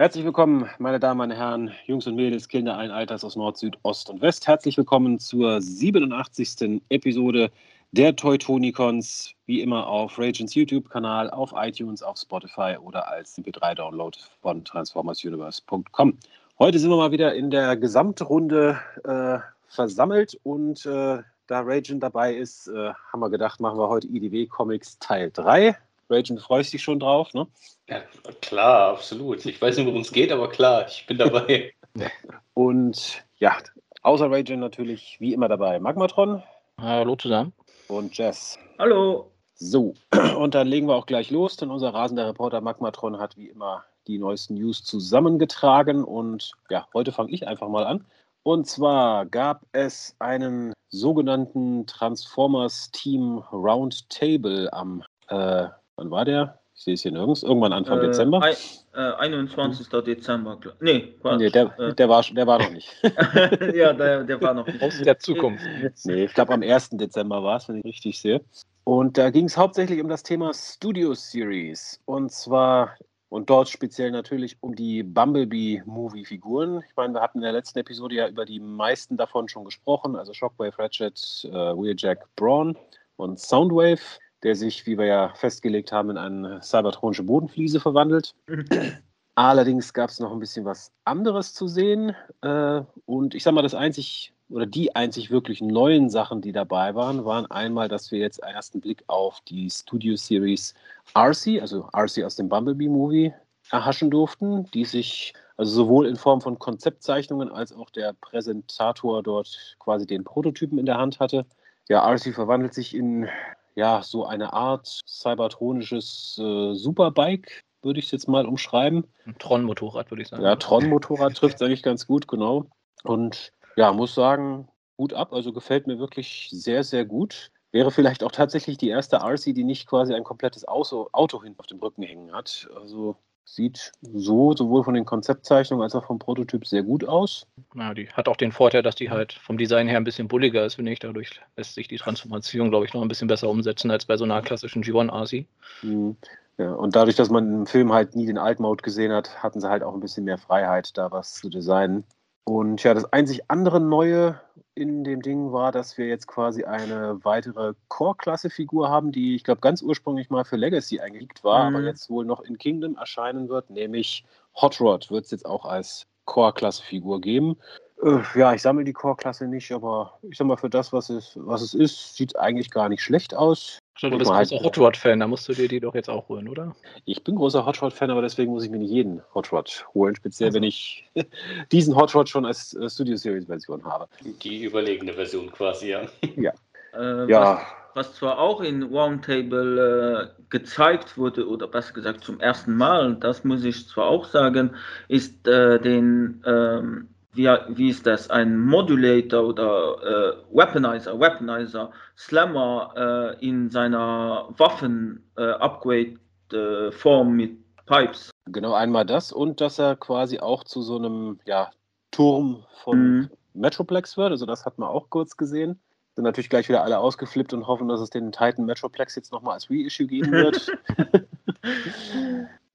Herzlich willkommen, meine Damen, meine Herren, Jungs und Mädels, Kinder allen Alters aus Nord, Süd, Ost und West. Herzlich willkommen zur 87. Episode der Teutonicons, wie immer auf Ragens YouTube-Kanal, auf iTunes, auf Spotify oder als MP3-Download von transformersuniverse.com. Heute sind wir mal wieder in der Gesamtrunde äh, versammelt und äh, da Ragen dabei ist, äh, haben wir gedacht, machen wir heute IDW Comics Teil 3. Ragen, du freust dich schon drauf, ne? Ja, klar, absolut. Ich weiß nicht, worum es geht, aber klar, ich bin dabei. Und ja, außer Ragen natürlich wie immer dabei Magmatron. Hallo zusammen. Und Jess. Hallo. So, und dann legen wir auch gleich los, denn unser rasender Reporter Magmatron hat wie immer die neuesten News zusammengetragen. Und ja, heute fange ich einfach mal an. Und zwar gab es einen sogenannten Transformers Team Roundtable am äh, Wann war der? Ich sehe es hier nirgends. Irgendwann Anfang äh, Dezember. Ein, äh, 21. Dezember. Nee, Quatsch. nee der, äh. der, war, der war noch nicht. ja, der, der war noch nicht. Aus der Zukunft. Nee, ich glaube am 1. Dezember war es, wenn ich richtig sehe. Und da ging es hauptsächlich um das Thema Studio Series. Und zwar, und dort speziell natürlich um die Bumblebee-Movie-Figuren. Ich meine, wir hatten in der letzten Episode ja über die meisten davon schon gesprochen. Also Shockwave, Ratchet, äh, Wheeljack, Braun und Soundwave der sich, wie wir ja festgelegt haben, in eine cybertronische Bodenfliese verwandelt. Allerdings gab es noch ein bisschen was anderes zu sehen. Äh, und ich sag mal, das einzig oder die einzig wirklich neuen Sachen, die dabei waren, waren einmal, dass wir jetzt einen ersten Blick auf die Studio Series RC, also RC aus dem Bumblebee Movie, erhaschen durften, die sich also sowohl in Form von Konzeptzeichnungen als auch der Präsentator dort quasi den Prototypen in der Hand hatte. Ja, RC verwandelt sich in ja, so eine Art cybertronisches äh, Superbike, würde ich es jetzt mal umschreiben. Ein Tron-Motorrad, würde ich sagen. Ja, Tron-Motorrad trifft es eigentlich ganz gut, genau. Und ja, muss sagen, gut ab. Also gefällt mir wirklich sehr, sehr gut. Wäre vielleicht auch tatsächlich die erste RC, die nicht quasi ein komplettes Auto, Auto hinten auf dem Rücken hängen hat. Also Sieht so sowohl von den Konzeptzeichnungen als auch vom Prototyp sehr gut aus. Ja, die hat auch den Vorteil, dass die halt vom Design her ein bisschen bulliger ist, finde ich. Dadurch lässt sich die Transformation, glaube ich, noch ein bisschen besser umsetzen als bei so einer klassischen G1 RC. Mhm. Ja, und dadurch, dass man im Film halt nie den Alt-Mode gesehen hat, hatten sie halt auch ein bisschen mehr Freiheit, da was zu designen. Und ja, das einzig andere Neue in dem Ding war, dass wir jetzt quasi eine weitere Core-Klasse-Figur haben, die ich glaube ganz ursprünglich mal für Legacy eingelegt war, mhm. aber jetzt wohl noch in Kingdom erscheinen wird, nämlich Hot Rod wird es jetzt auch als Core-Klasse-Figur geben. Äh, ja, ich sammle die Core-Klasse nicht, aber ich sag mal, für das, was es, was es ist, sieht eigentlich gar nicht schlecht aus. Du bist großer halt, Hot Rod-Fan, da musst du dir die doch jetzt auch holen, oder? Ich bin großer Hot Rod-Fan, aber deswegen muss ich mir nicht jeden Hot Rod holen, speziell also. wenn ich diesen Hot Rod schon als äh, Studio Series-Version habe. Die überlegene Version quasi, ja. Ja. Äh, ja. Was, was, zwar auch in Roundtable äh, gezeigt wurde, oder besser gesagt zum ersten Mal, das muss ich zwar auch sagen, ist äh, den ähm, wie, wie ist das, ein Modulator oder äh, Weaponizer, Weaponizer, Slammer äh, in seiner Waffen-Upgrade-Form äh, mit Pipes. Genau, einmal das und dass er quasi auch zu so einem ja, Turm von mhm. Metroplex wird. Also das hat man auch kurz gesehen. Sind natürlich gleich wieder alle ausgeflippt und hoffen, dass es den Titan Metroplex jetzt nochmal als Reissue geben wird.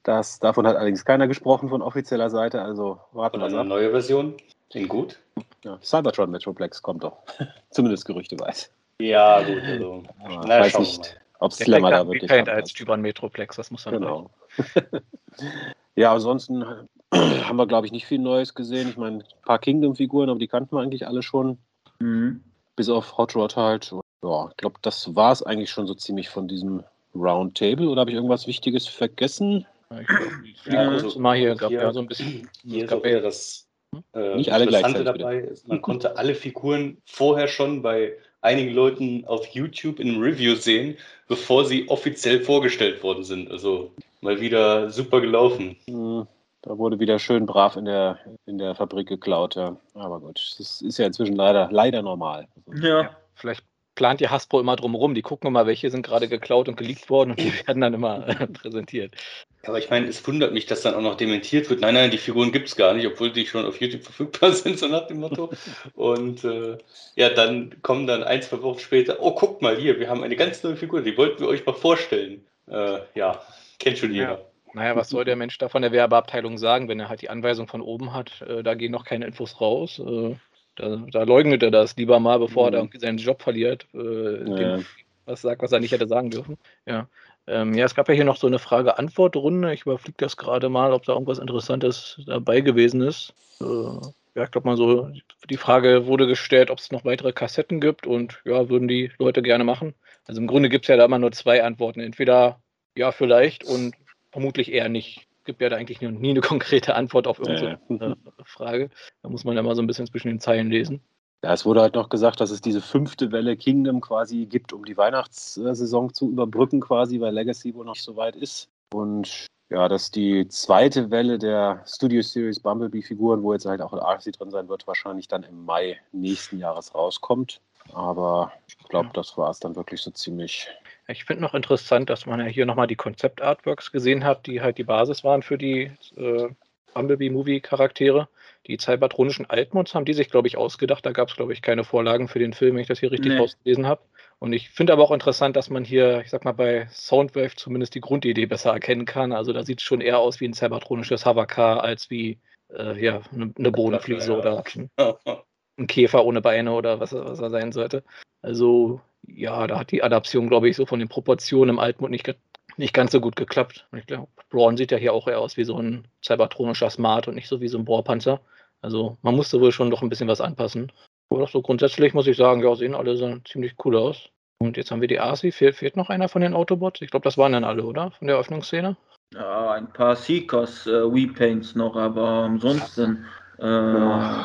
Das, davon hat allerdings keiner gesprochen von offizieller Seite, also warten wir mal. Eine neue Version? Klingt gut. Ja, Cybertron Metroplex kommt doch. Zumindest gerüchteweise. Ja, gut. Also, ich weiß nicht, ob Slammer da wirklich. Kennt als Typ Metroplex, das muss man Genau. ja, ansonsten haben wir, glaube ich, nicht viel Neues gesehen. Ich meine, ein paar Kingdom-Figuren, aber die kannten wir eigentlich alle schon. Mhm. Bis auf Hot Rod halt. Ja, ich glaube, das war es eigentlich schon so ziemlich von diesem Roundtable. Oder habe ich irgendwas Wichtiges vergessen? Ich ja, also mal hier gab ja so ein bisschen. Hier gab ja das äh, nicht alle Interessante dabei. Ist, man konnte alle Figuren vorher schon bei einigen Leuten auf YouTube in Review sehen, bevor sie offiziell vorgestellt worden sind. Also mal wieder super gelaufen. Hm, da wurde wieder schön brav in der, in der Fabrik geklaut, ja. Aber gut, das ist ja inzwischen leider, leider normal. Also, ja. ja. Vielleicht plant die Hasbro immer drumherum. Die gucken immer, welche sind gerade geklaut und geleakt worden und die werden dann immer äh, präsentiert. Aber ich meine, es wundert mich, dass dann auch noch dementiert wird. Nein, nein, die Figuren gibt es gar nicht, obwohl die schon auf YouTube verfügbar sind, so nach dem Motto. Und äh, ja, dann kommen dann ein, zwei Wochen später, oh, guckt mal hier, wir haben eine ganz neue Figur, die wollten wir euch mal vorstellen. Äh, ja, kennt schon jeder. Ja. Naja, was soll der Mensch da von der Werbeabteilung sagen, wenn er halt die Anweisung von oben hat? Äh, da gehen noch keine Infos raus. Äh, da, da, leugnet er das lieber mal, bevor mhm. er irgendwie seinen Job verliert. Äh, ja. was sagt, was er nicht hätte sagen dürfen. Ja. Ähm, ja, es gab ja hier noch so eine Frage-Antwort-Runde. Ich überfliege das gerade mal, ob da irgendwas Interessantes dabei gewesen ist. Äh, ja, ich glaube mal so, die Frage wurde gestellt, ob es noch weitere Kassetten gibt und ja, würden die Leute gerne machen. Also im Grunde gibt es ja da immer nur zwei Antworten. Entweder ja, vielleicht und vermutlich eher nicht. Es gibt ja da eigentlich nie eine konkrete Antwort auf irgendeine ja. Frage. Da muss man ja mal so ein bisschen zwischen den Zeilen lesen. Ja, es wurde halt noch gesagt, dass es diese fünfte Welle Kingdom quasi gibt, um die Weihnachtssaison zu überbrücken, quasi, weil Legacy wohl noch so weit ist. Und ja, dass die zweite Welle der Studio Series Bumblebee-Figuren, wo jetzt halt auch Arcee drin sein wird, wahrscheinlich dann im Mai nächsten Jahres rauskommt. Aber ich glaube, das war es dann wirklich so ziemlich. Ich finde noch interessant, dass man ja hier nochmal die Konzept-Artworks gesehen hat, die halt die Basis waren für die äh, Bumblebee-Movie-Charaktere. Die Cybertronischen Altmods haben die sich, glaube ich, ausgedacht. Da gab es, glaube ich, keine Vorlagen für den Film, wenn ich das hier richtig nee. rausgelesen habe. Und ich finde aber auch interessant, dass man hier, ich sag mal, bei Soundwave zumindest die Grundidee besser erkennen kann. Also da sieht es schon eher aus wie ein cybertronisches Havaka als wie äh, ja, eine, eine Bodenfliese oder ein Käfer ohne Beine oder was, was er sein sollte. Also ja, da hat die Adaption, glaube ich, so von den Proportionen im Altmod nicht, nicht ganz so gut geklappt. ich glaube, Braun sieht ja hier auch eher aus wie so ein cybertronischer Smart und nicht so wie so ein Bohrpanzer. Also man musste wohl schon noch ein bisschen was anpassen. Aber so grundsätzlich muss ich sagen, ja, sehen alle so ziemlich cool aus. Und jetzt haben wir die ASI. Fehlt, fehlt noch einer von den Autobots? Ich glaube, das waren dann alle, oder? Von der Öffnungsszene? Ja, ein paar Seekers, äh, Repaints noch, aber ansonsten äh.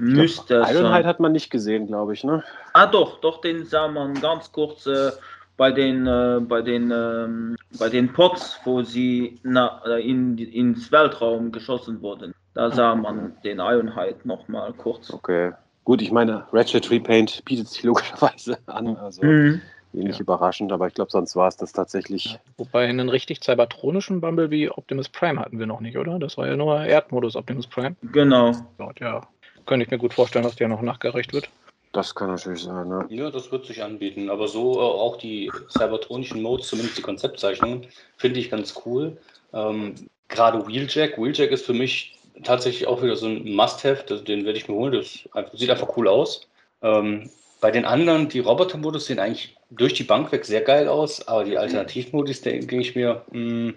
Müsste es. Ironhide hat man nicht gesehen, glaube ich, ne? Ah, doch, doch, den sah man ganz kurz äh, bei den, äh, bei den, ähm, bei den Pots, wo sie na, äh, in, ins Weltraum geschossen wurden. Da sah man den Ironhide noch mal kurz. Okay. Gut, ich meine, Ratchet Repaint bietet sich logischerweise an. Also mhm. wenig ja. überraschend, aber ich glaube, sonst war es das tatsächlich. Ja, wobei einen richtig cybertronischen Bumblebee Optimus Prime hatten wir noch nicht, oder? Das war ja nur Erdmodus Optimus Prime. Genau. Ja, könnte ich mir gut vorstellen, dass der noch nachgereicht wird. Das kann natürlich sein, ne? Ja, das wird sich anbieten. Aber so äh, auch die cybertronischen Modes, zumindest die Konzeptzeichnungen, finde ich ganz cool. Ähm, Gerade Wheeljack. Wheeljack ist für mich tatsächlich auch wieder so ein Must-Have, den werde ich mir holen. Das sieht einfach cool aus. Ähm, bei den anderen, die Roboter-Modus sehen eigentlich durch die Bank weg sehr geil aus, aber die Alternativmodus, denke ich mir, mh, hm,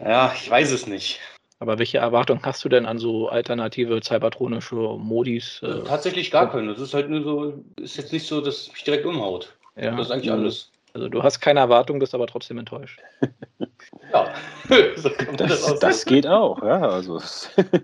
ja, ich weiß es nicht. Aber welche Erwartungen hast du denn an so alternative cybertronische Modis? Äh? Tatsächlich gar keine. Das ist halt nur so, ist jetzt nicht so, dass mich direkt umhaut. Ja. Das ist eigentlich alles. Also du hast keine Erwartung, bist aber trotzdem enttäuscht. ja, so das, das, das, geht auch. Ja, also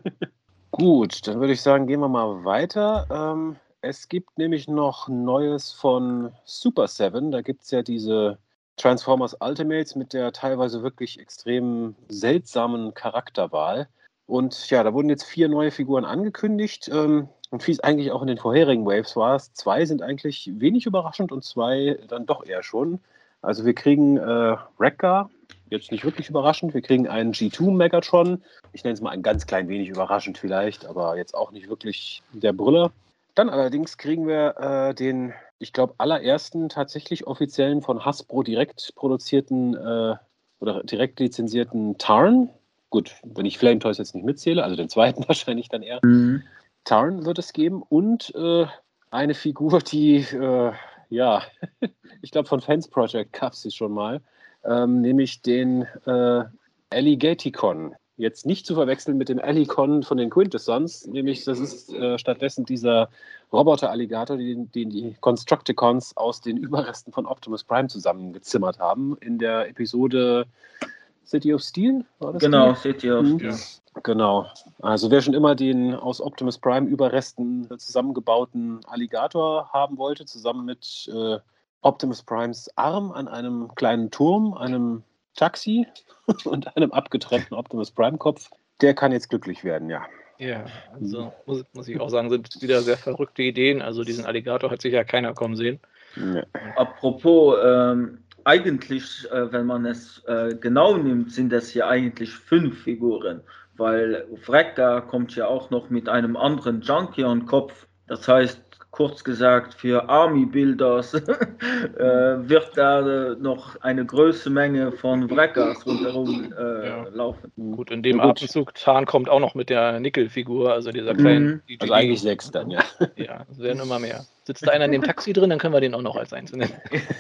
Gut, dann würde ich sagen, gehen wir mal weiter. Ähm, es gibt nämlich noch Neues von Super 7. Da gibt es ja diese Transformers Ultimates mit der teilweise wirklich extrem seltsamen Charakterwahl. Und ja, da wurden jetzt vier neue Figuren angekündigt. Ähm, und wie es eigentlich auch in den vorherigen Waves war, zwei sind eigentlich wenig überraschend und zwei dann doch eher schon. Also wir kriegen äh, Wrecker, jetzt nicht wirklich überraschend. Wir kriegen einen G2 Megatron. Ich nenne es mal ein ganz klein wenig überraschend vielleicht, aber jetzt auch nicht wirklich der Brüller. Dann allerdings kriegen wir äh, den, ich glaube, allerersten tatsächlich offiziellen von Hasbro direkt produzierten äh, oder direkt lizenzierten Tarn. Gut, wenn ich Flame Toys jetzt nicht mitzähle, also den zweiten wahrscheinlich dann eher. Mhm. Tarn wird es geben und äh, eine Figur, die, äh, ja, ich glaube von Fans Project gab es sie schon mal, ähm, nämlich den äh, Alligaticon. Jetzt nicht zu verwechseln mit dem Allicon von den Quintessons, nämlich das ist äh, stattdessen dieser Roboter-Alligator, den, den die Constructicons aus den Überresten von Optimus Prime zusammengezimmert haben in der Episode City of Steel? War das genau, die? City of mhm. Steel. Genau. Also wer schon immer den aus Optimus Prime Überresten zusammengebauten Alligator haben wollte, zusammen mit äh, Optimus Primes Arm an einem kleinen Turm, einem Taxi und einem abgetrennten Optimus Prime Kopf, der kann jetzt glücklich werden, ja. Ja, also muss, muss ich auch sagen, sind wieder sehr verrückte Ideen. Also diesen Alligator hat sich ja keiner kommen sehen. Ja. Apropos ähm, eigentlich, äh, wenn man es äh, genau nimmt, sind es ja eigentlich fünf Figuren, weil Wrecker kommt ja auch noch mit einem anderen Junkion-Kopf. Das heißt, kurz gesagt für Army Builders, äh, wird da noch eine große Menge von Wreckers rundherum äh, ja. laufen. Gut, in dem ja, Atemzug Tarn kommt auch noch mit der Nickel-Figur, also dieser kleinen. Mhm. Also eigentlich sechs dann, ja. Ja, es werden immer mehr. Sitzt da einer in dem Taxi drin, dann können wir den auch noch als Einzelnen.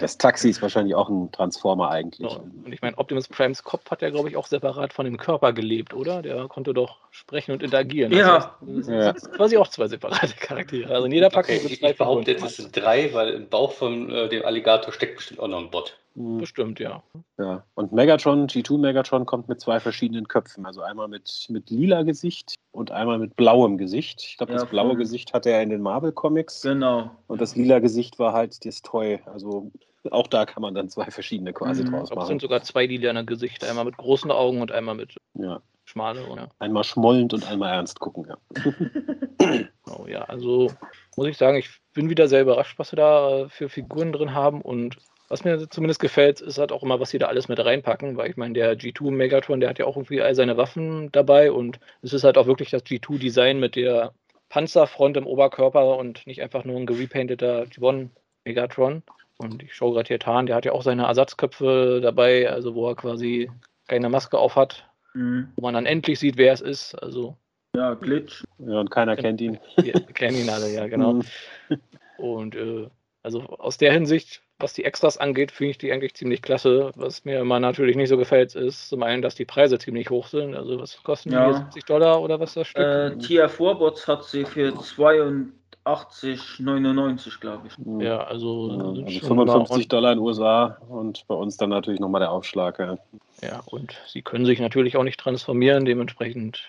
Das Taxi ist wahrscheinlich auch ein Transformer eigentlich. So. Und ich meine, Optimus Primes Kopf hat ja, glaube ich, auch separat von dem Körper gelebt, oder? Der konnte doch sprechen und interagieren. Ja. Das ja. quasi auch zwei separate Charaktere. Also in jeder Packung okay, Ich behaupte jetzt, es sind drei, weil im Bauch von äh, dem Alligator steckt bestimmt auch noch ein Bot. Mhm. Bestimmt, ja. Ja, und Megatron, G2 Megatron kommt mit zwei verschiedenen Köpfen. Also einmal mit, mit lila Gesicht und einmal mit blauem Gesicht. Ich glaube, ja, das blaue Gesicht hatte er in den Marvel Comics. Genau. Und das lila Gesicht war halt das Toy. Also auch da kann man dann zwei verschiedene quasi mhm. draus machen. Es sind sogar zwei lila Gesichter. Einmal mit großen Augen und einmal mit ja. schmale. Oder? Einmal schmollend und einmal ernst gucken, ja. oh, ja, also muss ich sagen, ich bin wieder sehr überrascht, was wir da äh, für Figuren drin haben und was mir zumindest gefällt, ist halt auch immer, was sie da alles mit reinpacken, weil ich meine, der G2 Megatron, der hat ja auch irgendwie all seine Waffen dabei und es ist halt auch wirklich das G2-Design mit der Panzerfront im Oberkörper und nicht einfach nur ein gerepainteter G1 Megatron. Und ich schaue gerade hier Tarn, der hat ja auch seine Ersatzköpfe dabei, also wo er quasi keine Maske auf hat, mhm. wo man dann endlich sieht, wer es ist. Also ja, Glitch. Ja, und keiner kennt ihn. Wir kennen ihn alle, ja, genau. Mhm. Und äh, also aus der Hinsicht was die Extras angeht, finde ich die eigentlich ziemlich klasse. Was mir immer natürlich nicht so gefällt, ist zum einen, dass die Preise ziemlich hoch sind. Also was kosten ja. die? 70 Dollar oder was das Stück? Äh, TIA Vorbots hat sie für 82,99, glaube ich. Ja, also, ja, also 55 Dollar in den USA und bei uns dann natürlich nochmal der Aufschlag. Ja. ja, und sie können sich natürlich auch nicht transformieren, dementsprechend.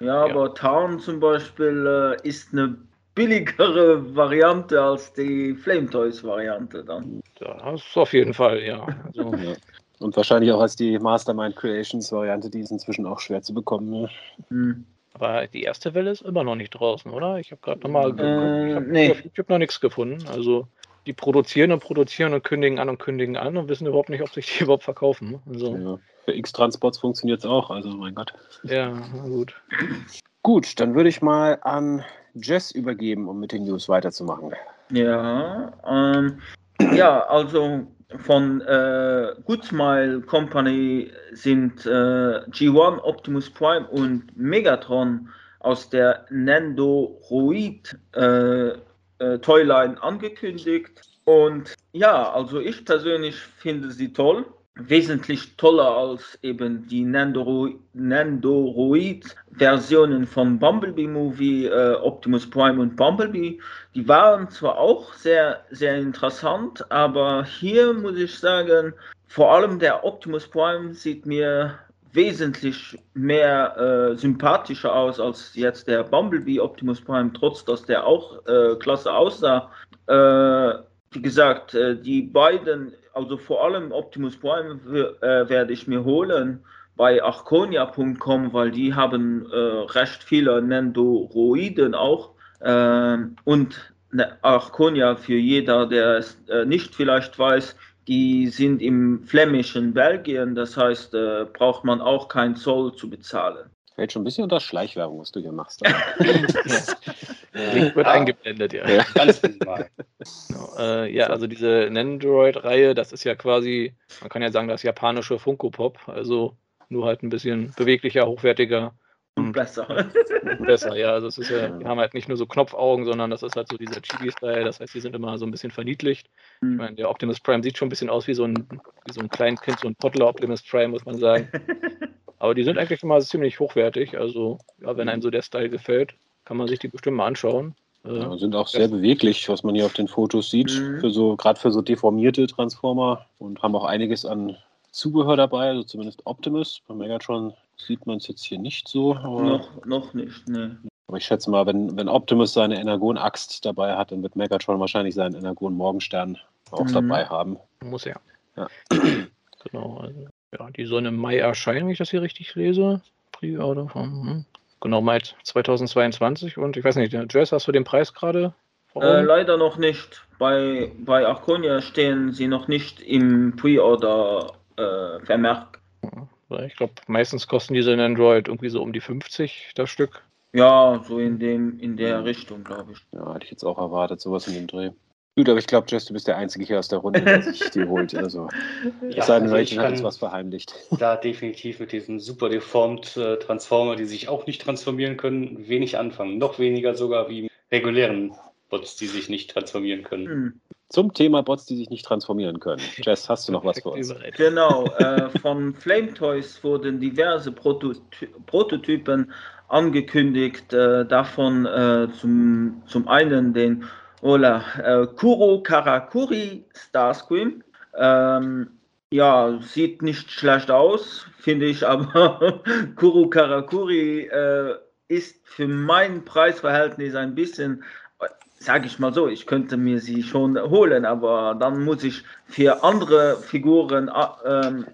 Ja, ja. aber Town zum Beispiel äh, ist eine billigere Variante als die Flame Toys Variante dann. Das ist auf jeden Fall, ja. Also, ja. Und wahrscheinlich auch als die Mastermind Creations Variante, die ist inzwischen auch schwer zu bekommen. Ne? Mhm. Aber die erste Welle ist immer noch nicht draußen, oder? Ich habe gerade nochmal äh, ich habe nee. hab noch nichts gefunden. Also die produzieren und produzieren und kündigen an und kündigen an und wissen überhaupt nicht, ob sich die überhaupt verkaufen. Also, ja. Für X-Transports funktioniert es auch, also mein Gott. Ja, gut. Gut, dann würde ich mal an Jess übergeben, um mit den News weiterzumachen. Ja, ähm, ja, also von äh, Goodsmile Company sind äh, G1, Optimus Prime und Megatron aus der Nendoroid äh, äh, Toyline angekündigt. Und ja, also ich persönlich finde sie toll wesentlich toller als eben die Nendoroid-Versionen von Bumblebee Movie, äh, Optimus Prime und Bumblebee. Die waren zwar auch sehr, sehr interessant, aber hier muss ich sagen, vor allem der Optimus Prime sieht mir wesentlich mehr äh, sympathischer aus als jetzt der Bumblebee Optimus Prime, trotz dass der auch äh, klasse aussah. Äh, wie gesagt, äh, die beiden also vor allem Optimus Prime äh, werde ich mir holen bei arconia.com, weil die haben äh, recht viele Nendoroiden auch. Äh, und ne, Arconia für jeder, der es äh, nicht vielleicht weiß, die sind im flämischen Belgien, das heißt, äh, braucht man auch keinen Zoll zu bezahlen. Fällt schon ein bisschen unter Schleichwerbung, was du hier machst. Link wird ah. eingeblendet, ja. ja. Ganz normal. Genau, äh, ja, also diese Nendoroid-Reihe, das ist ja quasi, man kann ja sagen, das japanische Funko Pop, also nur halt ein bisschen beweglicher, hochwertiger. Und besser. besser, ja. Also es ist ja, die haben halt nicht nur so Knopfaugen, sondern das ist halt so dieser Chibi-Style. Das heißt, die sind immer so ein bisschen verniedlicht. Ich meine, der Optimus Prime sieht schon ein bisschen aus wie so ein, wie so ein Kleinkind, so ein Pottler Optimus Prime, muss man sagen. Aber die sind eigentlich immer ziemlich hochwertig. Also, ja, wenn einem so der Style gefällt, kann man sich die bestimmt mal anschauen. Äh, ja, sind auch sehr beweglich, was man hier auf den Fotos sieht. Mhm. Für so, gerade für so deformierte Transformer und haben auch einiges an Zubehör dabei, also zumindest Optimus. Bei Megatron sieht man es jetzt hier nicht so. noch, noch nicht, ne. Aber ich schätze mal, wenn, wenn Optimus seine Energon-Axt dabei hat, dann wird Megatron wahrscheinlich seinen Energon-Morgenstern auch mhm. dabei haben. Muss er. Ja. genau. Also, ja, die soll im Mai erscheinen, wenn ich das hier richtig lese. Pre-Order von. Hm. Genau, Mai 2022. Und ich weiß nicht, Jess, hast du den Preis gerade? Äh, leider noch nicht. Bei, bei Arconia stehen sie noch nicht im Pre-Order äh, vermerkt. Ich glaube, meistens kosten diese in Android irgendwie so um die 50 das Stück. Ja, so in dem, in der Richtung, glaube ich. Ja, hätte ich jetzt auch erwartet, sowas in dem Dreh. Gut, aber ich glaube, Jess, du bist der Einzige hier aus der Runde, der sich die holt. Also, Ja, es sei denn, also Rachel ich hat uns was verheimlicht. Da definitiv mit diesen super deformed äh, Transformer, die sich auch nicht transformieren können, wenig anfangen. Noch weniger sogar wie regulären Bots, die sich nicht transformieren können. Hm. Zum Thema Bots, die sich nicht transformieren können. Jess, hast du noch was für uns? Genau, äh, von Flame Toys wurden diverse Prototy Prototypen angekündigt. Äh, davon äh, zum, zum einen den Ola, äh, Kuro Karakuri Starscream. Ähm, ja, sieht nicht schlecht aus, finde ich, aber Kuro Karakuri äh, ist für mein Preisverhältnis ein bisschen, sage ich mal so, ich könnte mir sie schon holen, aber dann muss ich für andere Figuren, äh, ähm,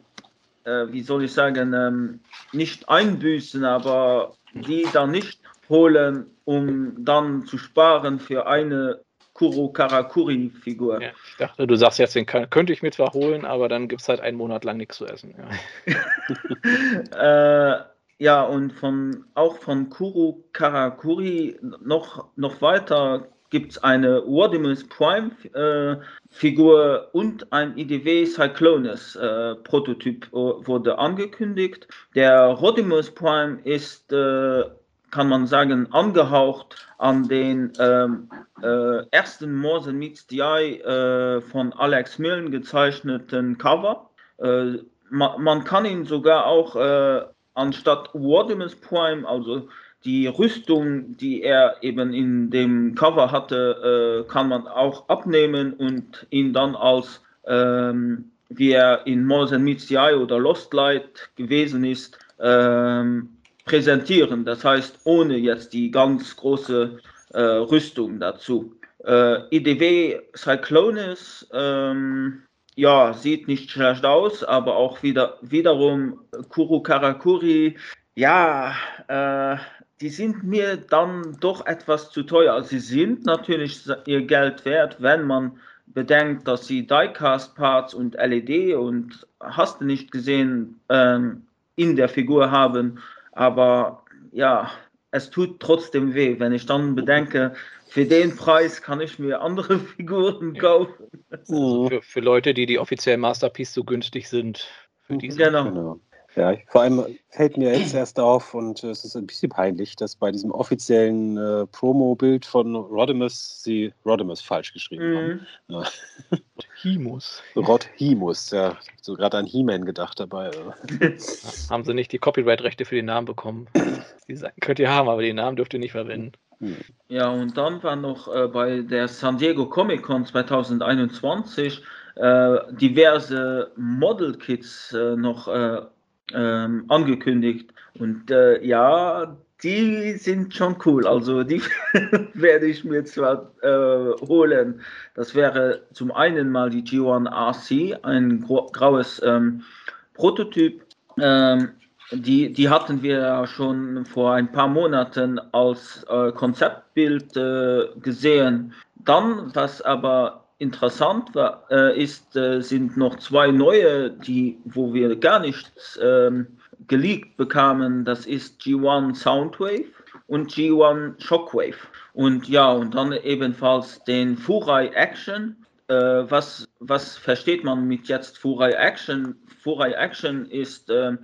äh, wie soll ich sagen, ähm, nicht einbüßen, aber die dann nicht holen, um dann zu sparen für eine Kuro Karakuri Figur. Ja, ich dachte, du sagst jetzt, den kann, könnte ich mir zwar holen, aber dann gibt es halt einen Monat lang nichts zu essen. Ja. Äh, ja, und von, auch von Kuro Karakuri noch, noch weiter gibt es eine Wardimus Prime äh, Figur und ein IDW Cyclonus äh, Prototyp äh, wurde angekündigt. Der Rodimus Prime ist, äh, kann man sagen, angehaucht an den ähm, äh, ersten Morse Meets äh, von Alex Millen gezeichneten Cover. Ma, man kann ihn sogar auch anstatt Wardimus Prime, also die Rüstung, die er eben in dem Cover hatte, äh, kann man auch abnehmen und ihn dann als, ähm, wie er in the Eye oder Lost Light gewesen ist, ähm, präsentieren. Das heißt, ohne jetzt die ganz große äh, Rüstung dazu. Äh, IDW Cyclonus, ähm, ja, sieht nicht schlecht aus, aber auch wieder wiederum Kuro Karakuri, ja, äh, die sind mir dann doch etwas zu teuer. Sie sind natürlich ihr Geld wert, wenn man bedenkt, dass sie Diecast-Parts und LED und hast du nicht gesehen ähm, in der Figur haben. Aber ja, es tut trotzdem weh, wenn ich dann bedenke, für den Preis kann ich mir andere Figuren kaufen. Also für, für Leute, die die offiziellen Masterpiece so günstig sind, für die sind Genau. Genau. Ja, vor allem fällt mir jetzt erst auf und äh, es ist ein bisschen peinlich, dass bei diesem offiziellen äh, Promo-Bild von Rodimus sie Rodimus falsch geschrieben haben. Mhm. Ja. Himus. Rodhimus, ja. So gerade an He-Man gedacht dabei. Haben sie nicht die Copyright-Rechte für den Namen bekommen? Die sagen, könnt ihr haben, aber den Namen dürft ihr nicht verwenden. Ja, und dann war noch äh, bei der San Diego Comic Con 2021 äh, diverse Model Kits äh, noch äh, ähm, angekündigt. Und äh, ja, die sind schon cool. Also die werde ich mir zwar äh, holen. Das wäre zum einen mal die G1 RC, ein graues ähm, Prototyp. Ähm, die, die hatten wir ja schon vor ein paar Monaten als äh, Konzeptbild äh, gesehen. Dann, was aber interessant war, äh, ist, äh, sind noch zwei neue, die, wo wir gar nichts ähm, geleakt bekamen. Das ist G1 Soundwave und G1 Shockwave. Und ja, und dann ebenfalls den Furai Action. Äh, was, was versteht man mit jetzt Furai Action? Furai Action ist, äh,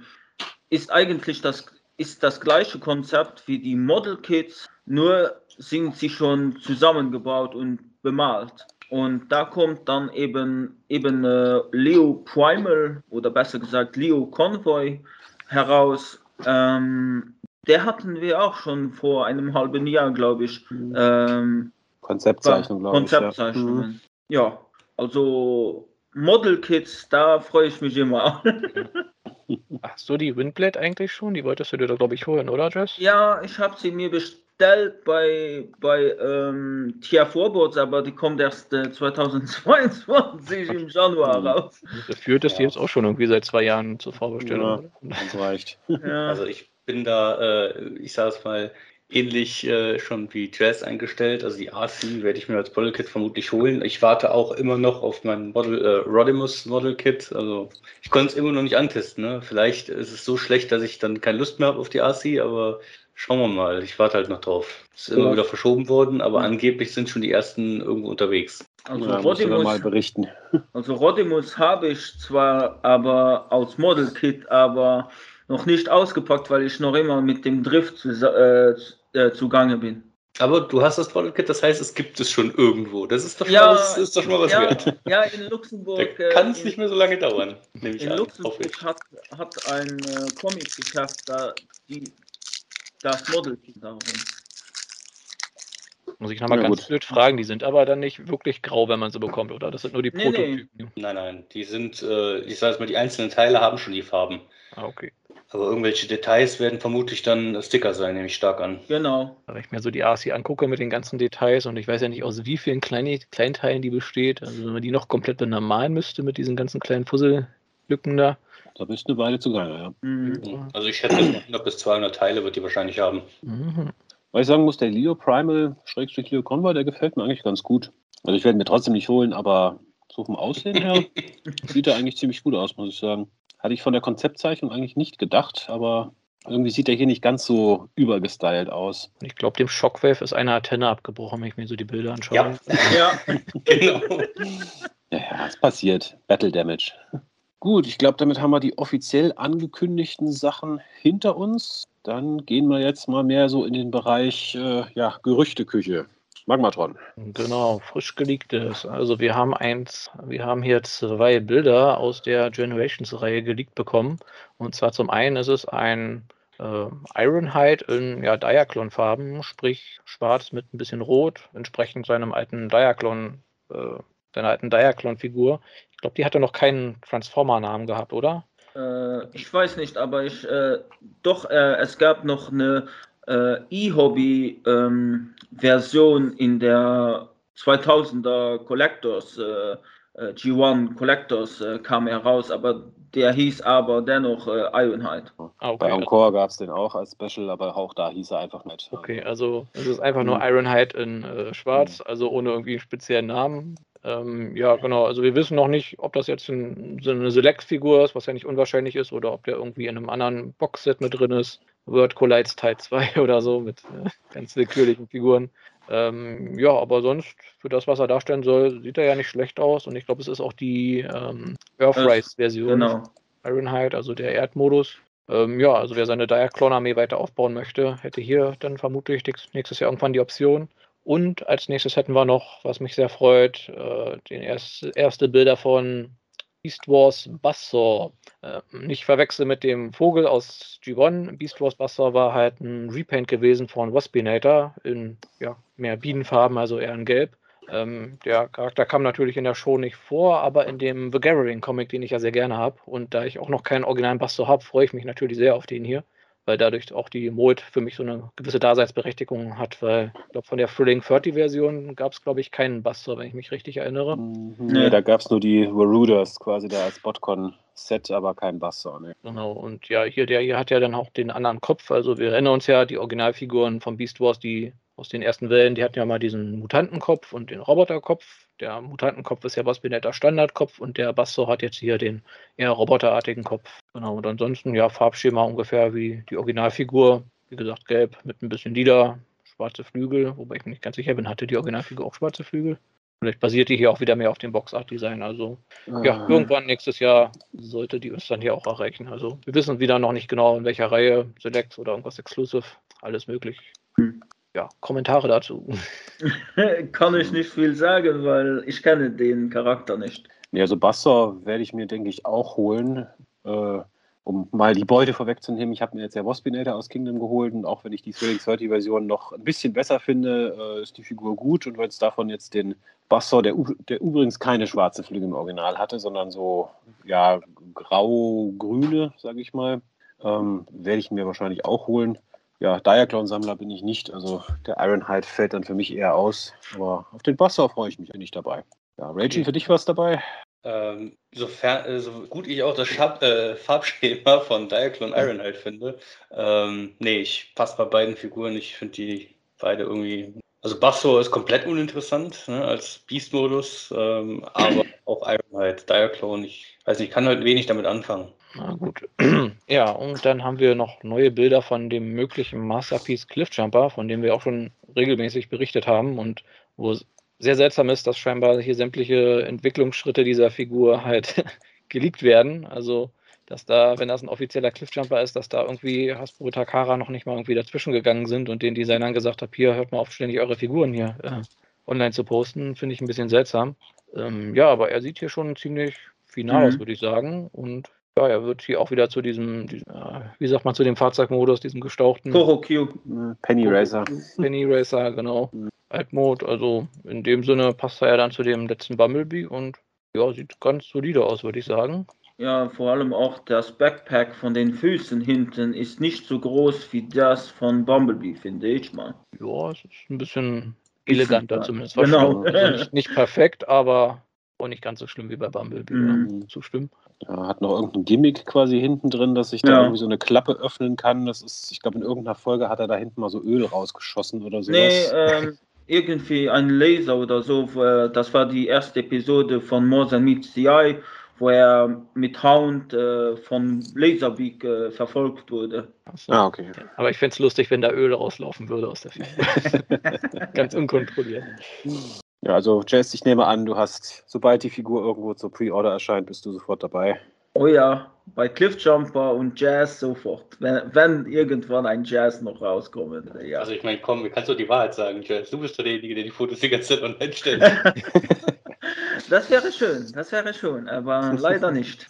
ist eigentlich das, ist das gleiche Konzept wie die Model Kits, nur sind sie schon zusammengebaut und bemalt. Und da kommt dann eben, eben äh, Leo Primal oder besser gesagt Leo Convoy heraus. Ähm, der hatten wir auch schon vor einem halben Jahr, glaube ich. Ähm, Konzeptzeichnung, glaube ich. Ja. Konzeptzeichnungen. Ja. also Model Kits, da freue ich mich immer. Hast du die Windblade eigentlich schon? Die wolltest du dir da, glaube ich, holen, oder, Jess? ja, ich habe sie mir bestellt bei, bei ähm, Tia Vorbots, aber die kommt erst äh, 2022 im Januar raus. Geführt ist die Ja. jetzt auch schon irgendwie seit zwei Jahren zur Vorbestellung. oder? Das reicht. Ja. Also ich bin da, äh, ich sage es mal, ähnlich äh, schon wie Jazz eingestellt. Also die RC werde ich mir als Model Kit vermutlich holen. Ich warte auch immer noch auf mein Model, äh, Rodimus Model Kit. Also ich konnte es immer noch nicht antesten. Ne? Vielleicht ist es so schlecht, dass ich dann keine Lust mehr habe auf die RC, aber Schauen wir mal. Ich warte halt noch drauf. Ist immer wieder verschoben worden, aber angeblich sind schon die ersten irgendwo unterwegs. Also ja, Rodimus, mal berichten. Also Rodimus habe ich zwar aber als Model Kit, aber noch nicht ausgepackt, weil ich noch immer mit dem Drift zu, äh, äh, zugange bin. Aber du hast das Model Kit, das heißt, es gibt es schon irgendwo. Das ist doch schon, ja, mal, was, ist doch schon mal was ja, wert. Ja, in Luxemburg. Da kann es nicht mehr so lange dauern. in an, Luxemburg hat, hat ein äh, Comic geschafft, da die, das Model darum. Muss ich nochmal ja, ganz gut. blöd fragen, die sind aber dann nicht wirklich grau, wenn man sie bekommt, oder? Das sind nur die nee, Prototypen. Nee. Nein, nein, die sind, äh, ich sage mal, die einzelnen Teile haben schon die Farben. Ah, okay. Aber irgendwelche Details werden vermutlich dann Sticker sein, nehme ich stark an. Genau. Wenn ich mir so die RC angucke mit den ganzen Details und ich weiß ja nicht, aus wie vielen kleinen Kleinteilen die besteht. Also wenn man die noch komplett benormalen müsste mit diesen ganzen kleinen Puzzlelücken da. Da bist du eine Weile zugange, ja. Mhm. Also ich schätze, 100 bis 200 Teile wird die wahrscheinlich haben. Mhm. Weil ich sagen muss, der Leo Primal, Schrägstrich Leo Convoy, der gefällt mir eigentlich ganz gut. Also ich werde mir trotzdem nicht holen, aber so vom Aussehen her sieht er eigentlich ziemlich gut aus, muss ich sagen. Hatte ich von der Konzeptzeichnung eigentlich nicht gedacht, aber irgendwie sieht er hier nicht ganz so übergestylt aus. Ich glaube, dem Shockwave ist eine Antenne abgebrochen, wenn ich mir so die Bilder anschaue. Ja, ja. genau. Ja, ja, es passiert. Battle Damage. Gut, ich glaube, damit haben wir die offiziell angekündigten Sachen hinter uns. Dann gehen wir jetzt mal mehr so in den Bereich äh, ja, Gerüchteküche. Magmatron. Genau, frisch geleaktes. Also wir haben eins, wir haben hier zwei Bilder aus der Generations-Reihe geleakt bekommen. Und zwar zum einen ist es ein äh, Ironhide in ja, Diaclon-Farben, sprich schwarz mit ein bisschen rot, entsprechend seinem alten Diaclon, äh, seiner alten Diaclon-Figur. Glaube, die hatte noch keinen Transformer-Namen gehabt, oder? Äh, ich weiß nicht, aber ich äh, doch, äh, es gab noch eine äh, E-Hobby-Version ähm, in der 2000er Collectors, äh, äh, G1 Collectors kam heraus, aber der hieß aber dennoch Ironhide. Ah, okay. Bei Encore gab es den auch als Special, aber auch da hieß er einfach nicht. Okay, also es ist einfach nur mhm. Ironhide in Schwarz, mhm. also ohne irgendwie einen speziellen Namen. Ähm, ja, genau. Also wir wissen noch nicht, ob das jetzt ein, so eine Select-Figur ist, was ja nicht unwahrscheinlich ist, oder ob der irgendwie in einem anderen Boxset mit drin ist. Word Collides Teil 2 oder so mit äh, ganz willkürlichen Figuren. Ähm, ja, aber sonst, für das, was er darstellen soll, sieht er ja nicht schlecht aus. Und ich glaube, es ist auch die ähm, Earthrise-Version. Genau. Ironhide, also der Erdmodus. Ähm, ja, also wer seine Diaclone-Armee weiter aufbauen möchte, hätte hier dann vermutlich nächstes Jahr irgendwann die Option. Und als nächstes hätten wir noch, was mich sehr freut, äh, den erst, erste Bilder von Beast Wars Bassor. Äh, nicht verwechseln mit dem Vogel aus G1. Beast Wars Bassor war halt ein Repaint gewesen von Waspinator in ja, mehr Bienenfarben, also eher in Gelb. Ähm, der Charakter kam natürlich in der Show nicht vor, aber in dem The Gathering Comic, den ich ja sehr gerne habe, und da ich auch noch keinen originalen Bassor habe, freue ich mich natürlich sehr auf den hier weil dadurch auch die Mold für mich so eine gewisse Daseinsberechtigung hat, weil ich glaube, von der Thrilling 30 Version gab es, glaube ich, keinen Buster, wenn ich mich richtig erinnere. Mhm. Nee, da gab es nur die Waruders quasi da als Botcon-Set, aber kein Buster. Nee. Genau, und ja, hier, der hier hat ja dann auch den anderen Kopf, also wir erinnern uns ja, die Originalfiguren von Beast Wars, die aus den ersten Wellen, die hatten ja mal diesen Mutantenkopf und den Roboterkopf. Der Mutantenkopf ist ja was wie netter Standardkopf und der Basso hat jetzt hier den eher roboterartigen Kopf. Genau, und ansonsten ja Farbschema ungefähr wie die Originalfigur. Wie gesagt, gelb mit ein bisschen lila, schwarze Flügel, wobei ich mir nicht ganz sicher bin, hatte die Originalfigur auch schwarze Flügel? Vielleicht basiert die hier auch wieder mehr auf dem Boxart-Design. Also ah. ja, irgendwann nächstes Jahr sollte die uns dann hier auch erreichen. Also wir wissen wieder noch nicht genau, in welcher Reihe, Select oder irgendwas Exclusive, alles möglich. Hm ja, Kommentare dazu. Kann ich nicht viel sagen, weil ich kenne den Charakter nicht. Ja, also Basser werde ich mir, denke ich, auch holen, äh, um mal die Beute vorwegzunehmen. Ich habe mir jetzt ja Waspinator aus Kingdom geholt und auch wenn ich die Thrilling 30 Version noch ein bisschen besser finde, äh, ist die Figur gut und wenn es davon jetzt den Basser, der, der übrigens keine schwarze Flügel im Original hatte, sondern so, ja, grau-grüne, sage ich mal, ähm, werde ich mir wahrscheinlich auch holen ja, Diaclone-Sammler bin ich nicht. Also der Ironhide fällt dann für mich eher aus. Aber auf den Basser freue ich mich eigentlich dabei. Ja, Raging, für dich was dabei? Ähm, sofern, äh, so gut ich auch das Schab äh, Farbschema von Diaclone Ironhide finde, ähm, nee, ich passe bei beiden Figuren. Ich finde die beide irgendwie. Also Basso ist komplett uninteressant ne, als Beast-Modus, ähm, aber auch Ironhide, Diaclone, ich weiß nicht, ich kann halt wenig damit anfangen. Na gut. Ja, und dann haben wir noch neue Bilder von dem möglichen Masterpiece Cliffjumper, von dem wir auch schon regelmäßig berichtet haben und wo es sehr seltsam ist, dass scheinbar hier sämtliche Entwicklungsschritte dieser Figur halt geleakt werden. Also, dass da, wenn das ein offizieller Cliffjumper ist, dass da irgendwie Hasbro Takara noch nicht mal irgendwie dazwischen gegangen sind und den Designern gesagt hat, hier hört mal auf, ständig eure Figuren hier äh, online zu posten, finde ich ein bisschen seltsam. Ähm, ja, aber er sieht hier schon ziemlich final mhm. aus, würde ich sagen. Und ja, er wird hier auch wieder zu diesem, diesem äh, wie sagt man, zu dem Fahrzeugmodus, diesem gestauchten. Korokyu. Penny Racer. Penny Racer, genau. Mhm. Altmode, also in dem Sinne passt er ja dann zu dem letzten Bumblebee und ja, sieht ganz solide aus, würde ich sagen. Ja, vor allem auch das Backpack von den Füßen hinten ist nicht so groß wie das von Bumblebee, finde ich mal. Ja, es ist ein bisschen eleganter zumindest. Genau. Also nicht, nicht, perfekt, aber auch nicht ganz so schlimm wie bei Bumblebee. Mhm. Zustimmen. Ja, hat noch irgendein Gimmick quasi hinten drin, dass sich da ja. irgendwie so eine Klappe öffnen kann. Das ist, ich glaube, in irgendeiner Folge hat er da hinten mal so Öl rausgeschossen oder sowas. Nee, ähm, irgendwie ein Laser oder so. Das war die erste Episode von More Than Meets the Eye, wo er mit Hound äh, von Laserbeak äh, verfolgt wurde. So. Ah, okay. Aber ich fände es lustig, wenn da Öl rauslaufen würde aus der Figur. Ganz unkontrolliert. Ja, also Jess, ich nehme an, du hast, sobald die Figur irgendwo zur Pre-Order erscheint, bist du sofort dabei. Oh ja, bei Cliffjumper und Jazz sofort. Wenn, wenn irgendwann ein Jazz noch rauskommt. Ja. Also ich meine, komm, du kannst doch die Wahrheit sagen, Jazz. Du bist doch derjenige, der die Fotos die ganze Zeit online stellt. das wäre schön, das wäre schön, aber leider nicht.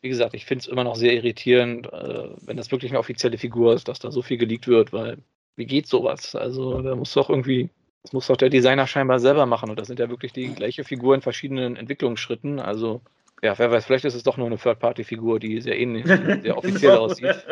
Wie gesagt, ich finde es immer noch sehr irritierend, äh, wenn das wirklich eine offizielle Figur ist, dass da so viel geleakt wird, weil wie geht sowas? Also da muss doch irgendwie das muss doch der Designer scheinbar selber machen. Und das sind ja wirklich die gleiche Figur in verschiedenen Entwicklungsschritten. Also, ja, wer weiß, vielleicht ist es doch nur eine Third-Party-Figur, die sehr ähnlich, sehr offiziell genau. aussieht.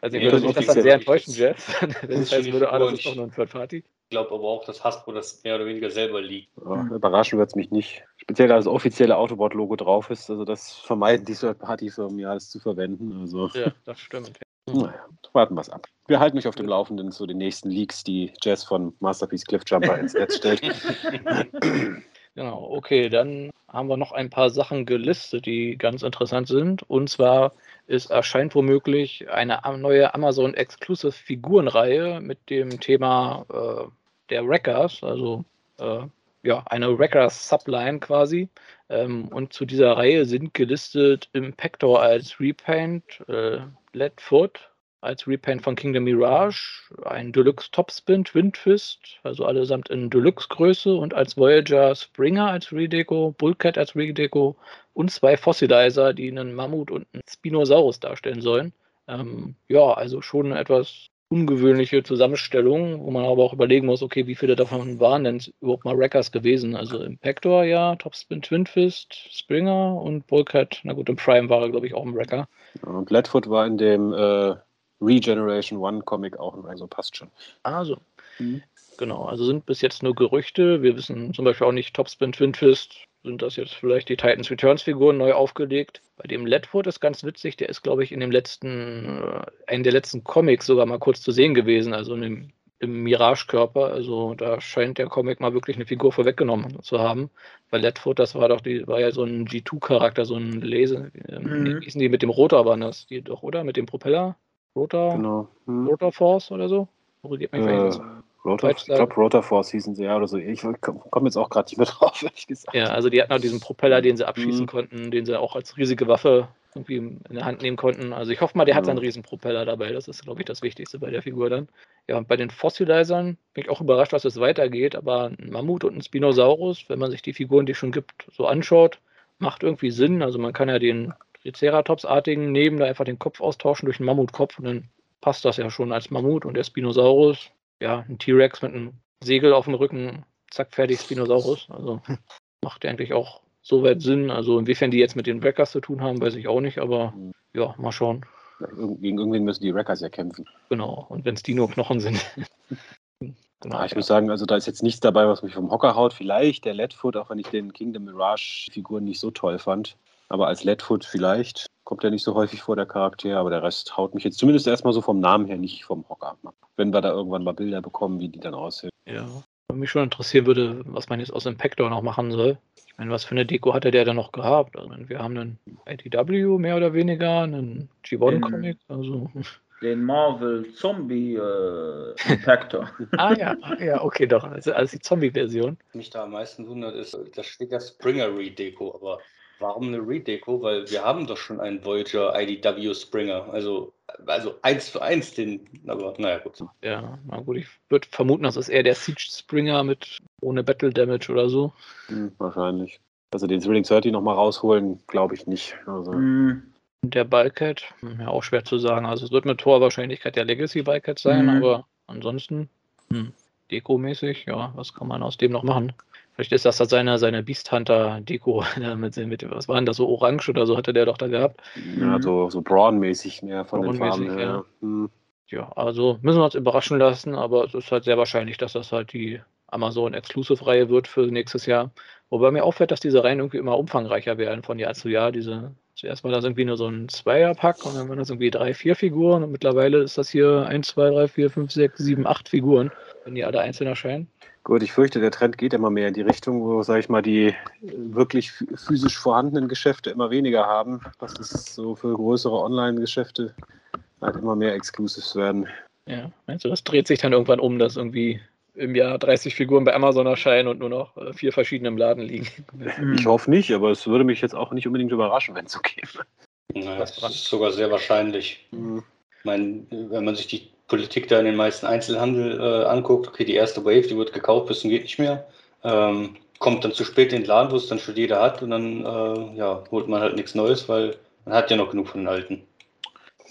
Also, ich würde mich das dann sehr enttäuschen, Jeff, wenn es heißen würde, ah, das ist doch nur ein Third-Party. Ich glaube aber auch, dass Hasbro das mehr oder weniger selber liegt. Ja, überraschen wird es mich nicht. Speziell da das offizielle Autobot-Logo drauf ist. Also, das vermeiden die Third-Party-Firmen ja, das zu verwenden. Also. Ja, das stimmt. Naja, warten wir es ab. Wir halten mich auf dem Laufenden zu den nächsten Leaks, die Jazz von Masterpiece Cliffjumper ins Netz stellt. Genau, okay, dann haben wir noch ein paar Sachen gelistet, die ganz interessant sind. Und zwar es erscheint womöglich eine neue Amazon Exclusive Figurenreihe mit dem Thema äh, der Wreckers, also äh, ja, eine Wreckers Subline quasi. Ähm, und zu dieser Reihe sind gelistet Impactor als Repaint, äh, Leadfoot als Repaint von Kingdom Mirage, ein Deluxe Topspin Twin Twist, also allesamt in Deluxe-Größe und als Voyager Springer als Redeco, Bullcat als Redeco und zwei Fossilizer, die einen Mammut und einen Spinosaurus darstellen sollen. Ähm, ja, also schon etwas ungewöhnliche Zusammenstellung, wo man aber auch überlegen muss, okay, wie viele davon waren denn überhaupt mal Wreckers gewesen? Also Impactor, ja, Topspin Twin Fist, Springer und Bullcat, na gut, im Prime war er, glaube ich, auch ein Wrecker. Und Bladfoot war in dem äh, Regeneration One Comic auch noch, also passt schon. Also, mhm. genau, also sind bis jetzt nur Gerüchte. Wir wissen zum Beispiel auch nicht, Topspin Twin Fist, sind das jetzt vielleicht die Titans Returns Figuren neu aufgelegt. Bei dem Ledford ist ganz witzig, der ist, glaube ich, in dem letzten, äh, einen der letzten Comics sogar mal kurz zu sehen gewesen, also in dem, im Mirage-Körper. Also da scheint der Comic mal wirklich eine Figur vorweggenommen zu haben. Bei Ledford, das war doch die, war ja so ein G2-Charakter, so ein Laser. Ähm, mhm. Hießen die mit dem Rotor waren das, die doch, oder? Mit dem Propeller? Rotor, genau. hm. Rotor Force oder so? Korrigiert mich, äh, Rotor, ich glaube, Rotor Force hießen sie ja oder so. Ich komme jetzt auch gerade nicht mehr drauf, ehrlich gesagt. Ja, also die hatten auch diesen Propeller, den sie abschießen mhm. konnten, den sie auch als riesige Waffe irgendwie in der Hand nehmen konnten. Also ich hoffe mal, der hat seinen riesen Propeller dabei. Das ist, glaube ich, das Wichtigste bei der Figur dann. Ja, und bei den Fossilizern bin ich auch überrascht, dass es weitergeht, aber ein Mammut und ein Spinosaurus, wenn man sich die Figuren, die es schon gibt, so anschaut, macht irgendwie Sinn. Also man kann ja den Triceratops-artigen nehmen, da einfach den Kopf austauschen durch einen Mammutkopf und dann passt das ja schon als Mammut und der Spinosaurus, ja, ein T-Rex mit einem Segel auf dem Rücken, zack, fertig Spinosaurus. Also macht eigentlich auch soweit Sinn. Also inwiefern die jetzt mit den Wreckers zu tun haben, weiß ich auch nicht, aber ja, mal schauen. Gegen irgendwen müssen die Wreckers ja kämpfen. Genau, und wenn es Dino-Knochen sind. Genau, ah, ich ja. muss sagen, also da ist jetzt nichts dabei, was mich vom Hocker haut. Vielleicht der Leadfoot, auch wenn ich den Kingdom Mirage-Figuren nicht so toll fand. Aber als Leadfoot vielleicht kommt er nicht so häufig vor, der Charakter, aber der Rest haut mich jetzt zumindest erstmal so vom Namen her nicht vom Hocker ab. Wenn wir da irgendwann mal Bilder bekommen, wie die dann aussehen. Ja. Wenn mich schon interessieren würde, was man jetzt aus Impactor noch machen soll. Ich meine, was für eine Deko hatte der denn noch gehabt? Also, wir haben einen IDW mehr oder weniger, einen G1-Comic, also. Den Marvel Zombie äh, Impactor. ah ja, ja, okay, doch. Also, also die Zombie-Version. Was mich da am meisten wundert, ist, da steht ja Springer Redeko, aber warum eine Redeko? Weil wir haben doch schon einen Voyager IDW Springer. Also, also eins zu eins den, aber naja, gut. Ja, na gut, ich würde vermuten, das ist eher der Siege Springer mit ohne Battle Damage oder so. Hm, wahrscheinlich. Also den Thrilling 30 nochmal rausholen, glaube ich nicht. Also. Hm, Der Bulkhead, hm, ja auch schwer zu sagen. Also es wird mit hoher Wahrscheinlichkeit der Legacy Bulkhead sein, Mhm. aber ansonsten hm, Deko-mäßig, ja, was kann man aus dem noch machen? Vielleicht ist das halt seine, seine Beast Hunter Deko da mit, mit, was war denn das, so orange oder so hatte der doch da gehabt. Ja, Mhm. so, so Braun-mäßig mehr von den Farben Braun-mäßig, her. Hm. Ja, also müssen wir uns überraschen lassen, aber es ist halt sehr wahrscheinlich, dass das halt die Amazon Exclusive-Reihe wird für nächstes Jahr. Wobei mir auffällt, dass diese Reihen irgendwie immer umfangreicher werden von Jahr zu Jahr. Diese, zuerst war das irgendwie nur so ein Zweier-Pack und dann waren das irgendwie drei, vier Figuren und mittlerweile ist das hier 1, 2, 3, 4, 5, 6, 7, 8 Figuren, wenn die alle einzeln erscheinen. Gut, ich fürchte, der Trend geht immer mehr in die Richtung, wo, sag ich mal, die äh, wirklich ph- physisch vorhandenen Geschäfte immer weniger haben. Dass es so für größere Online-Geschäfte halt immer mehr Exclusives werden. Ja, meinst du, das dreht sich dann irgendwann um, dass irgendwie im Jahr 30 Figuren bei Amazon erscheinen und nur noch äh, vier verschiedene im Laden liegen? hm. Ich hoffe nicht, aber es würde mich jetzt auch nicht unbedingt überraschen, wenn es so käme. Naja, Was das ist sogar sehr wahrscheinlich. Hm. Ich meine, wenn man sich die Politik da in den meisten Einzelhandel äh, anguckt, okay, die erste Wave, die wird gekauft, bis zum geht nicht mehr. Ähm, kommt dann zu spät in den Laden, wo es dann schon jeder hat und dann äh, ja, holt man halt nichts Neues, weil man hat ja noch genug von den alten.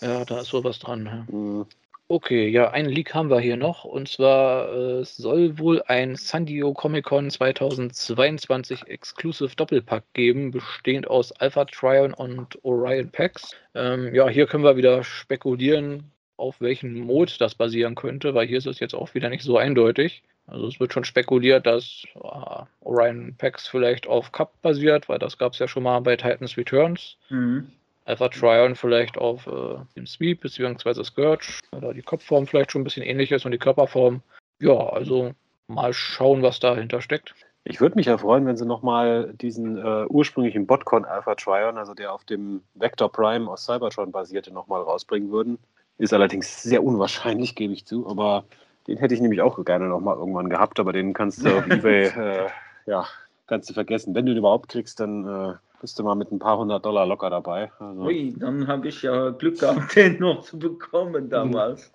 Ja, da ist sowas dran. Ja. Hm. Okay, ja, einen Leak haben wir hier noch. Und zwar äh, es soll wohl ein San Diego Comic Con 2022 Exclusive Doppelpack geben, bestehend aus Alpha Trion und Orion Packs. Ähm, ja, hier können wir wieder spekulieren, auf welchen Mode das basieren könnte, weil hier ist es jetzt auch wieder nicht so eindeutig. Also es wird schon spekuliert, dass äh, Orion Packs vielleicht auf Cup basiert, weil das gab es ja schon mal bei Titans Returns. Hm. Alpha Tryon vielleicht auf äh, dem Sweep bzw. Scourge, weil da die Kopfform vielleicht schon ein bisschen ähnlich ist und die Körperform. Ja, also mal schauen, was dahinter steckt. Ich würde mich ja freuen, wenn sie nochmal diesen äh, ursprünglichen Botcon Alpha Trion, also der auf dem Vector Prime aus Cybertron basierte, nochmal rausbringen würden. Ist allerdings sehr unwahrscheinlich, gebe ich zu, aber den hätte ich nämlich auch gerne nochmal irgendwann gehabt, aber den kannst du auf Ebay, äh, ja, kannst du vergessen. Wenn du ihn überhaupt kriegst, dann äh, bist du mal mit ein paar hundert Dollar locker dabei. Also, Ui, dann habe ich ja Glück gehabt, den noch zu bekommen damals.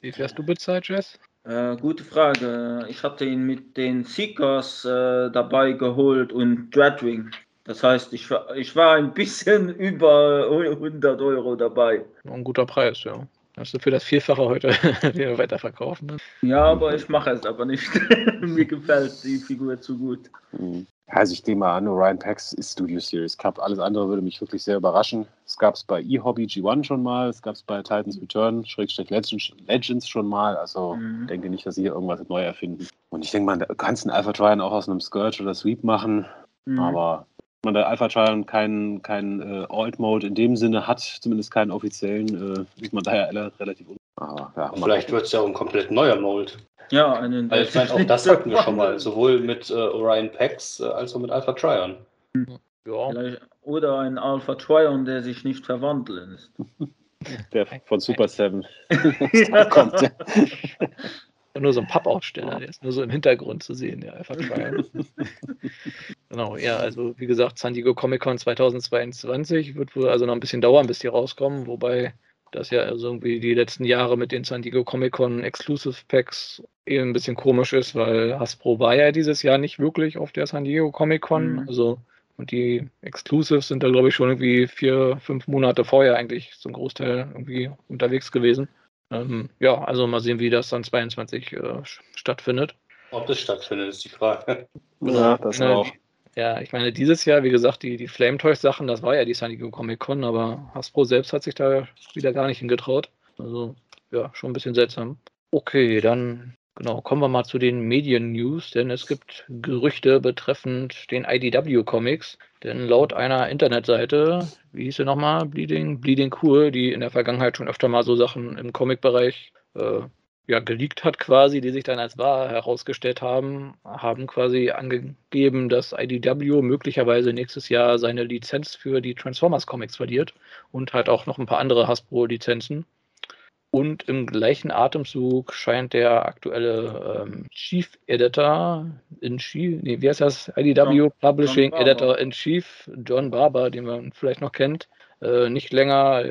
Wie fährst du bezahlt, Jess? Äh, gute Frage. Ich hatte ihn mit den Seekers äh, dabei geholt und Dreadwing. Das heißt, ich war, ich war ein bisschen über 100 Euro dabei. Ein guter Preis, ja. Hast du für das Vierfache heute wieder weiterverkaufen? Ne? Ja, aber ich mache es aber nicht. Mir gefällt die Figur zu gut. mh. also ich nehme mal an, Orion Pax ist Studio Series Cup. Alles andere würde mich wirklich sehr überraschen. Es gab es bei eHobby G1 schon mal, es gab es bei Titans Return, Schrägstrich Legends, Legends schon mal. Also Mhm. ich denke nicht, dass sie hier irgendwas neu erfinden. Und ich denke mal, du kannst einen Alpha Trion auch aus einem Scourge oder Sweep machen, Mhm. aber man der Alpha Trion keinen kein, äh, Alt-Mode in dem Sinne hat, zumindest keinen offiziellen, äh, ist man daher alle relativ un Aber ja, Vielleicht wird es ja auch ein komplett neuer Mold. ja, einen. Weil ich meine, auch das hatten wir schon mal, sowohl mit äh, Orion Pax äh, als auch mit Alpha Trion. Ja, Vielleicht- Oder ein Alpha Trion, der sich nicht verwandeln lässt. der von Super Seven Ja. kommt. Nur so ein Pappaufsteller, der ist nur so im Hintergrund zu sehen, der Alpha Trial. genau, ja, also wie gesagt, San Diego Comic Con 2022 wird wohl also noch ein bisschen dauern, bis die rauskommen, wobei das ja also irgendwie die letzten Jahre mit den San Diego Comic Con Exclusive Packs eher ein bisschen komisch ist, weil Hasbro war ja dieses Jahr nicht wirklich auf der San Diego Comic Con, Mhm. also und die Exclusives sind da glaube ich schon irgendwie vier, fünf Monate vorher eigentlich zum Großteil irgendwie unterwegs gewesen. Ähm, ja, also mal sehen, wie das dann 22 äh, stattfindet. Ob das stattfindet, ist die Frage. ja, das Ne, auch. Ja, ich meine, dieses Jahr, wie gesagt, die, die Flame Toys Sachen, das war ja die San Diego Comic Con, aber Hasbro selbst hat sich da wieder gar nicht hingetraut. Also, ja, schon ein bisschen seltsam. Okay, dann, genau, kommen wir mal zu den Medien-News, denn es gibt Gerüchte betreffend den IDW Comics. Denn laut einer Internetseite, wie hieß sie nochmal, Bleeding, Bleeding Cool, die in der Vergangenheit schon öfter mal so Sachen im Comic-Bereich äh, ja, geleakt hat quasi, die sich dann als wahr herausgestellt haben, haben quasi angegeben, dass IDW möglicherweise nächstes Jahr seine Lizenz für die Transformers Comics verliert und halt auch noch ein paar andere Hasbro-Lizenzen. Und im gleichen Atemzug scheint der aktuelle ähm, Chief Editor in Chief, nee, wie heißt das? IDW John, Publishing John Editor in Chief, John Barber, den man vielleicht noch kennt, äh, nicht länger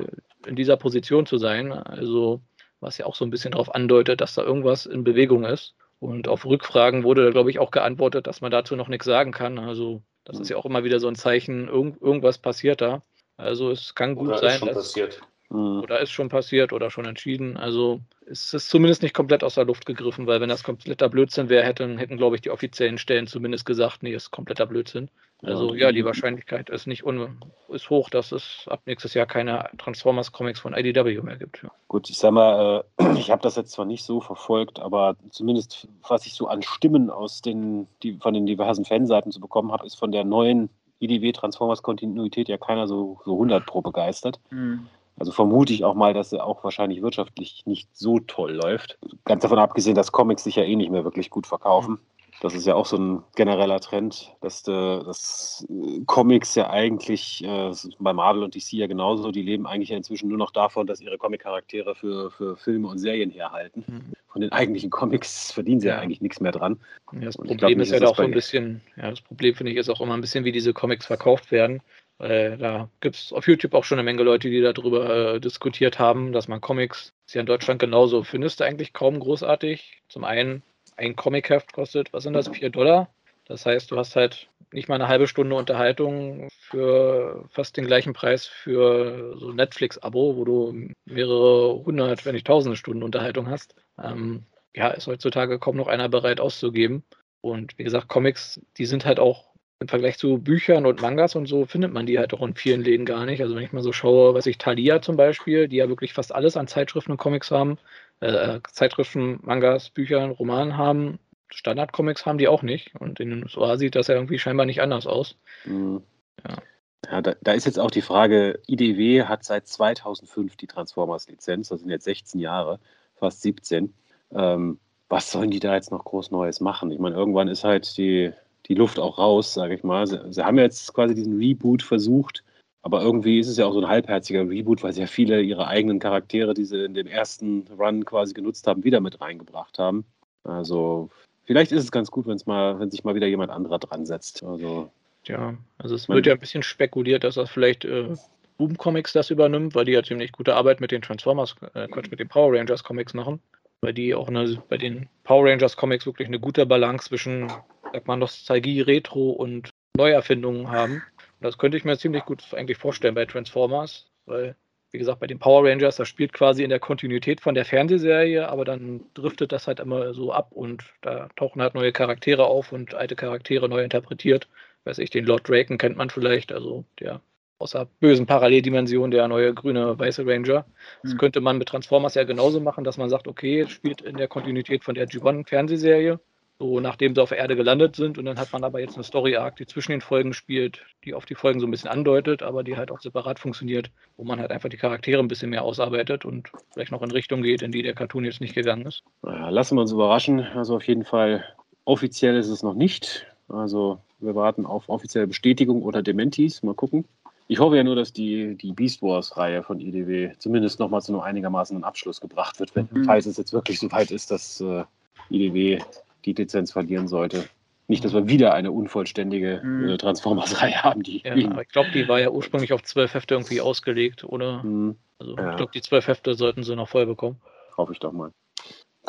in dieser Position zu sein. Also, was ja auch so ein bisschen darauf andeutet, dass da irgendwas in Bewegung ist. Und auf Rückfragen wurde, glaube ich, auch geantwortet, dass man dazu noch nichts sagen kann. Also, das ist ja auch immer wieder so ein Zeichen, irgend, irgendwas passiert da. Also, es kann gut Oder sein. Ist schon dass, passiert Mhm. Oder ist schon passiert oder schon entschieden. Also es ist zumindest nicht komplett aus der Luft gegriffen, weil wenn das kompletter Blödsinn wäre, hätten, hätten glaube ich, die offiziellen Stellen zumindest gesagt, nee, ist kompletter Blödsinn. Also ja, ja die Wahrscheinlichkeit ist nicht un ist hoch, dass es ab nächstes Jahr keine Transformers Comics von IDW mehr gibt. Ja. Gut, ich sag mal, äh, ich habe das jetzt zwar nicht so verfolgt, aber zumindest was ich so an Stimmen aus den, die von den diversen Fanseiten zu bekommen habe, ist von der neuen IDW Transformers Kontinuität ja keiner so, so 100 pro begeistert. Mhm. Also vermute ich auch mal, dass er auch wahrscheinlich wirtschaftlich nicht so toll läuft. Ganz davon abgesehen, dass Comics sich ja eh nicht mehr wirklich gut verkaufen. Das ist ja auch so ein genereller Trend, dass, äh, dass äh, Comics ja eigentlich, äh, bei Marvel und DC ja genauso, die leben eigentlich ja inzwischen nur noch davon, dass ihre Comic-Charaktere für, für Filme und Serien herhalten. Mhm. Von den eigentlichen Comics verdienen sie ja, ja eigentlich nichts mehr dran. Ja, das Problem glaub, ist ja auch so ein bisschen, ja, das Problem finde ich ist auch immer ein bisschen, wie diese Comics verkauft werden. Äh, da gibt es auf YouTube auch schon eine Menge Leute, die darüber äh, diskutiert haben, dass man Comics, ist ja in Deutschland genauso, findest du eigentlich kaum großartig. Zum einen, ein Comicheft kostet, was sind das, 4 Dollar? Das heißt, du hast halt nicht mal eine halbe Stunde Unterhaltung für fast den gleichen Preis für so Netflix-Abo, wo du mehrere hundert, wenn nicht tausende Stunden Unterhaltung hast. Ähm, ja, ist heutzutage kaum noch einer bereit auszugeben. Und wie gesagt, Comics, die sind halt auch im Vergleich zu Büchern und Mangas und so findet man die halt auch in vielen Läden gar nicht. Also wenn ich mal so schaue, weiß ich, Thalia zum Beispiel, die ja wirklich fast alles an Zeitschriften und Comics haben, äh, Zeitschriften, Mangas, Büchern, Romanen haben, Standard-Comics haben die auch nicht. Und in den USA sieht das ja irgendwie scheinbar nicht anders aus. Mhm. Ja. Ja, da, da, ist jetzt auch die Frage, IDW hat seit 2005 die Transformers-Lizenz, das sind jetzt 16 Jahre, fast 17. Ähm, was sollen die da jetzt noch groß Neues machen? Ich meine, irgendwann ist halt die, die Luft auch raus, sage ich mal. Sie, sie, haben jetzt quasi diesen Reboot versucht, aber irgendwie ist es ja auch so ein halbherziger Reboot, weil sie ja viele ihrer eigenen Charaktere, die sie in dem ersten Run quasi genutzt haben, wieder mit reingebracht haben. Also vielleicht ist es ganz gut, wenn's mal, wenn sich mal wieder jemand anderer dran setzt. Also, ja, also es wird ja ein bisschen spekuliert, dass das vielleicht äh, Boom Comics das übernimmt, weil die ja ziemlich gute Arbeit mit den Transformers, äh, Quatsch, mit den Power Rangers Comics machen. Weil die auch eine, bei den Power Rangers Comics wirklich eine gute Balance zwischen sag mal, Nostalgie, Retro und Neuerfindungen haben. Und das könnte ich mir ziemlich gut eigentlich vorstellen bei Transformers, weil, wie gesagt, bei den Power Rangers, das spielt quasi in der Kontinuität von der Fernsehserie, aber dann driftet das halt immer so ab und da tauchen halt neue Charaktere auf und alte Charaktere neu interpretiert. Weiß ich, den Lord Draken kennt man vielleicht, also der aus der bösen Paralleldimension der neue grüne weiße Ranger. Das hm. könnte man mit Transformers ja genauso machen, dass man sagt, okay, es spielt in der Kontinuität von der G1-Fernsehserie so nachdem sie auf der Erde gelandet sind. Und dann hat man aber jetzt eine Story-Arc, die zwischen den Folgen spielt, die auf die Folgen so ein bisschen andeutet, aber die halt auch separat funktioniert, wo man halt einfach die Charaktere ein bisschen mehr ausarbeitet und vielleicht noch in Richtung geht, in die der Cartoon jetzt nicht gegangen ist. Ja, lassen wir uns überraschen. Also auf jeden Fall offiziell ist es noch nicht. Also wir warten auf offizielle Bestätigung oder Dementis. Mal gucken. Ich hoffe ja nur, dass die, die Beast Wars-Reihe von IDW zumindest nochmal zu einem einigermaßen einen Abschluss gebracht wird, wenn, mhm. falls es jetzt wirklich so weit ist, dass äh, IDW die Lizenz verlieren sollte. Nicht, dass wir wieder eine unvollständige mhm. Transformers-Reihe haben. Die ja, aber ich glaube, die war ja ursprünglich auf zwölf Hefte irgendwie ausgelegt, oder? Mhm. Also ja. ich glaube, die zwölf Hefte sollten sie noch voll bekommen. Hoffe ich doch mal.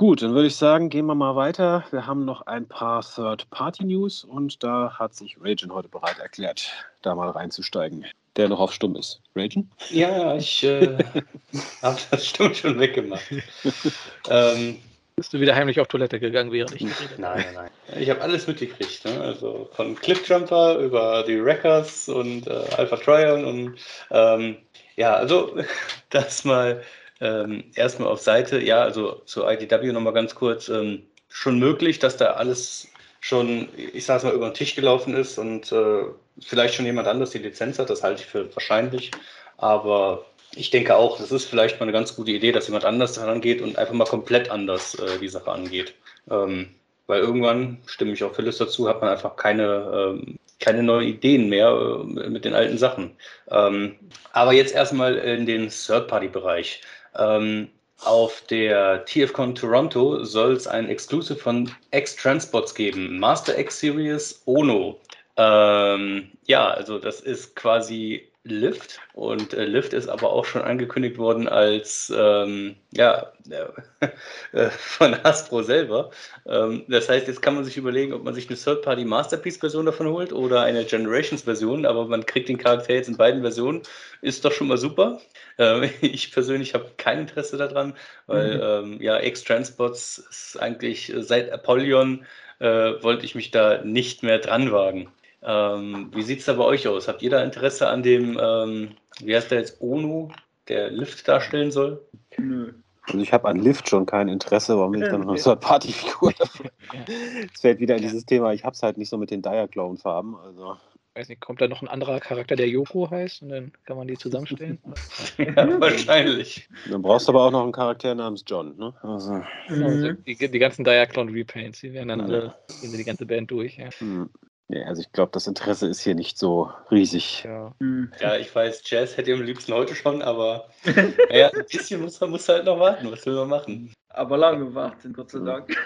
Gut, dann würde ich sagen, gehen wir mal weiter. Wir haben noch ein paar Third-Party-News und da hat sich Ragen heute bereit erklärt, da mal reinzusteigen, der noch auf Stumm ist. Ragen? Ja, ich äh, habe das Stumm schon weggemacht. ähm, bist du wieder heimlich auf Toilette gegangen, während ich geredet habe? Nein, nein, nein. Ich habe alles mitgekriegt. Ne? Also von Cliffjumper über die Wreckers und äh, Alpha Trion und ähm, ja, also das mal ähm, erstmal auf Seite. Ja, also zu IDW nochmal ganz kurz. Ähm, schon möglich, dass da alles schon, ich sag's mal, über den Tisch gelaufen ist und äh, vielleicht schon jemand anderes die Lizenz hat. Das halte ich für wahrscheinlich. Aber Ich denke auch, das ist vielleicht mal eine ganz gute Idee, dass jemand anders daran geht und einfach mal komplett anders äh, die Sache angeht. Ähm, weil irgendwann, stimme ich auch Phyllis dazu, hat man einfach keine, ähm, keine neuen Ideen mehr äh, mit den alten Sachen. Ähm, aber jetzt erstmal in den Third-Party-Bereich. Ähm, auf der TFCon Toronto soll es ein Exclusive von X-Transports geben. Master X Series Ono. Ähm, ja, also das ist quasi Lift und äh, Lift ist aber auch schon angekündigt worden als ähm, ja äh, von Hasbro selber. Ähm, das heißt, jetzt kann man sich überlegen, ob man sich eine Third-Party Masterpiece-Version davon holt oder eine Generations-Version, aber man kriegt den Charakter jetzt in beiden Versionen, ist doch schon mal super. Ähm, ich persönlich habe kein Interesse daran, weil mhm. ähm, ja X-Transports ist eigentlich äh, seit Apollyon äh, wollte ich mich da nicht mehr dran wagen. Ähm, wie sieht es da bei euch aus? Habt ihr da Interesse an dem, ähm, wie heißt der jetzt, ONU, der Lift darstellen soll? Nö. Also ich habe an Lift schon kein Interesse, warum will ich dann noch eine Third-Party-Figur Es fällt wieder in dieses Thema, ich habe es halt nicht so mit den Diaclone-Farben. Also. Weiß nicht, kommt da noch ein anderer Charakter, der Yoko heißt und dann kann man die zusammenstellen? ja, wahrscheinlich. Dann brauchst du aber auch noch einen Charakter namens John, ne? Also. Mhm. die, die, ganzen Diaclone-Repaints, die werden dann alle, gehen die ganze Band durch, ja. Mhm. Ja, also ich glaube, das Interesse ist hier nicht so riesig. Ja, hm. ja ich weiß, Jazz hätte am liebsten heute schon, aber ja, ein bisschen muss man muss halt noch warten. Was will man machen? Aber lange warten, Gott sei Dank.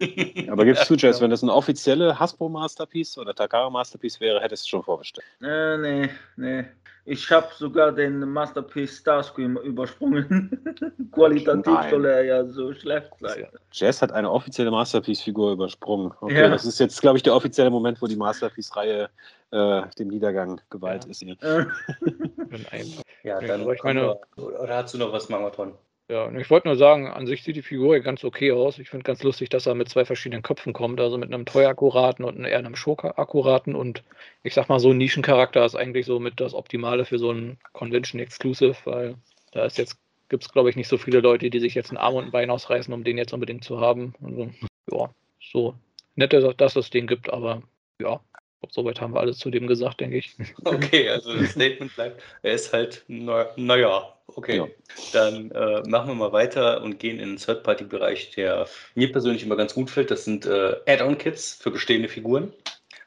aber gibst du, Jazz, wenn das ein offizielle Hasbro Masterpiece oder Takara Masterpiece wäre, hättest du schon vorbestellt? Äh, nee, nee. Ich habe sogar den Masterpiece Starscream übersprungen. Qualitativ Nein. soll er ja so schlecht sein. Jazz hat eine offizielle Masterpiece-Figur übersprungen. Okay, ja. das ist jetzt, glaube ich, der offizielle Moment, wo die Masterpiece-Reihe äh, dem Niedergang geweiht ja. ist. Hier. ja, dann ich meine, oder hast du noch was, Mamaton? Ja, ich wollte nur sagen, an sich sieht die Figur ganz okay aus. Ich finde ganz lustig, dass er mit zwei verschiedenen Köpfen kommt, also mit einem Teuerakkuraten und eher einem Schurke-Akkuraten. Und ich sag mal, so ein Nischencharakter ist eigentlich so mit das Optimale für so ein Convention Exclusive, weil da ist jetzt, gibt es glaube ich nicht so viele Leute, die sich jetzt ein Arm und ein Bein ausreißen, um den jetzt unbedingt zu haben. Also, ja, so nett, dass es den gibt, aber ja, Soweit haben wir alles zu dem gesagt, denke ich. Okay, also das Statement bleibt, er ist halt, na okay. Ja. Dann äh, machen wir mal weiter und gehen in den Third-Party-Bereich, der mir persönlich immer ganz gut fällt. Das sind äh, Add-on-Kits für bestehende Figuren.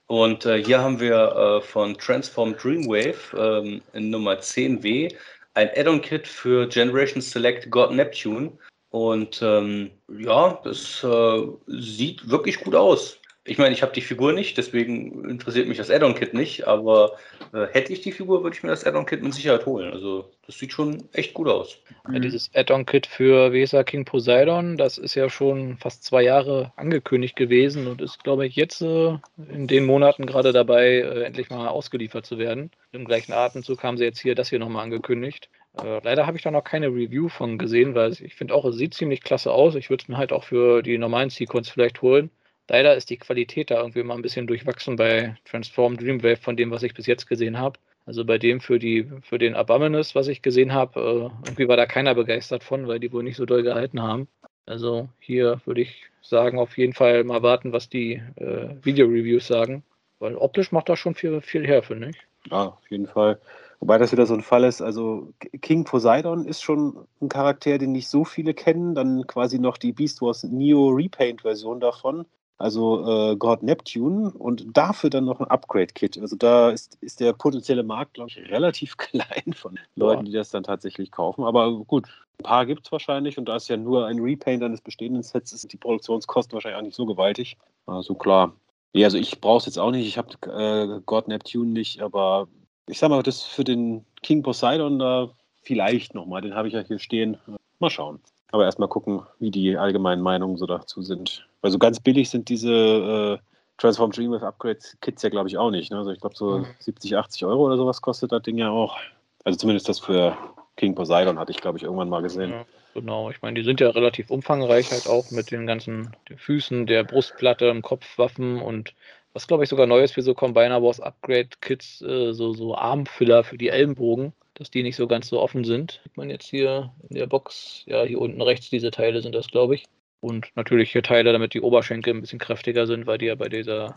Und äh, hier haben wir äh, von Transform Dreamwave ähm, Nummer 10W ein Add-on-Kit für Generation Select God Neptune. Und ähm, ja, das äh, sieht wirklich gut aus. Ich meine, ich habe die Figur nicht, deswegen interessiert mich das Add-on-Kit nicht, aber äh, hätte ich die Figur, würde ich mir das Add-on-Kit mit Sicherheit holen. Also das sieht schon echt gut aus. Ja, dieses Add-on-Kit für Weser King Poseidon, das ist ja schon fast zwei Jahre angekündigt gewesen und ist, glaube ich, jetzt äh, in den Monaten gerade dabei, äh, endlich mal ausgeliefert zu werden. Im gleichen Atemzug haben sie jetzt hier das hier nochmal angekündigt. Äh, leider habe ich da noch keine Review von gesehen, weil ich finde auch, es sieht ziemlich klasse aus. Ich würde es mir halt auch für die normalen Sequence vielleicht holen. Leider ist die Qualität da irgendwie mal ein bisschen durchwachsen bei Transform Dreamwave von dem, was ich bis jetzt gesehen habe. Also bei dem für, die, für den Abominus, was ich gesehen habe, äh, irgendwie war da keiner begeistert von, weil die wohl nicht so doll gehalten haben. Also hier würde ich sagen, auf jeden Fall mal warten, was die äh, Video-Reviews sagen. Weil optisch macht das schon viel, viel her, finde ich. Ja, auf jeden Fall. Wobei das wieder so ein Fall ist, also King Poseidon ist schon ein Charakter, den nicht so viele kennen. Dann quasi noch die Beast Wars Neo Repaint-Version davon also äh, God Neptune und dafür dann noch ein Upgrade-Kit. Also da ist, ist der potenzielle Markt, glaube ich, relativ klein von Leuten, die das dann tatsächlich kaufen. Aber gut, ein paar gibt es wahrscheinlich und da ist ja nur ein Repaint eines bestehenden Sets, ist die Produktionskosten wahrscheinlich auch nicht so gewaltig. Also klar. Ja, also ich brauche es jetzt auch nicht. Ich habe äh, God Neptune nicht, aber ich sag mal, das für den King Poseidon da vielleicht nochmal. Den habe ich ja hier stehen. Mal schauen. Aber erstmal gucken, wie die allgemeinen Meinungen so dazu sind. Weil so ganz billig sind diese äh, Transform Dreamwave Upgrade Kits ja, glaube ich, auch nicht. Ne? Also ich glaube, so mhm. 70, 80 Euro oder sowas kostet das Ding ja auch. Also zumindest das für King Poseidon hatte ich, glaube ich, irgendwann mal gesehen. Ja, genau, ich meine, die sind ja relativ umfangreich halt auch mit den ganzen den Füßen, der Brustplatte, dem Kopfwaffen und was, glaube ich, sogar neu ist für so Combiner Wars Upgrade Kits, äh, so, so Armfüller für die Ellenbogen dass die nicht so ganz so offen sind. Sieht man jetzt hier in der Box, ja, hier unten rechts diese Teile sind das, glaube ich. Und natürlich hier Teile, damit die Oberschenkel ein bisschen kräftiger sind, weil die ja bei dieser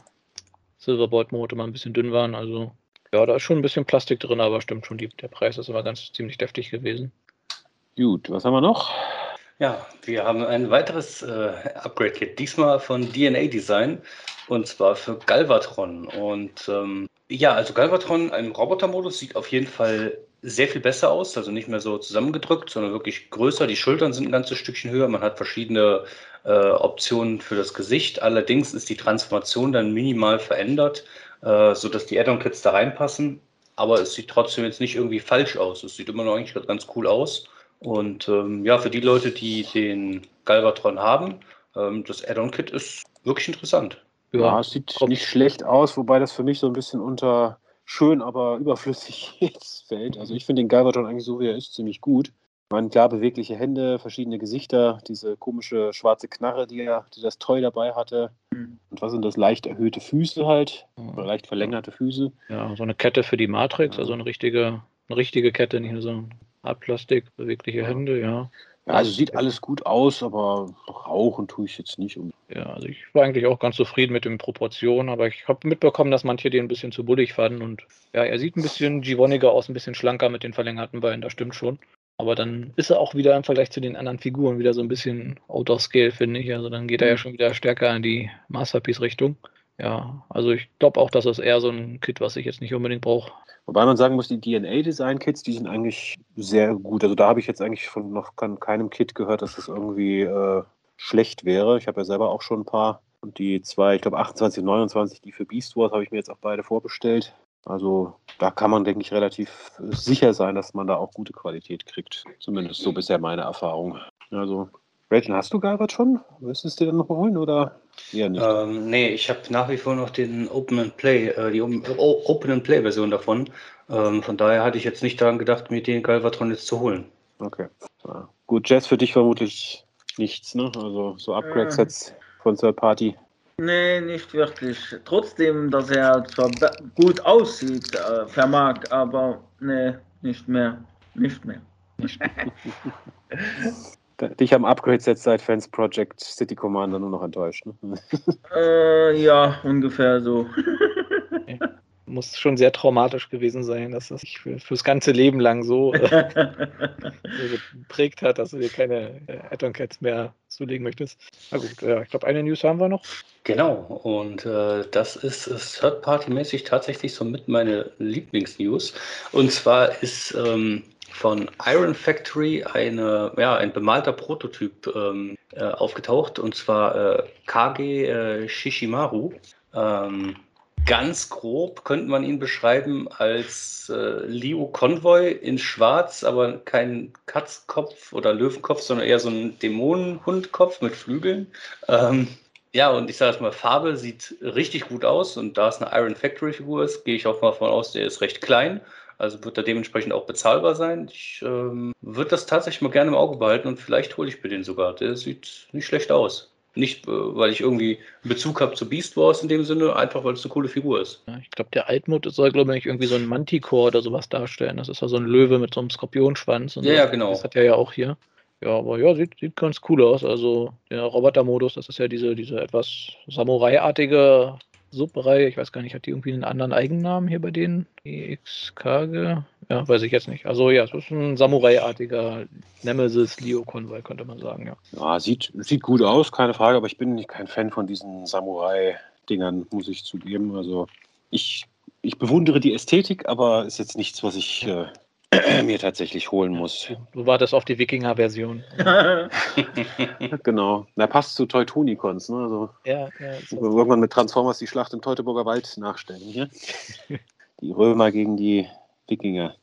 Silverboard-Mote mal ein bisschen dünn waren. Also Ja, da ist schon ein bisschen Plastik drin, aber stimmt schon, die, der Preis ist aber ganz ziemlich deftig gewesen. Gut, was haben wir noch? Ja, wir haben ein weiteres äh, Upgrade-Kit, diesmal von DNA Design und zwar für Galvatron. Und ähm, ja, also Galvatron im Robotermodus sieht auf jeden Fall sehr viel besser aus, also nicht mehr so zusammengedrückt, sondern wirklich größer. Die Schultern sind ein ganzes Stückchen höher. Man hat verschiedene äh, Optionen für das Gesicht. Allerdings ist die Transformation dann minimal verändert, äh, sodass die Add-on-Kits da reinpassen. Aber es sieht trotzdem jetzt nicht irgendwie falsch aus. Es sieht immer noch eigentlich ganz cool aus. Und ähm, ja, für die Leute, die den Galvatron haben, ähm, das Add-on-Kit ist wirklich interessant. Ja, ja es sieht nicht schlecht aus, wobei das für mich so ein bisschen unter schön, aber überflüssig jetzt fällt. Also ich finde den Galvatron eigentlich so, wie er ist, ziemlich gut. Man klar bewegliche Hände, verschiedene Gesichter, diese komische schwarze Knarre, die er, die das Toy dabei hatte. Mhm. Und was sind das? Leicht erhöhte Füße halt, oder leicht verlängerte Füße. Ja, so eine Kette für die Matrix, also eine richtige, eine richtige Kette, nicht nur so ein Hartplastik, bewegliche Hände, ja. Ja, also sieht alles gut aus, aber rauchen tue ich jetzt nicht. Um. Ja, also ich war eigentlich auch ganz zufrieden mit den Proportionen, aber ich habe mitbekommen, dass manche den ein bisschen zu bullig fanden und ja, er sieht ein bisschen Givoniger aus, ein bisschen schlanker mit den verlängerten Beinen, das stimmt schon. Aber dann ist er auch wieder im Vergleich zu den anderen Figuren wieder so ein bisschen out of scale, finde ich. Also dann geht er ja mhm. schon wieder stärker in die Masterpiece-Richtung. Ja, also ich glaube auch, dass das eher so ein Kit, was ich jetzt nicht unbedingt brauche. Wobei man sagen muss, die DNA-Design-Kits, die sind eigentlich sehr gut. Also da habe ich jetzt eigentlich von noch keinem Kit gehört, dass das irgendwie äh, schlecht wäre. Ich habe ja selber auch schon ein paar. Und die zwei, ich glaube 28 und 29, die für Beast Wars, habe ich mir jetzt auch beide vorbestellt. Also da kann man, denke ich, relativ sicher sein, dass man da auch gute Qualität kriegt. Zumindest so bisher meine Erfahrung. Also, Rachel, hast du Galvat schon? Müsstest du dir dann noch holen oder eher nicht? Ähm, nee, ich habe nach wie vor noch den Open and Play, äh, die Open and Play Version davon. Ähm, von daher hatte ich jetzt nicht daran gedacht, mir den Galvatron jetzt zu holen. Okay. Ja. Gut, Jazz für dich vermutlich nichts, ne? Also so Upgrade-Sets äh. von Third Party. Nee, nicht wirklich. Trotzdem, dass er zwar gut aussieht, äh, vermag, aber nee, nicht mehr. Nicht mehr. Nicht mehr. Dich haben Upgrade-Sets seit Fans Project City Commander nur noch enttäuscht. Ne? Äh, ja, ungefähr so. muss schon sehr traumatisch gewesen sein, dass das sich für, fürs ganze Leben lang so, äh, geprägt hat, dass du dir keine äh, Add-on Cats mehr zulegen möchtest. Na gut, ja, ich glaube, eine News haben wir noch. Genau, und äh, das ist Third-Party-mäßig tatsächlich so mit meine Lieblingsnews. Und zwar ist ähm, von Iron Factory eine, ja, ein bemalter Prototyp ähm, äh, aufgetaucht, und zwar äh, Kage äh, Shishimaru. Ähm, Ganz grob könnte man ihn beschreiben als äh, Leo Convoy in Schwarz, aber kein Katzkopf oder Löwenkopf, sondern eher so ein Dämonenhundkopf mit Flügeln. Ähm, ja, und ich sage jetzt mal, Farbe sieht richtig gut aus und da es eine Iron Factory Figur ist, gehe ich auch mal davon aus, der ist recht klein. Also wird er dementsprechend auch bezahlbar sein. Ich ähm, würde das tatsächlich mal gerne im Auge behalten und vielleicht hole ich mir den sogar. Der sieht nicht schlecht aus. Nicht, äh, weil ich irgendwie Bezug habe zu Beast Wars in dem Sinne, einfach weil es eine coole Figur ist. Ja, ich glaube, der Altmut soll, glaube ich, irgendwie so ein Manticore oder sowas darstellen. Das ist ja so ein Löwe mit so einem Skorpionschwanz. ja, ja, genau. Das hat er ja auch hier. Ja, aber ja, sieht, sieht ganz cool aus. Also der Roboter-Modus, das ist ja diese, diese etwas Samurai-artige Subreihe. Ich weiß gar nicht, hat die irgendwie einen anderen Eigennamen hier bei denen? EXKG? Ja, weiß ich jetzt nicht. Also ja, es ist ein Samurai-artiger Nemesis Leo Convoy, könnte man sagen, ja. Ja, sieht, sieht gut aus, keine Frage, aber ich bin nicht kein Fan von diesen Samurai-Dingern, muss ich zugeben. Also ich, ich bewundere die Ästhetik, aber ist jetzt nichts, was ich äh, mir tatsächlich holen muss. Du wartest auf die Wikinger-Version. genau. Na, passt zu Teutonicons, ne? Also, ja, ja. Irgendwann mit Transformers die Schlacht im Teutoburger Wald nachstellen. Hier. die Römer gegen die Wikinger,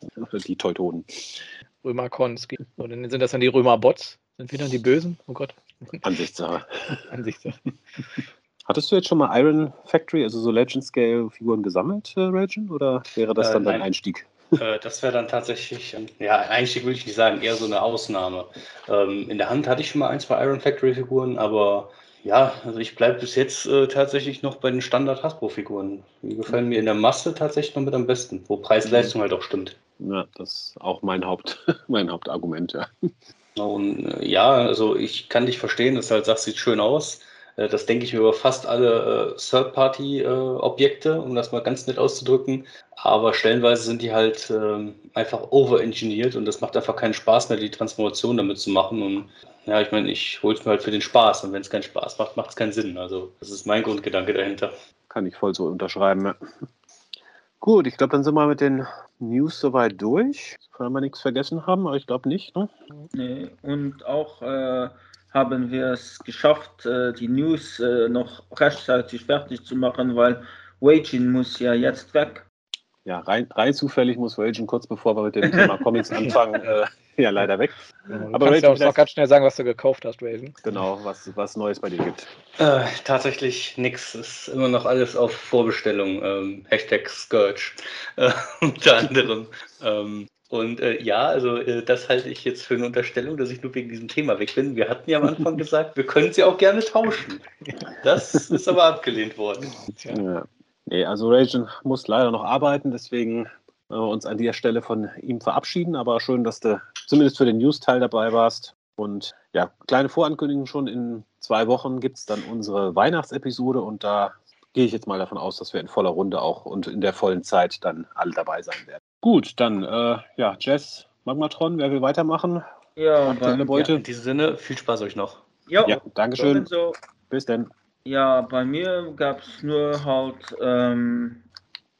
die Teutonen. Römercons. Oder sind das dann die Römerbots? Sind wir dann die Bösen? Oh Gott. Ansichtssache. Ansichtssache. Hattest du jetzt schon mal Iron Factory, also so Legend Scale Figuren gesammelt, äh, Regen? Oder wäre das äh, dann dein Einstieg? Äh, das wäre dann tatsächlich, ähm, ja, Einstieg würde ich nicht sagen, eher so eine Ausnahme. Ähm, in der Hand hatte ich schon mal ein, zwei Iron Factory Figuren, aber ja, also ich bleibe bis jetzt äh, tatsächlich noch bei den Standard Hasbro-Figuren. Die gefallen mir in der Masse tatsächlich noch mit am besten, wo Preis-Leistung halt auch stimmt. Ja, das ist auch mein, Haupt, mein Hauptargument, ja. Und äh, ja, also ich kann dich verstehen, dass du halt sagst, sieht schön aus. Äh, das denke ich über fast alle äh, Third-Party-Objekte, äh, um das mal ganz nett auszudrücken. Aber stellenweise sind die halt äh, einfach overengineert und das macht einfach keinen Spaß mehr, die Transformation damit zu machen. Und ja, ich meine, ich hole es mir halt für den Spaß und wenn es keinen Spaß macht, macht es keinen Sinn. Also das ist mein Grundgedanke dahinter. Kann ich voll so unterschreiben. Ja. Gut, ich glaube, dann sind wir mit den News soweit durch. Wenn wir nichts vergessen haben, aber ich glaube nicht. Ne? Nee, und auch äh, haben wir es geschafft, äh, die News äh, noch rechtzeitig fertig zu machen, weil Waging muss ja jetzt weg. Ja, rein, rein zufällig muss Waging kurz bevor wir mit dem Thema Comics anfangen, äh, ja leider weg. Genau, Aber kannst du uns noch ganz schnell sagen, was du gekauft hast, Raven. Genau, was, was Neues bei dir gibt. Äh, tatsächlich nichts. Ist immer noch alles auf Vorbestellung. Ähm, Hashtag Scourge äh, unter anderem. ähm, und äh, ja, also äh, das halte ich jetzt für eine Unterstellung, dass ich nur wegen diesem Thema weg bin. Wir hatten ja am Anfang gesagt, wir können sie auch gerne tauschen. Das ist aber abgelehnt worden. Ja. Nee, also Ragen muss leider noch arbeiten, deswegen äh, uns an dieser Stelle von ihm verabschieden. Aber schön, dass du zumindest für den News-Teil dabei warst. Und ja, kleine Vorankündigung schon. In zwei Wochen gibt es dann unsere Weihnachtsepisode und da gehe ich jetzt mal davon aus, dass wir in voller Runde auch und in der vollen Zeit dann alle dabei sein werden. Gut, dann äh, ja, Jess, Magmatron, wer will weitermachen? Ja, Aktuelle Beute. Ja, in diesem Sinne, viel Spaß euch noch. Jo, ja, Dankeschön. So. Bis dann. Ja, bei mir gab es nur halt ähm,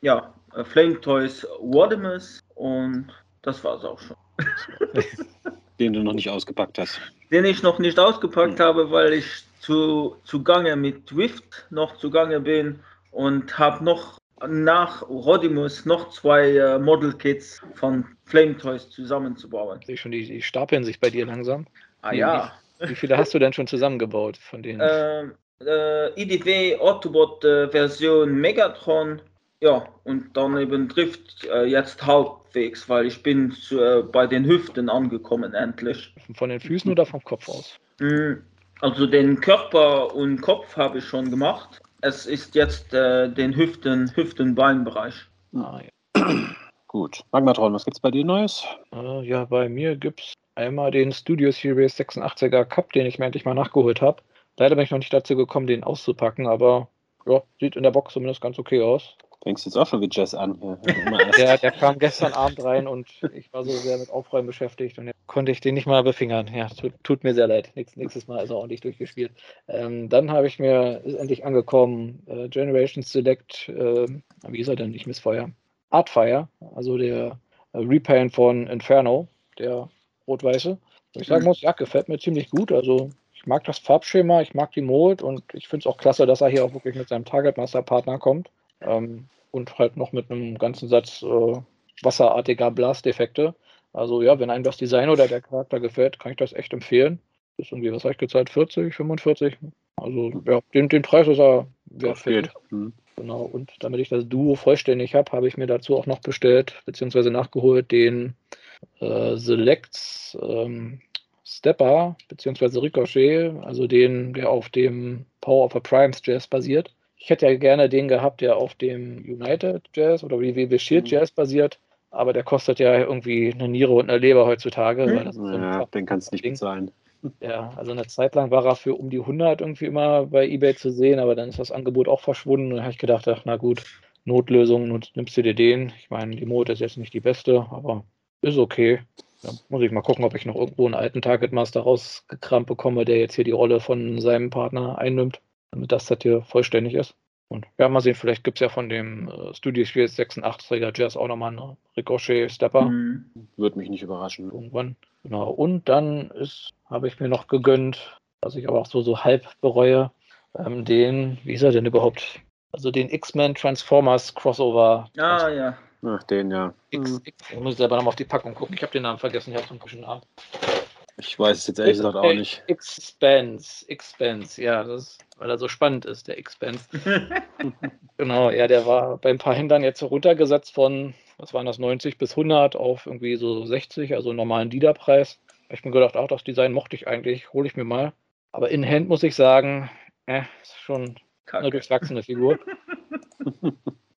ja, äh, Flame Toys Wardemus und das war es auch schon. Den du noch nicht ausgepackt hast. Den ich noch nicht ausgepackt hm. habe, weil ich zu, zugange mit Drift noch zugange bin und habe noch nach Rodimus noch zwei äh, Model Kits von Flame Toys zusammenzubauen. Ich sehe schon, die, die, stapeln sich bei dir langsam. Ah wie, ja. Wie, wie, viele hast du denn schon zusammengebaut von denen? Ähm, äh, IDW Autobot äh, Version Megatron ja, und dann eben trifft äh, jetzt halbwegs, weil ich bin zu, äh, bei den Hüften angekommen endlich. Von den Füßen oder vom Kopf aus? Mm, also den Körper und Kopf habe ich schon gemacht. Es ist jetzt äh, den Hüften, Hüften-Beinbereich. Ah, ja. Gut. Magmatron, was gibt's bei dir Neues? Äh, ja, bei mir gibt es einmal den Studio Series 86er Cup, den ich mir endlich mal nachgeholt habe. Leider bin ich noch nicht dazu gekommen, den auszupacken, aber ja, sieht in der Box zumindest ganz okay aus. Fängst jetzt auch schon wie Jazz an. Ja, der kam gestern Abend rein und ich war so sehr mit Aufräumen beschäftigt und jetzt konnte ich den nicht mal befingern. Ja, tut, tut mir sehr leid. Nächstes, nächstes Mal ist er ordentlich durchgespielt. Ähm, dann habe ich mir, ist endlich angekommen, äh, Generation Select, äh, wie ist er denn? Ich Missfeuer. Artfire, also der äh, Repaint von Inferno, der rot-weiße. Ich sagen mhm. muss, ja, gefällt mir ziemlich gut. Also ich mag das Farbschema, ich mag die Mold und ich finde es auch klasse, dass er hier auch wirklich mit seinem Target Master Partner kommt. Ähm, und halt noch mit einem ganzen Satz äh, wasserartiger Blastdefekte. Also ja, wenn einem das Design oder der Charakter gefällt, kann ich das echt empfehlen. Ist irgendwie, was habe ich gezahlt? 40, 45? Also ja, den, den Preis ist er wert. Geht. Mhm. Genau, und damit ich das Duo vollständig habe, habe ich mir dazu auch noch bestellt, beziehungsweise nachgeholt, den äh, Selects ähm, Stepper, beziehungsweise Ricochet, also den, der auf dem Power of a Primes Jazz basiert. Ich hätte ja gerne den gehabt, der auf dem United Jazz oder WW Shield mhm. Jazz basiert, aber der kostet ja irgendwie eine Niere und eine Leber heutzutage. Mhm. So ja, den kannst du nicht Ding. bezahlen. Ja, also eine Zeit lang war er für um die 100 irgendwie immer bei eBay zu sehen, aber dann ist das Angebot auch verschwunden und habe ich gedacht, ach, na gut, Notlösung, und nimmst du dir den. Ich meine, die Mode ist jetzt nicht die beste, aber ist okay. Da muss ich mal gucken, ob ich noch irgendwo einen alten Target Master rausgekramt bekomme, der jetzt hier die Rolle von seinem Partner einnimmt damit das hier vollständig ist. Und ja, mal sehen, vielleicht gibt es ja von dem äh, Studio Series 86er Jazz auch nochmal einen Ricochet-Stepper. Mhm. Würde mich nicht überraschen. Irgendwann. Genau. Und dann ist, habe ich mir noch gegönnt, was ich aber auch so, so halb bereue, ähm, den, wie ist er denn überhaupt? Also den X-Men Transformers Crossover. Ah, ja. Ach, den, ja. X, mhm. X, ich muss selber nochmal auf die Packung gucken. Ich habe den Namen vergessen, ich habe so einen bisschen Namen. Ich weiß es jetzt ehrlich gesagt auch nicht. Expense, Expense, ja, das, weil er so spannend ist, der Expense. genau, ja, der war bei ein paar Händlern jetzt runtergesetzt von, was waren das, 90 bis 100 auf irgendwie so 60, also normalen Liederpreis. Ich mir gedacht, auch das Design mochte ich eigentlich, hole ich mir mal. Aber in Hand muss ich sagen, äh, ist schon Kacke. eine durchwachsene Figur.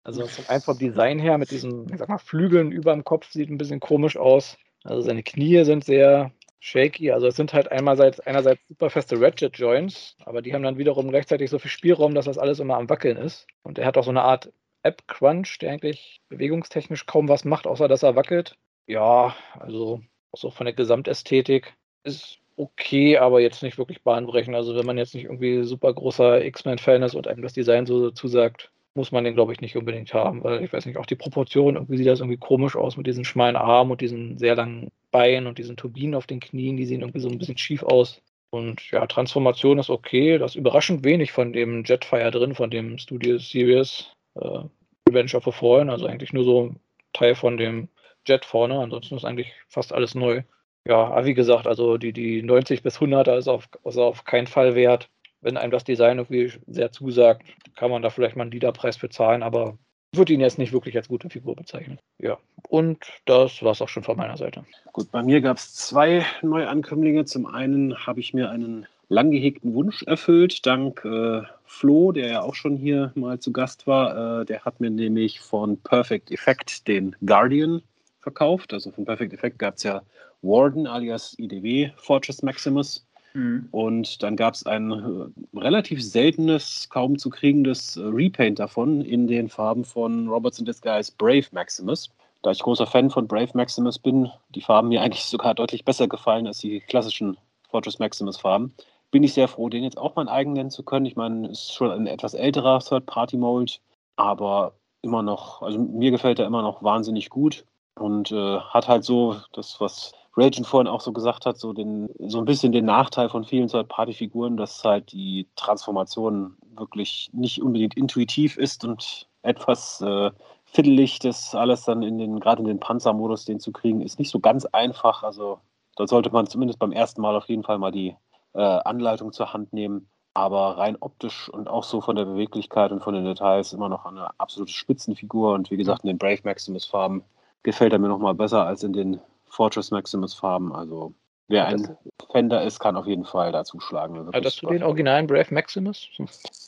also einfach vom Design her mit diesen, ich sag mal, Flügeln über dem Kopf sieht ein bisschen komisch aus. Also seine Knie sind sehr shaky. Also es sind halt einerseits, einerseits super feste Ratchet Joints, aber die haben dann wiederum gleichzeitig so viel Spielraum, dass das alles immer am Wackeln ist. Und er hat auch so eine Art App-Crunch, der eigentlich bewegungstechnisch kaum was macht, außer dass er wackelt. Ja, also so von der Gesamtästhetik ist okay, aber jetzt nicht wirklich bahnbrechend. Also wenn man jetzt nicht irgendwie super großer X-Men-Fan ist und einem das Design so zusagt, muss man den, glaube ich, nicht unbedingt haben, weil ich weiß nicht, auch die Proportion, irgendwie sieht das irgendwie komisch aus mit diesen schmalen Armen und diesen sehr langen Beinen und diesen Turbinen auf den Knien, die sehen irgendwie so ein bisschen schief aus. Und ja, Transformation ist okay. Da ist überraschend wenig von dem Jetfire drin, von dem Studio Series äh, Revenge of the Fallen. Also eigentlich nur so ein Teil von dem Jet vorne. Ansonsten ist eigentlich fast alles neu. Ja, wie gesagt, also die, die 90 bis 100er ist auf, ist auf keinen Fall wert. Wenn einem das Design irgendwie sehr zusagt, kann man da vielleicht mal einen Liederpreis bezahlen, aber würde ihn jetzt nicht wirklich als gute Figur bezeichnen. Ja, und das war es auch schon von meiner Seite. Gut, bei mir gab es zwei Neuankömmlinge. Zum einen habe ich mir einen lang gehegten Wunsch erfüllt, dank äh, Flo, der ja auch schon hier mal zu Gast war. Äh, der hat mir nämlich von Perfect Effect den Guardian verkauft. Also von Perfect Effect gab es ja Warden alias IDW Fortress Maximus. Mhm. Und dann gab es ein äh, relativ seltenes, kaum zu kriegendes äh, Repaint davon in den Farben von Roberts in Disguise Brave Maximus. Da ich großer Fan von Brave Maximus bin, die Farben mir eigentlich sogar deutlich besser gefallen als die klassischen Fortress Maximus Farben, bin ich sehr froh, den jetzt auch mein eigen nennen zu können. Ich meine, es ist schon ein etwas älterer Third-Party-Mold, aber immer noch, also mir gefällt er immer noch wahnsinnig gut und äh, hat halt so das, was Ragen vorhin auch so gesagt hat, so, den, so ein bisschen den Nachteil von vielen Third-Party-Figuren, dass halt die Transformation wirklich nicht unbedingt intuitiv ist und etwas äh, fiddelig, das alles dann in den, gerade in den Panzermodus, den zu kriegen, ist nicht so ganz einfach. Also da sollte man zumindest beim ersten Mal auf jeden Fall mal die äh, Anleitung zur Hand nehmen. Aber rein optisch und auch so von der Beweglichkeit und von den Details immer noch eine absolute Spitzenfigur. Und wie gesagt, in den Brave Maximus Farben gefällt er mir noch mal besser als in den Fortress Maximus Farben. Also wer ein Fender ist, kann auf jeden Fall dazu schlagen. Hattest du den originalen Brave Maximus?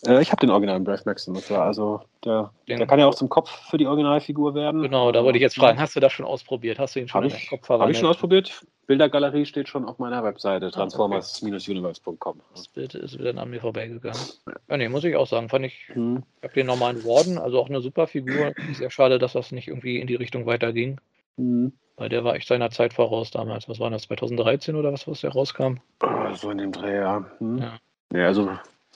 Äh, ich habe den originalen Brave Maximus, ja. Also der, der kann ja auch zum Kopf für die Originalfigur werden. Genau, da wollte ich jetzt fragen, hast du das schon ausprobiert? Hast du ihn schon hab in den Kopf verwandelt? Habe ich schon ausprobiert. Bildergalerie steht schon auf meiner Webseite, ah, transformers-universe.com. Das Bild ist wieder an mir vorbeigegangen. Ja, nee, muss ich auch sagen, fand ich, hm. ich habe den normalen Warden, also auch eine super Figur. Sehr schade, dass das nicht irgendwie in die Richtung weiterging. Hm. Weil der war echt seiner Zeit voraus damals. Was war das, 2013 oder was, was der rauskam? Oh, so in dem Dreh, ja. Hm. ja. Ja, also,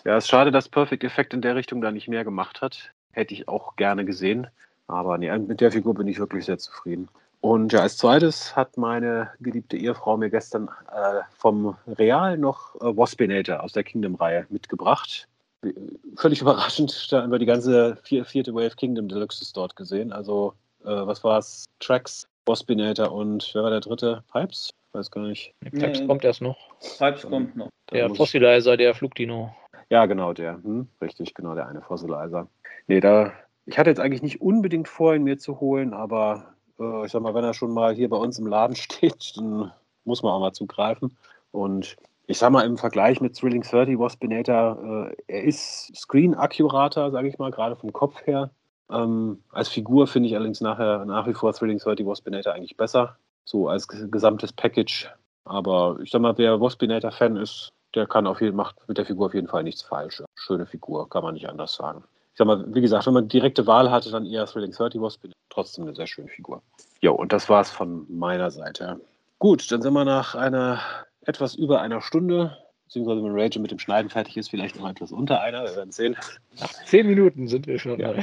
ja, es ist schade, dass Perfect Effect in der Richtung da nicht mehr gemacht hat. Hätte ich auch gerne gesehen. Aber nee, mit der Figur bin ich wirklich sehr zufrieden. Und ja, als zweites hat meine geliebte Ehefrau mir gestern äh, vom Real noch äh, Waspinator aus der Kingdom-Reihe mitgebracht. Völlig überraschend, da haben wir die ganze vierte Wave Kingdom Deluxe dort gesehen. Also, äh, was war es? Tracks, Waspinator und wer war der dritte? Pipes? Weiß gar nicht. Nee, Pipes nee, kommt erst noch. Pipes kommt noch. Der Fossilizer, der Flugdino. Ja, genau, der. Hm, richtig, genau, der eine Fossilizer. Nee, da. Ich hatte jetzt eigentlich nicht unbedingt vor, ihn mir zu holen, aber äh, ich sag mal, wenn er schon mal hier bei uns im Laden steht, dann muss man auch mal zugreifen. Und ich sag mal, im Vergleich mit Thrilling 30 Waspinator, äh, er ist screen-akkurater, sage ich mal, gerade vom Kopf her. Ähm, als Figur finde ich allerdings nachher nach wie vor Thrilling 30 Waspinator eigentlich besser. So als gesamtes Package. Aber ich sag mal, wer Waspinator-Fan ist, der kann auf jeden macht mit der Figur auf jeden Fall nichts falsch. Schöne Figur, kann man nicht anders sagen. Ich sag mal, wie gesagt, wenn man direkte Wahl hatte, dann eher Thrilling 30 Waspinator. Trotzdem eine sehr schöne Figur. Jo, und das war's von meiner Seite. Gut, dann sind wir nach einer etwas über einer Stunde beziehungsweise wenn Rage mit dem Schneiden fertig ist, vielleicht noch etwas unter einer, wir werden sehen. Zehn Minuten sind wir schon. Ja.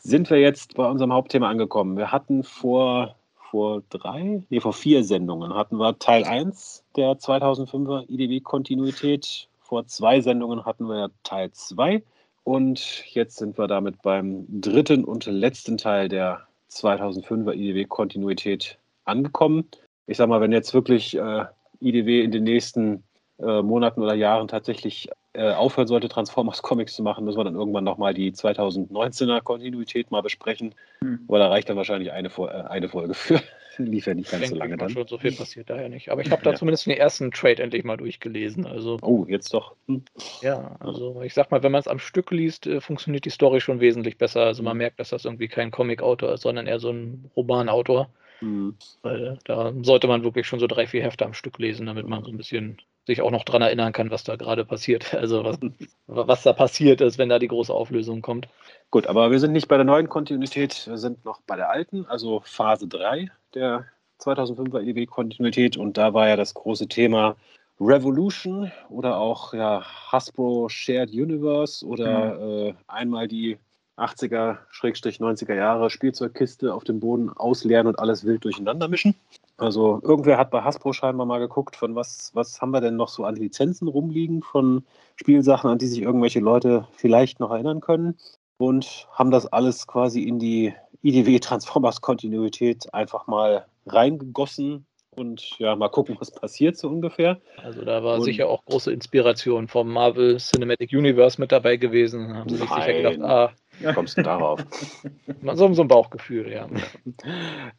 sind wir jetzt bei unserem Hauptthema angekommen. Wir hatten vor, vor drei, nee, vor vier Sendungen hatten wir Teil 1 der 2005er IDW-Kontinuität. Vor zwei Sendungen hatten wir Teil 2. Und jetzt sind wir damit beim dritten und letzten Teil der 2005er IDW-Kontinuität angekommen. Ich sag mal, wenn jetzt wirklich äh, IDW in den nächsten äh, Monaten oder Jahren tatsächlich äh, aufhören sollte, Transformers Comics zu machen, müssen wir dann irgendwann nochmal die 2019er Kontinuität mal besprechen. Hm. Aber da reicht dann wahrscheinlich eine, äh, eine Folge für. Lief ja nicht ganz so lange dann. Schon so viel passiert daher nicht. Aber ich habe da ja. zumindest den ersten Trade endlich mal durchgelesen. Also, oh, jetzt doch. Hm. Ja, also ich sag mal, wenn man es am Stück liest, äh, funktioniert die Story schon wesentlich besser. Also man hm. merkt, dass das irgendwie kein Comic-Autor ist, sondern eher so ein Romanautor. Mhm. Weil da sollte man wirklich schon so drei, vier Hefte am Stück lesen, damit man so ein bisschen sich auch noch dran erinnern kann, was da gerade passiert. Also was, was da passiert ist, wenn da die große Auflösung kommt. Gut, aber wir sind nicht bei der neuen Kontinuität, wir sind noch bei der alten, also Phase 3 der 2005er EW-Kontinuität und da war ja das große Thema Revolution oder auch ja, Hasbro Shared Universe oder mhm. äh, einmal die 80er, 90er Jahre Spielzeugkiste auf dem Boden ausleeren und alles wild durcheinander mischen. Also irgendwer hat bei Hasbro scheinbar mal geguckt, von was, was haben wir denn noch so an Lizenzen rumliegen von Spielsachen, an die sich irgendwelche Leute vielleicht noch erinnern können und haben das alles quasi in die IDW Transformers Kontinuität einfach mal reingegossen und ja, mal gucken, was passiert so ungefähr. Also da war und sicher auch große Inspiration vom Marvel Cinematic Universe mit dabei gewesen. Haben sie sich sicher gedacht, ah, wie kommst du darauf? so, so ein Bauchgefühl, ja.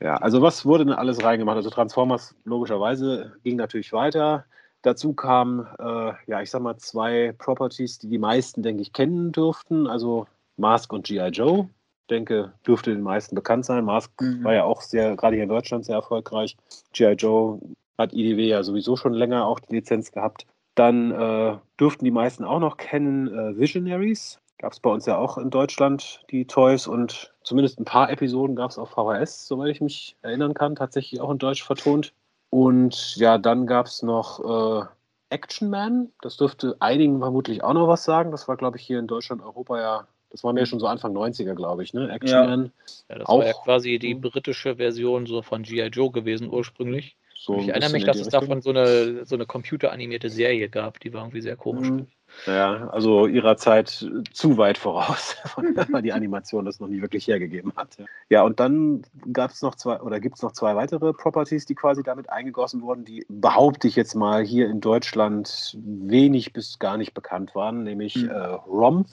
Ja, also was wurde denn alles reingemacht? Also Transformers logischerweise ging natürlich weiter. Dazu kamen, äh, ja, ich sag mal, zwei Properties, die die meisten, denke ich, kennen dürften. Also Mask und G.I. Joe denke, dürfte den meisten bekannt sein. Mask mhm. war ja auch sehr, gerade hier in Deutschland, sehr erfolgreich. G.I. Joe hat IDW ja sowieso schon länger auch die Lizenz gehabt. Dann äh, dürften die meisten auch noch kennen äh, Visionaries. Gab es bei uns ja auch in Deutschland die Toys und zumindest ein paar Episoden gab es auf VHS, soweit ich mich erinnern kann, tatsächlich auch in Deutsch vertont. Und ja, dann gab es noch äh, Action Man. Das dürfte einigen vermutlich auch noch was sagen. Das war, glaube ich, hier in Deutschland, Europa ja das war mir schon so Anfang 90er, glaube ich, ne? Action ja. Man. Ja, das auch, war ja quasi die britische Version so von G.I. Joe gewesen ursprünglich. So ich erinnere mich, dass es davon so eine, so eine computeranimierte Serie gab, die war irgendwie sehr komisch. Mhm. Ja, also ihrer Zeit zu weit voraus, weil die Animation das noch nie wirklich hergegeben hat. Ja, und dann gab es noch zwei oder gibt es noch zwei weitere Properties, die quasi damit eingegossen wurden, die behaupte ich jetzt mal hier in Deutschland wenig bis gar nicht bekannt waren, nämlich mhm. äh, ROM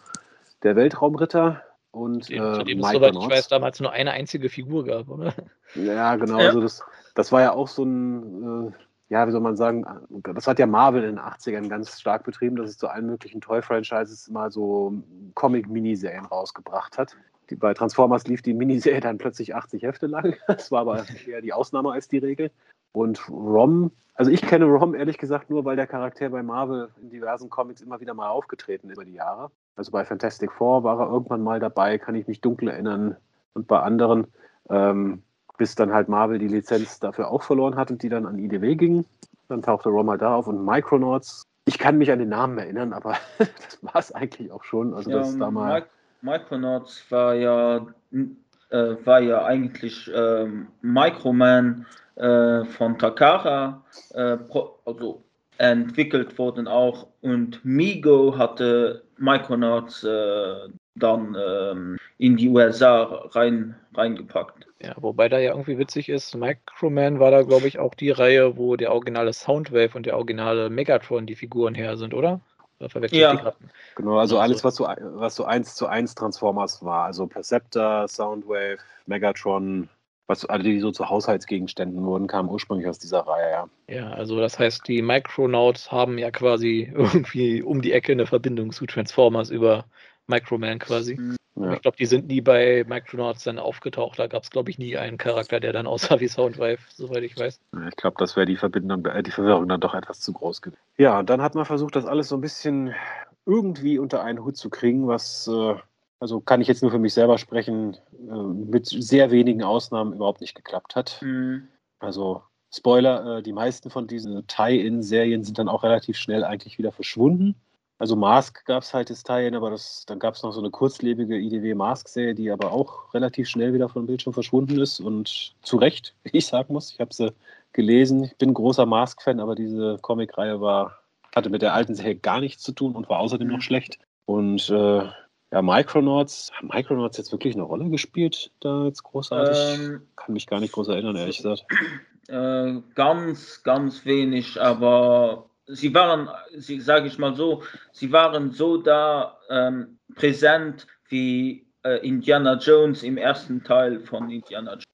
der Weltraumritter und dem, äh, zu dem es, soweit ich weiß, damals nur eine einzige Figur gab, oder? Ja, genau. Ja. Also das, das war ja auch so ein, äh, ja, wie soll man sagen, das hat ja Marvel in den 80ern ganz stark betrieben, dass es zu allen möglichen Toy-Franchises mal so Comic-Miniserien rausgebracht hat. Die, bei Transformers lief die Miniserie dann plötzlich 80 Hefte lang. Das war aber eher die Ausnahme als die Regel. Und Rom, also ich kenne Rom ehrlich gesagt nur, weil der Charakter bei Marvel in diversen Comics immer wieder mal aufgetreten ist über die Jahre. Also bei Fantastic Four war er irgendwann mal dabei, kann ich mich dunkel erinnern. Und bei anderen, ähm, bis dann halt Marvel die Lizenz dafür auch verloren hat und die dann an IDW ging. Dann tauchte Rom halt da auf und Micronauts. Ich kann mich an den Namen erinnern, aber das war es eigentlich auch schon. Also ja, das da mal Micronauts war ja, äh, war ja eigentlich ähm, Microman äh, von Takara, äh, pro, also entwickelt worden auch und Migo hatte Micronauts äh, dann ähm, in die USA rein, reingepackt. Ja, wobei da ja irgendwie witzig ist, Microman war da, glaube ich, auch die Reihe, wo der originale Soundwave und der originale Megatron die Figuren her sind, oder? ja. Genau, also alles, was so, was so 1 zu 1 Transformers war. Also Perceptor, Soundwave, Megatron, was alle, die so zu Haushaltsgegenständen wurden, kamen ursprünglich aus dieser Reihe, ja. Ja, also das heißt, die Micronauts haben ja quasi irgendwie um die Ecke eine Verbindung zu Transformers über Microman quasi. Mhm. Ja. Ich glaube, die sind nie bei Micronauts dann aufgetaucht. Da gab es, glaube ich, nie einen Charakter, der dann aussah wie Soundwave, soweit ich weiß. Ich glaube, das wäre die Verbindung, äh, die Verwirrung dann doch etwas zu groß gewesen. Ja, und dann hat man versucht, das alles so ein bisschen irgendwie unter einen Hut zu kriegen, was äh, also kann ich jetzt nur für mich selber sprechen, äh, mit sehr wenigen Ausnahmen überhaupt nicht geklappt hat. Mhm. Also Spoiler, äh, die meisten von diesen Tie-In-Serien sind dann auch relativ schnell eigentlich wieder verschwunden. Also Mask gab es halt das Tie-In, aber das, dann gab es noch so eine kurzlebige IDW Mask-Serie, die aber auch relativ schnell wieder vom Bildschirm verschwunden ist und zu Recht, wie ich sagen muss. Ich habe sie gelesen. Ich bin ein großer Mask-Fan, aber diese Comic-Reihe war, hatte mit der alten Serie gar nichts zu tun und war außerdem noch mhm. schlecht. Und äh, ja, Micronauts, haben Micronauts jetzt wirklich eine Rolle gespielt, da jetzt großartig? Ähm, Kann mich gar nicht groß erinnern, ehrlich gesagt. Äh, ganz, ganz wenig, aber sie waren, sie sage ich mal so, sie waren so da ähm, präsent wie äh, Indiana Jones im ersten Teil von Indiana Jones.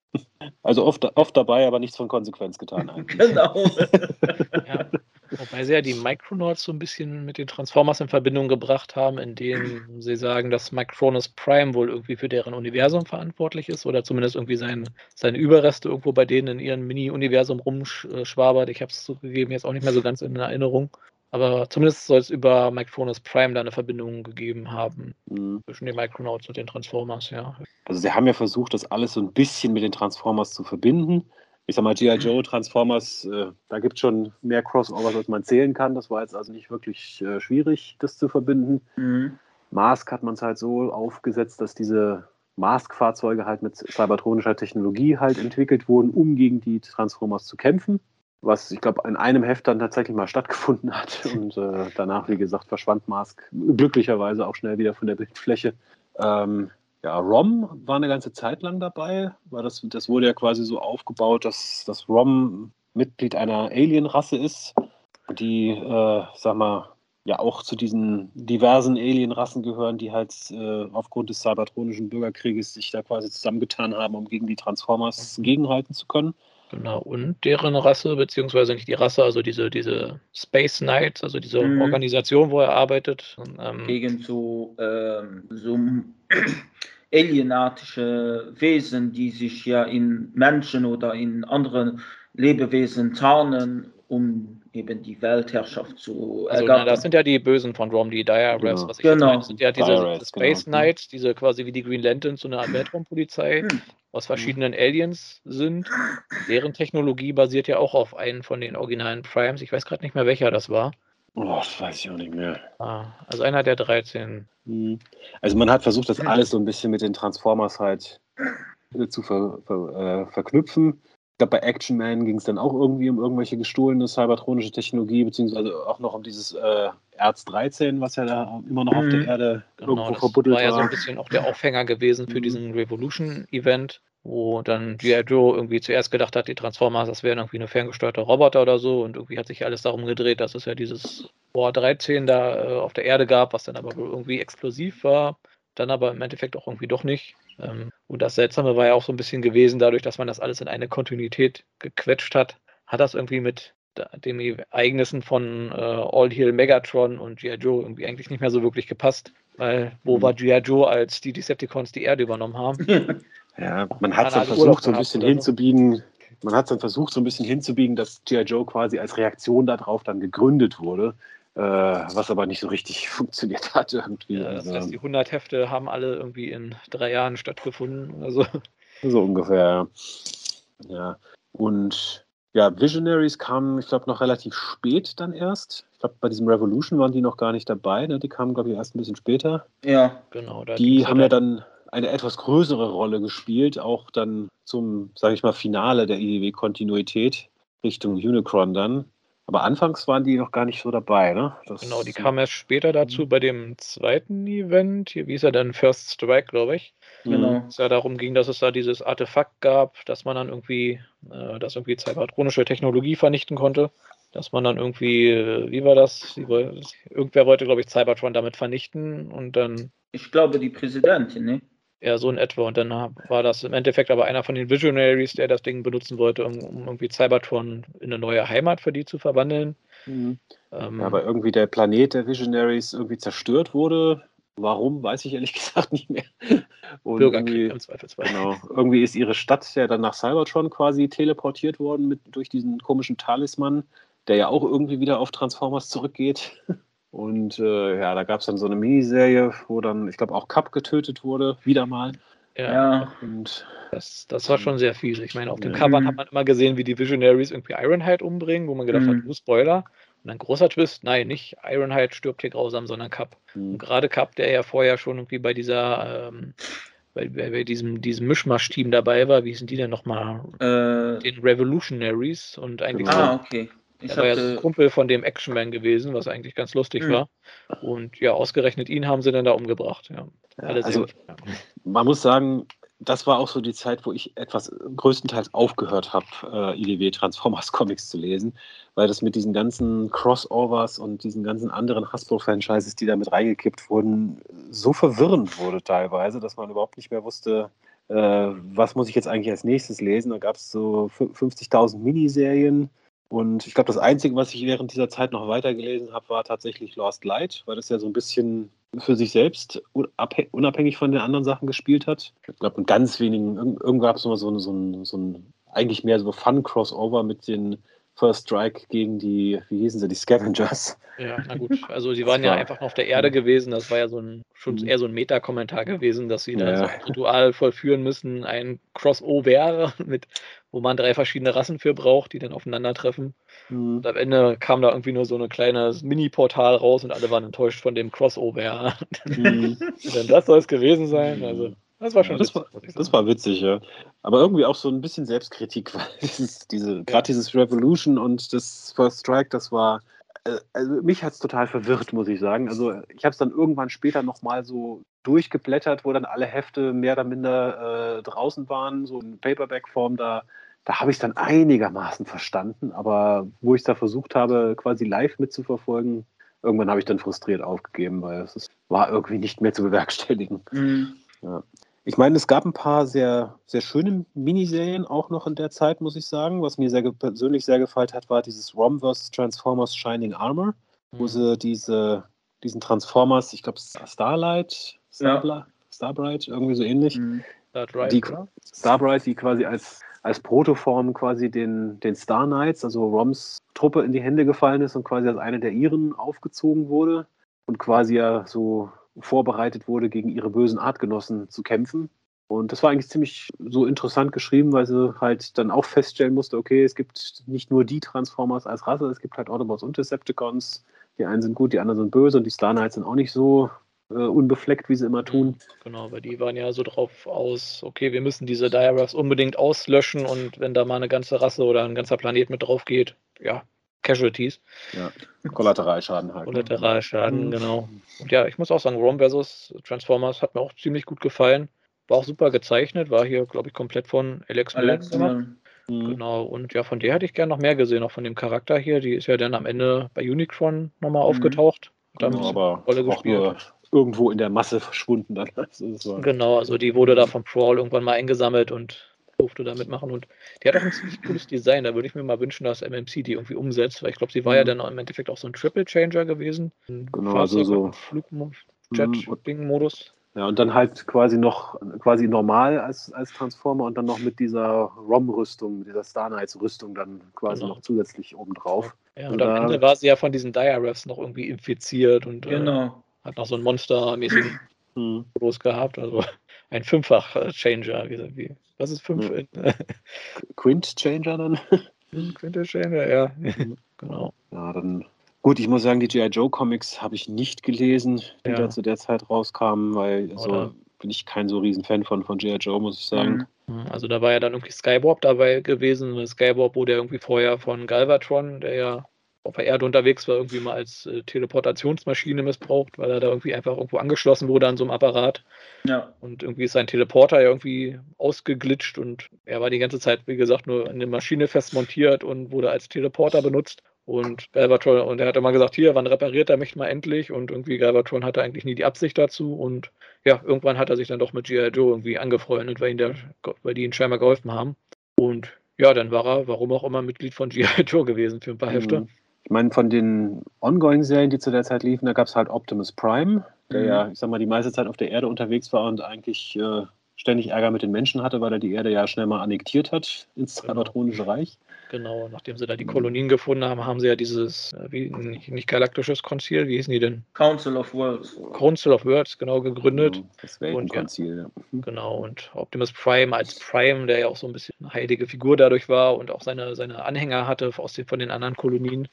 Also oft, oft dabei, aber nichts von Konsequenz getan. genau. ja. Wobei sie ja die Micronauts so ein bisschen mit den Transformers in Verbindung gebracht haben, indem sie sagen, dass Micronus Prime wohl irgendwie für deren Universum verantwortlich ist oder zumindest irgendwie sein, seine Überreste irgendwo bei denen in ihrem Mini-Universum rumschwabert. Ich habe es zugegeben jetzt auch nicht mehr so ganz in Erinnerung. Aber zumindest soll es über Micronus Prime da eine Verbindung gegeben haben mhm. zwischen den Micronauts und den Transformers, ja. Also sie haben ja versucht, das alles so ein bisschen mit den Transformers zu verbinden ich sag mal, G.I. Joe, Transformers, äh, da gibt es schon mehr Crossovers, als man zählen kann. Das war jetzt also nicht wirklich äh, schwierig, das zu verbinden. Mhm. Mask hat man es halt so aufgesetzt, dass diese Mask-Fahrzeuge halt mit cybertronischer Technologie halt entwickelt wurden, um gegen die Transformers zu kämpfen. Was ich glaube in einem Heft dann tatsächlich mal stattgefunden hat. Und äh, danach, wie gesagt, verschwand Mask glücklicherweise auch schnell wieder von der Bildfläche. Ähm, ja, ROM war eine ganze Zeit lang dabei, weil das, das wurde ja quasi so aufgebaut, dass, dass ROM Mitglied einer Alien-Rasse ist, die, äh, sag mal, ja auch zu diesen diversen Alien-Rassen gehören, die halt äh, aufgrund des cybertronischen Bürgerkrieges sich da quasi zusammengetan haben, um gegen die Transformers gegenhalten zu können. Genau, und deren Rasse, beziehungsweise nicht die Rasse, also diese, diese Space Knights, also diese mhm. Organisation, wo er arbeitet. Ähm, Gegen so, ähm, so alienatische Wesen, die sich ja in Menschen oder in anderen Lebewesen tarnen, um eben die Weltherrschaft zu also, na, das sind ja die Bösen von Rom, die Dire Raps, genau. was ich genau. meine. Das sind ja diese Dire Space genau. Knights, diese quasi wie die Green Lanterns, so eine Art Weltraumpolizei, hm. aus verschiedenen hm. Aliens sind. Deren Technologie basiert ja auch auf einen von den originalen Primes. Ich weiß gerade nicht mehr, welcher das war. Oh, das weiß ich auch nicht mehr. Ah, also einer der 13. Hm. Also man hat versucht, das alles so ein bisschen mit den Transformers halt äh, zu ver, ver, äh, verknüpfen. Ich glaube, bei Action Man ging es dann auch irgendwie um irgendwelche gestohlene cybertronische Technologie, beziehungsweise auch noch um dieses äh, Erz 13, was ja da immer noch mhm. auf der mhm. Erde genau, irgendwo verbuddelt war. Das war ja so ein bisschen auch der Aufhänger gewesen für mhm. diesen Revolution-Event wo dann G.I. Joe irgendwie zuerst gedacht hat, die Transformers, das wären irgendwie eine ferngesteuerte Roboter oder so und irgendwie hat sich alles darum gedreht, dass es ja dieses Bohr 13 da äh, auf der Erde gab, was dann aber irgendwie explosiv war, dann aber im Endeffekt auch irgendwie doch nicht. Ähm, und das Seltsame war ja auch so ein bisschen gewesen, dadurch, dass man das alles in eine Kontinuität gequetscht hat, hat das irgendwie mit den Ereignissen von äh, All Heal Megatron und G.I. Joe irgendwie eigentlich nicht mehr so wirklich gepasst. Weil wo mhm. war G.I. Joe, als die Decepticons die Erde übernommen haben? Ja, man hat es dann versucht, so ein bisschen hinzubiegen. Man hat es dann versucht, so ein bisschen hinzubiegen, dass G.I. Joe quasi als Reaktion darauf dann gegründet wurde, äh, was aber nicht so richtig funktioniert hat irgendwie. Ja, das also, heißt, die 100 Hefte haben alle irgendwie in drei Jahren stattgefunden. Also. So ungefähr, ja. ja. Und ja, Visionaries kamen, ich glaube, noch relativ spät dann erst. Ich glaube, bei diesem Revolution waren die noch gar nicht dabei. Ne? Die kamen, glaube ich, erst ein bisschen später. Ja, genau. die haben ja dann eine etwas größere Rolle gespielt, auch dann zum, sage ich mal, Finale der IDW-Kontinuität Richtung Unicron dann. Aber anfangs waren die noch gar nicht so dabei, ne? Das genau, die kamen erst später dazu bei dem zweiten Event. Hier, wie ist er dann? First Strike, glaube ich. Genau. Es ja darum ging, dass es da dieses Artefakt gab, dass man dann irgendwie, äh, das irgendwie cybertronische Technologie vernichten konnte. Dass man dann irgendwie, äh, wie war das? Irgendwer wollte, glaube ich, Cybertron damit vernichten und dann. Ich glaube, die Präsidentin, ne? Ja, so in etwa. Und dann war das im Endeffekt aber einer von den Visionaries, der das Ding benutzen wollte, um, um irgendwie Cybertron in eine neue Heimat für die zu verwandeln. Mhm. Ähm, ja, aber irgendwie der Planet der Visionaries irgendwie zerstört wurde. Warum, weiß ich ehrlich gesagt nicht mehr. Und Bürgerkrieg im Zweifelsfall. Genau. Irgendwie ist ihre Stadt ja dann nach Cybertron quasi teleportiert worden mit, durch diesen komischen Talisman, der ja auch irgendwie wieder auf Transformers zurückgeht. Und äh, ja, da gab es dann so eine Miniserie, wo dann, ich glaube, auch Cup getötet wurde, wieder mal. Ja. Und das, das war schon sehr fies. Ich meine, auf den Covern hat man immer gesehen, wie die Visionaries irgendwie Ironhide umbringen, wo man gedacht mhm. hat, du Spoiler. Und ein großer Twist, nein, nicht Ironhide stirbt hier grausam, sondern Cup. Mhm. Und gerade Cup, der ja vorher schon irgendwie bei dieser, ähm, bei, bei, diesem, diesem Mischmasch-Team dabei war, wie sind die denn nochmal? Äh, den Revolutionaries und eigentlich. Ah, okay. Ich er war ja Kumpel von dem Actionman gewesen, was eigentlich ganz lustig mhm. war. Und ja, ausgerechnet ihn haben sie dann da umgebracht. Ja. Ja, also, ja. man muss sagen, das war auch so die Zeit, wo ich etwas größtenteils aufgehört habe, äh, IDW Transformers Comics zu lesen, weil das mit diesen ganzen Crossovers und diesen ganzen anderen Hasbro-Franchises, die da mit reingekippt wurden, so verwirrend wurde teilweise, dass man überhaupt nicht mehr wusste, äh, was muss ich jetzt eigentlich als nächstes lesen. Da gab es so 50.000 Miniserien Und ich glaube, das Einzige, was ich während dieser Zeit noch weitergelesen habe, war tatsächlich Lost Light, weil das ja so ein bisschen für sich selbst unabhängig von den anderen Sachen gespielt hat. Ich glaube, in ganz wenigen, irgendwo gab es immer so, so, ein, so ein, eigentlich mehr so Fun-Crossover mit den First Strike gegen die, wie hießen sie, die Scavengers. Ja, na gut. Also sie waren ja einfach noch auf der Erde gewesen. Das war ja so ein schon mhm. eher so ein Meta-Kommentar gewesen, dass sie ja. da so ein Ritual vollführen müssen, ein Crossover mit, wo man drei verschiedene Rassen für braucht, die dann aufeinandertreffen. Mhm. Und am Ende kam da irgendwie nur so ein kleines Mini-Portal raus und alle waren enttäuscht von dem Crossover. Mhm. dann das soll es gewesen sein. Also das war schon ja, das, witzig, war, das war witzig, ja. Aber irgendwie auch so ein bisschen Selbstkritik, weil dieses, diese, gerade dieses Revolution und das First Strike, das war, äh, also mich hat es total verwirrt, muss ich sagen. Also ich habe es dann irgendwann später nochmal so durchgeblättert, wo dann alle Hefte mehr oder minder äh, draußen waren, so in Paperback-Form, da, da habe ich es dann einigermaßen verstanden, aber wo ich es da versucht habe, quasi live mitzuverfolgen, irgendwann habe ich dann frustriert aufgegeben, weil es war irgendwie nicht mehr zu bewerkstelligen. Mhm. Ja. Ich meine, es gab ein paar sehr, sehr schöne Miniserien auch noch in der Zeit, muss ich sagen. Was mir sehr persönlich sehr gefallen hat, war dieses ROM vs. Transformers Shining Armor, mhm. wo sie diese, diesen Transformers, ich glaube Starlight, Starblight, ja. Starbright, irgendwie so ähnlich. Mhm. Starbright, die, Starbright, die quasi als, als Protoform quasi den, den Star Knights, also Roms Truppe in die Hände gefallen ist und quasi als eine der ihren aufgezogen wurde und quasi ja so vorbereitet wurde, gegen ihre bösen Artgenossen zu kämpfen. Und das war eigentlich ziemlich so interessant geschrieben, weil sie halt dann auch feststellen musste, okay, es gibt nicht nur die Transformers als Rasse, es gibt halt Autobots und Decepticons. Die einen sind gut, die anderen sind böse und die Star Knights sind auch nicht so äh, unbefleckt, wie sie immer tun. Genau, weil die waren ja so drauf aus, okay, wir müssen diese Diaras unbedingt auslöschen und wenn da mal eine ganze Rasse oder ein ganzer Planet mit drauf geht, ja, Casualties. Ja, Kollateralschaden halt. Ne? Kollateralschaden, mhm. genau. Und ja, ich muss auch sagen, Rome vs. Transformers hat mir auch ziemlich gut gefallen. War auch super gezeichnet, war hier, glaube ich, komplett von Alex, Alex gemacht. Mhm. Genau, und ja, von der hätte ich gerne noch mehr gesehen, auch von dem Charakter hier. Die ist ja dann am Ende bei Unicron nochmal mhm. aufgetaucht. Genau, aber Rolle gespielt. irgendwo in der Masse verschwunden dann. Also genau, also die wurde da vom Crawl irgendwann mal eingesammelt und durfte da mitmachen und die hat auch ein ziemlich cooles Design. Da würde ich mir mal wünschen, dass MMC die irgendwie umsetzt, weil ich glaube, sie war mhm. ja dann im Endeffekt auch so ein Triple Changer gewesen. Genau, also so Flugjet-Ding-Modus. Ja, und dann halt quasi noch quasi normal als, als Transformer und dann noch mit dieser ROM-Rüstung, dieser Star Knights-Rüstung dann quasi genau. noch zusätzlich obendrauf. Ja, und, und am Ende war sie ja von diesen Diarefs noch irgendwie infiziert und äh, genau. äh, hat noch so einen Monster-mäßigen mhm. Modus gehabt. Also ein Fünffach-Changer. Wie, wie, was ist fünf? Hm. Quint-Changer dann? Quint-Changer, ja. Mhm. genau. Ja, dann. Gut, ich muss sagen, die G.I. Joe Comics habe ich nicht gelesen, die ja. da zu der Zeit rauskamen, weil so bin ich kein so riesen Fan von, von G.I. Joe, muss ich sagen. Mhm. Also da war ja dann irgendwie Skywarp dabei gewesen. Skywarp wurde ja irgendwie vorher von Galvatron, der ja auf der Erde unterwegs war, irgendwie mal als äh, Teleportationsmaschine missbraucht, weil er da irgendwie einfach irgendwo angeschlossen wurde an so einem Apparat. Ja. Und irgendwie ist sein Teleporter ja irgendwie ausgeglitscht und er war die ganze Zeit, wie gesagt, nur in eine Maschine festmontiert und wurde als Teleporter benutzt. Und Galvatron, und er hat immer gesagt, hier, wann repariert er mich mal endlich? Und irgendwie Galvatron hatte eigentlich nie die Absicht dazu. Und ja, irgendwann hat er sich dann doch mit G.I. Joe irgendwie angefreundet, weil, ihn der, weil die ihm scheinbar geholfen haben. Und ja, dann war er, warum auch immer, Mitglied von G.I. Joe gewesen für ein paar mhm. Ich meine, von den Ongoing-Serien, die zu der Zeit liefen, da gab es halt Optimus Prime, der mhm. ja, ich sag mal, die meiste Zeit auf der Erde unterwegs war und eigentlich äh, ständig Ärger mit den Menschen hatte, weil er die Erde ja schnell mal annektiert hat ins genau. Reich. Genau, nachdem sie da die Kolonien gefunden haben, haben sie ja dieses, äh, wie, nicht, nicht galaktisches Konzil, wie hießen die denn? Council of Worlds. Council of Worlds, genau, gegründet. Genau, das Weltenkonzil, ja, ja. Genau, und Optimus Prime als Prime, der ja auch so ein bisschen eine heilige Figur dadurch war und auch seine, seine Anhänger hatte aus den, von den anderen Kolonien,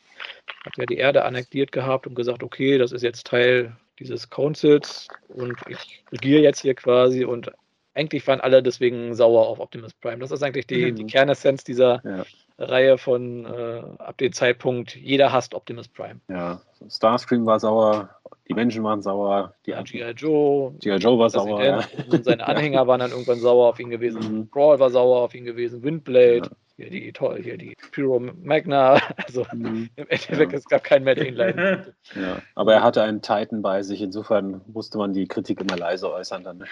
hat ja die Erde annektiert gehabt und gesagt, okay, das ist jetzt Teil dieses Councils und ich regiere jetzt hier quasi und eigentlich waren alle deswegen sauer auf Optimus Prime. Das ist eigentlich die, mhm. die Kernessenz dieser ja. Reihe von äh, ab dem Zeitpunkt, jeder hasst Optimus Prime. Ja, Starscream war sauer, die Menschen waren sauer, die ja, G.I. Joe. G.I. Joe war sauer. Ja. Seine Anhänger waren dann irgendwann sauer auf ihn gewesen. Mhm. Brawl war sauer auf ihn gewesen, Windblade. Hier die, toll, hier die Pyro Magna, also mhm. im Endeffekt, ja. es gab keinen mehr, der ihn leiden Ja, aber er hatte einen Titan bei sich, insofern musste man die Kritik immer leise äußern dann.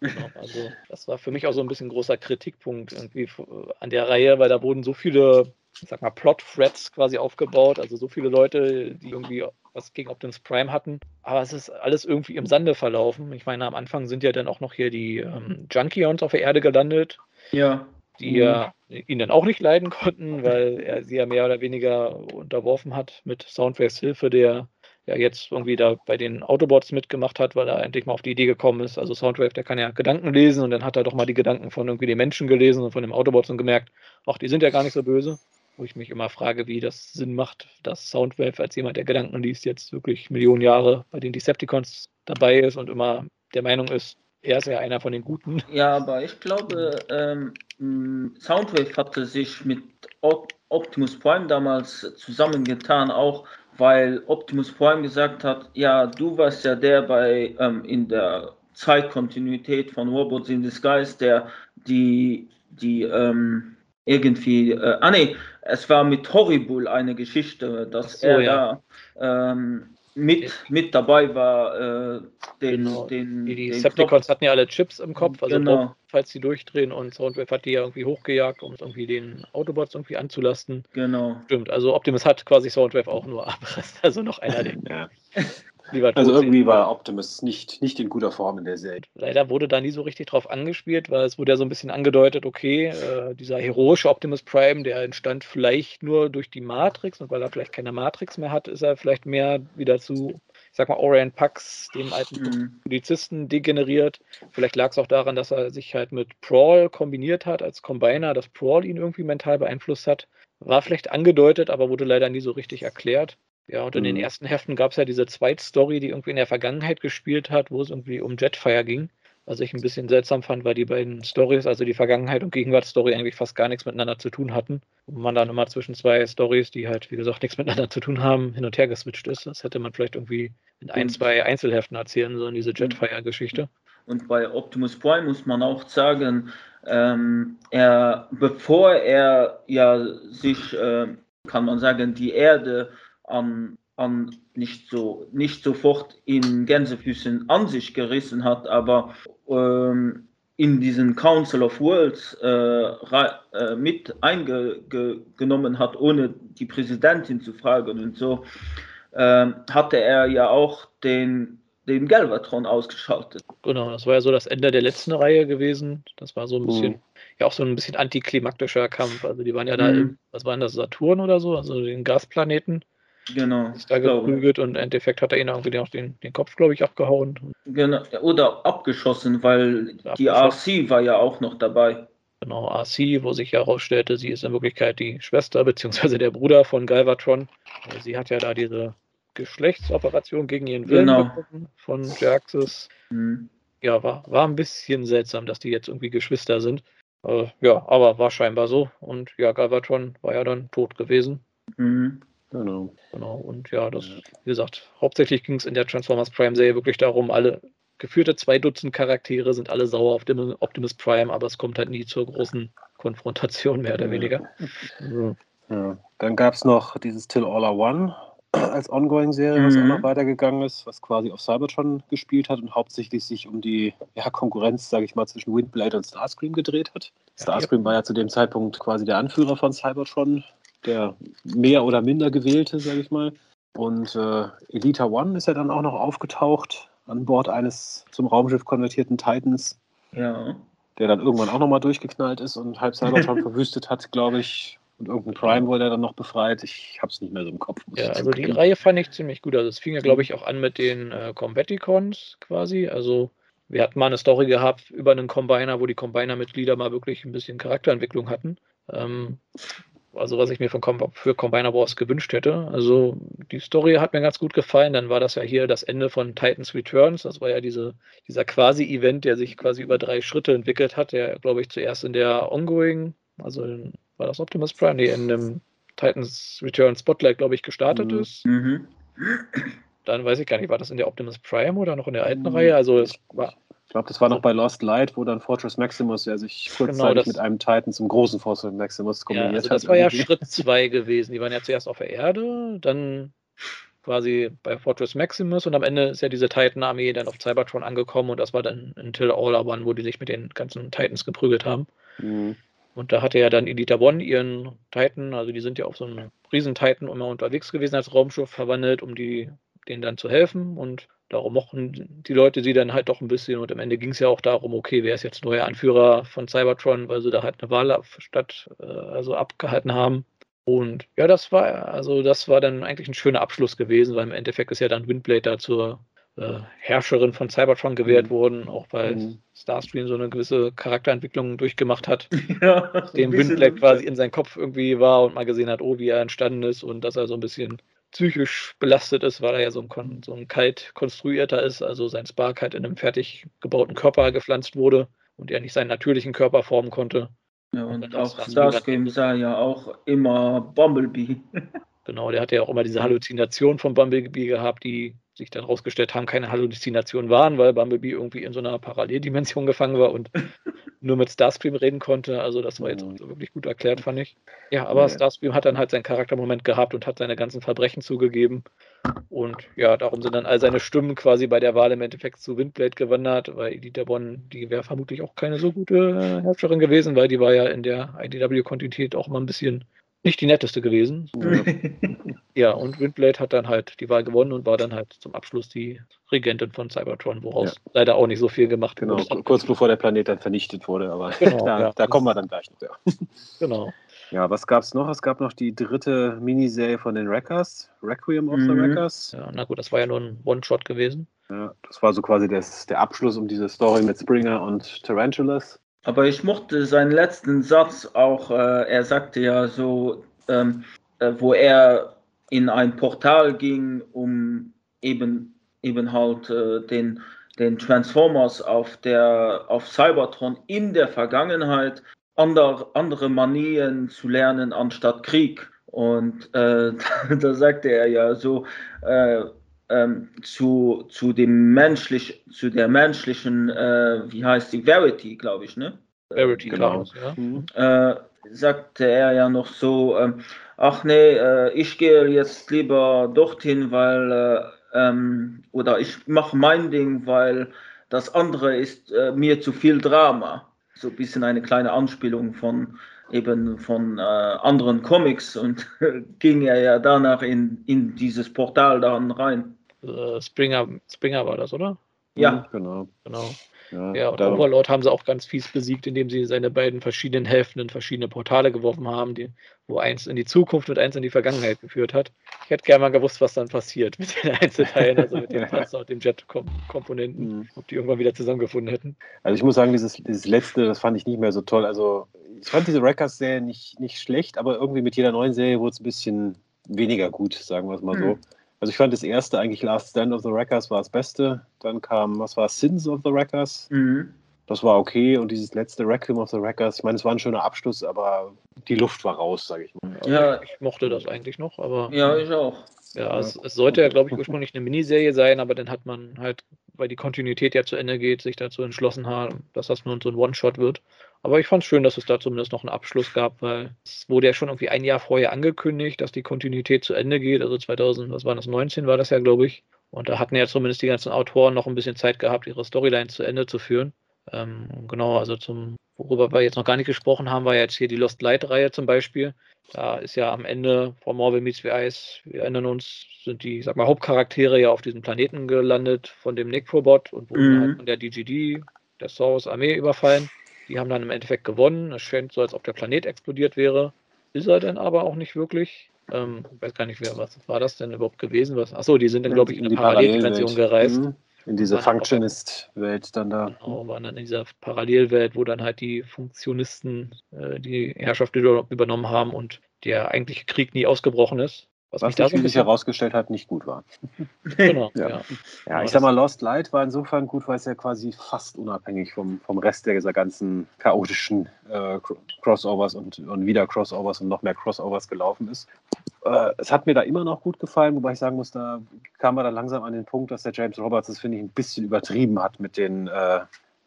Genau, also das war für mich auch so ein bisschen großer Kritikpunkt irgendwie an der Reihe, weil da wurden so viele, ich sag mal, Plot-Threads quasi aufgebaut, also so viele Leute, die irgendwie was gegen Optimus Prime hatten. Aber es ist alles irgendwie im Sande verlaufen. Ich meine, am Anfang sind ja dann auch noch hier die ähm, Junkions auf der Erde gelandet. Ja. Die ja mhm. ihn dann auch nicht leiden konnten, weil er sie ja mehr oder weniger unterworfen hat mit Soundwaves Hilfe, der ja jetzt irgendwie da bei den Autobots mitgemacht hat, weil er endlich mal auf die Idee gekommen ist. Also Soundwave, der kann ja Gedanken lesen und dann hat er doch mal die Gedanken von irgendwie den Menschen gelesen und von den Autobots und gemerkt, ach, die sind ja gar nicht so böse wo ich mich immer frage, wie das Sinn macht, dass Soundwave als jemand, der Gedanken liest, jetzt wirklich Millionen Jahre bei den Decepticons dabei ist und immer der Meinung ist, er ist ja einer von den Guten. Ja, aber ich glaube, ähm, Soundwave hatte sich mit Optimus Prime damals zusammengetan, auch weil Optimus Prime gesagt hat, ja, du warst ja der bei ähm, in der Zeitkontinuität von Robots in Disguise, der die, die ähm, irgendwie, äh, ah nee, es war mit Horrible eine Geschichte, dass so, er ja. da ähm, mit, mit dabei war. Äh, den, genau. den, die Decepticons hatten ja alle Chips im Kopf, also genau. Bob, falls sie durchdrehen und Soundwave hat die ja irgendwie hochgejagt, um irgendwie den Autobots irgendwie anzulasten. Genau. Stimmt, also Optimus hat quasi Soundwave auch nur Abriss, also noch einer den. also irgendwie war Optimus nicht, nicht in guter Form in der Serie. Leider wurde da nie so richtig drauf angespielt, weil es wurde ja so ein bisschen angedeutet, okay, äh, dieser heroische Optimus Prime, der entstand vielleicht nur durch die Matrix und weil er vielleicht keine Matrix mehr hat, ist er vielleicht mehr wieder zu, ich sag mal, Orient Pax, dem alten mhm. Polizisten, degeneriert. Vielleicht lag es auch daran, dass er sich halt mit Prawl kombiniert hat als Combiner, dass Prawl ihn irgendwie mental beeinflusst hat. War vielleicht angedeutet, aber wurde leider nie so richtig erklärt. Ja, und in den mhm. ersten Heften gab es ja diese Zweitstory, die irgendwie in der Vergangenheit gespielt hat, wo es irgendwie um Jetfire ging. Was ich ein bisschen seltsam fand, weil die beiden Stories, also die Vergangenheit und Gegenwartsstory, eigentlich fast gar nichts miteinander zu tun hatten. Und man dann immer zwischen zwei Stories, die halt, wie gesagt, nichts miteinander zu tun haben, hin und her geswitcht ist. Das hätte man vielleicht irgendwie in ein, zwei Einzelheften erzählen sollen, diese Jetfire-Geschichte. Und bei Optimus Prime muss man auch sagen, ähm, er, bevor er ja sich, äh, kann man sagen, die Erde an, an nicht, so, nicht sofort in Gänsefüßen an sich gerissen hat, aber ähm, in diesen Council of Worlds äh, äh, mit eingenommen hat, ohne die Präsidentin zu fragen und so, äh, hatte er ja auch den den Galvatron ausgeschaltet. Genau, das war ja so das Ende der letzten Reihe gewesen. Das war so ein bisschen, mhm. ja auch so ein bisschen antiklimaktischer Kampf. Also die waren ja da, mhm. im, was war denn das, Saturn oder so, also den Gasplaneten. Genau. Ist da geprügelt und im Endeffekt hat er ihn irgendwie auch den, den Kopf, glaube ich, abgehauen. Genau, oder abgeschossen, weil die RC war ja auch noch dabei. Genau, RC, wo sich herausstellte, sie ist in Wirklichkeit die Schwester bzw. der Bruder von Galvatron. Sie hat ja da diese Geschlechtsoperation gegen ihren Willen genau. von Jaxis. Mhm. Ja, war, war ein bisschen seltsam, dass die jetzt irgendwie Geschwister sind. Äh, ja, aber war scheinbar so. Und ja, Galvatron war ja dann tot gewesen. Mhm. Genau. Genau. Und ja, das, wie gesagt, hauptsächlich ging es in der Transformers Prime-Serie wirklich darum, alle geführte zwei Dutzend Charaktere sind alle sauer auf dem Optimus Prime, aber es kommt halt nie zur großen Konfrontation, mehr oder ja. weniger. Ja. ja. Dann gab es noch dieses Till All Are One als Ongoing-Serie, mhm. was auch noch weitergegangen ist, was quasi auf Cybertron gespielt hat und hauptsächlich sich um die ja, Konkurrenz, sage ich mal, zwischen Windblade und Starscream gedreht hat. Starscream war ja zu dem Zeitpunkt quasi der Anführer von Cybertron, der mehr oder minder gewählte, sage ich mal. Und äh, Elita One ist ja dann auch noch aufgetaucht an Bord eines zum Raumschiff konvertierten Titans. Ja. Der dann irgendwann auch nochmal durchgeknallt ist und halb Cybertron verwüstet hat, glaube ich. Und irgendein Prime wurde er dann noch befreit. Ich habe es nicht mehr so im Kopf. Ja, also die Reihe fand ich ziemlich gut. Also es fing ja, glaube ich, auch an mit den äh, Combaticons quasi. Also wir hatten mal eine Story gehabt über einen Combiner, wo die Combiner-Mitglieder mal wirklich ein bisschen Charakterentwicklung hatten. Ähm, also was ich mir von für Combiner Wars gewünscht hätte. Also die Story hat mir ganz gut gefallen. Dann war das ja hier das Ende von Titans Returns. Das war ja diese, dieser quasi-Event, der sich quasi über drei Schritte entwickelt hat, der, glaube ich, zuerst in der Ongoing, also in, war das Optimus Prime, nee, in dem Titans Return Spotlight, glaube ich, gestartet mhm. ist. Dann weiß ich gar nicht, war das in der Optimus Prime oder noch in der alten mhm. Reihe? Also es war ich glaube, das war noch bei Lost Light, wo dann Fortress Maximus ja sich genau, kurzzeitig genau, mit einem Titan zum großen Fortress Maximus kombiniert ja, also das hat. Das war ja Schritt 2 gewesen. Die waren ja zuerst auf der Erde, dann quasi bei Fortress Maximus und am Ende ist ja diese Titan-Armee dann auf Cybertron angekommen und das war dann Until All One, wo die sich mit den ganzen Titans geprügelt haben. Mhm. Und da hatte ja dann Elita One ihren Titan, also die sind ja auf so einem Riesen-Titan immer unterwegs gewesen als Raumschiff verwandelt, um die, denen dann zu helfen. Und darum mochten die Leute sie dann halt doch ein bisschen. Und am Ende ging es ja auch darum, okay, wer ist jetzt neuer Anführer von Cybertron, weil sie da halt eine Wahl statt, äh, also abgehalten haben. Und ja, das war, also das war dann eigentlich ein schöner Abschluss gewesen, weil im Endeffekt ist ja dann Windblade da zur äh, Herrscherin von Cybertron gewählt mhm. wurden, auch weil mhm. Starstream so eine gewisse Charakterentwicklung durchgemacht hat, ja, dem Windblade quasi in seinen Kopf irgendwie war und mal gesehen hat, oh, wie er entstanden ist und dass er so ein bisschen psychisch belastet ist, weil er ja so ein, so ein kalt konstruierter ist, also sein Spark halt in einem fertig gebauten Körper gepflanzt wurde und er nicht seinen natürlichen Körper formen konnte. Ja, und, und auch Starscream sah ja auch immer Bumblebee. genau, der hatte ja auch immer diese Halluzination von Bumblebee gehabt, die sich dann herausgestellt haben, keine Halluzinationen waren, weil Bumblebee irgendwie in so einer Paralleldimension gefangen war und nur mit Starscream reden konnte. Also das war jetzt mhm. wirklich gut erklärt, fand ich. Ja, aber ja. Starscream hat dann halt seinen Charaktermoment gehabt und hat seine ganzen Verbrechen zugegeben. Und ja, darum sind dann all seine Stimmen quasi bei der Wahl im Endeffekt zu Windblade gewandert, weil Edith Bonn, die wäre vermutlich auch keine so gute Herrscherin gewesen, weil die war ja in der IDW-Kontinuität auch mal ein bisschen nicht die netteste gewesen. ja, und Windblade hat dann halt die Wahl gewonnen und war dann halt zum Abschluss die Regentin von Cybertron, woraus ja. leider auch nicht so viel gemacht genau, wurde. Genau, kurz bevor der Planet dann vernichtet wurde, aber genau, da, ja. da, kommen wir dann gleich noch. Ja. Genau. Ja, was gab es noch? Es gab noch die dritte Miniserie von den Wreckers, Requiem of mhm. the Wreckers. Ja, na gut, das war ja nur ein One-Shot gewesen. Ja, das war so quasi das, der Abschluss um diese Story mit Springer und Tarantulas. Aber ich mochte seinen letzten Satz auch. Äh, er sagte ja so, ähm, äh, wo er in ein Portal ging, um eben, eben halt äh, den, den Transformers auf, der, auf Cybertron in der Vergangenheit ander, andere Manien zu lernen anstatt Krieg. Und äh, da sagte er ja so, äh, ähm, zu, zu dem menschlich, zu der menschlichen, äh, wie heißt die, Verity, glaube ich, ne? Verity, genau. ja. Mhm. Äh, sagte er ja noch so, äh, ach nee, äh, ich gehe jetzt lieber dorthin, weil, äh, ähm, oder ich mache mein Ding, weil das andere ist äh, mir zu viel Drama. So ein bisschen eine kleine Anspielung von eben von äh, anderen Comics und ging er ja danach in, in dieses Portal dann rein. Äh, Springer, Springer war das, oder? Ja, mhm, genau. genau. Ja, ja und Overlord haben sie auch ganz fies besiegt, indem sie seine beiden verschiedenen Hälften in verschiedene Portale geworfen haben, die, wo eins in die Zukunft und eins in die Vergangenheit geführt hat. Ich hätte gerne mal gewusst, was dann passiert mit den Einzelteilen, also mit dem Panzer und den Jet-Komponenten, mhm. ob die irgendwann wieder zusammengefunden hätten. Also ich muss sagen, dieses, dieses letzte, das fand ich nicht mehr so toll. Also ich fand diese Wreckers-Serie nicht, nicht schlecht, aber irgendwie mit jeder neuen Serie wurde es ein bisschen weniger gut, sagen wir es mal mhm. so. Also ich fand das erste eigentlich Last Stand of the Wreckers war das Beste. Dann kam, was war Sins of the Wreckers? Mhm. Das war okay. Und dieses letzte Requiem of the Wreckers, ich meine, es war ein schöner Abschluss, aber die Luft war raus, sage ich mal. Also ja, ich mochte das eigentlich noch, aber. Ja, ich auch. Ja, es, es sollte ja, glaube ich, ursprünglich eine Miniserie sein, aber dann hat man halt, weil die Kontinuität ja zu Ende geht, sich dazu entschlossen haben, dass das nun so ein One-Shot wird. Aber ich fand es schön, dass es da zumindest noch einen Abschluss gab, weil es wurde ja schon irgendwie ein Jahr vorher angekündigt, dass die Kontinuität zu Ende geht. Also 2000, was war das, 19 war das ja, glaube ich. Und da hatten ja zumindest die ganzen Autoren noch ein bisschen Zeit gehabt, ihre Storyline zu Ende zu führen. Ähm, genau, also zum, worüber wir jetzt noch gar nicht gesprochen haben, war jetzt hier die Lost Light-Reihe zum Beispiel. Da ist ja am Ende von Marvel Meets the Ice, wir erinnern uns, sind die, sag mal, Hauptcharaktere ja auf diesem Planeten gelandet von dem Necrobot und wurden mhm. halt von der DGD, der Source Armee überfallen. Die haben dann im Endeffekt gewonnen. Es scheint so, als ob der Planet explodiert wäre. Ist er denn aber auch nicht wirklich. Ähm, ich weiß gar nicht, wer, was war das denn überhaupt gewesen? Was, achso, die sind dann, glaube ich, in, in eine Paralleldimension gereist. Mhm. In diese Functionist-Welt dann da. Genau, waren dann in dieser Parallelwelt, wo dann halt die Funktionisten äh, die Herrschaft übernommen haben und der eigentliche Krieg nie ausgebrochen ist. Was, Was sich so herausgestellt hat, nicht gut war. Genau. ja. Ja. ja, ich sag mal, Lost Light war insofern gut, weil es ja quasi fast unabhängig vom, vom Rest dieser ganzen chaotischen äh, Crossovers und, und wieder Crossovers und noch mehr Crossovers gelaufen ist. Äh, es hat mir da immer noch gut gefallen, wobei ich sagen muss, da kam man dann langsam an den Punkt, dass der James Roberts das, finde ich, ein bisschen übertrieben hat mit den, äh,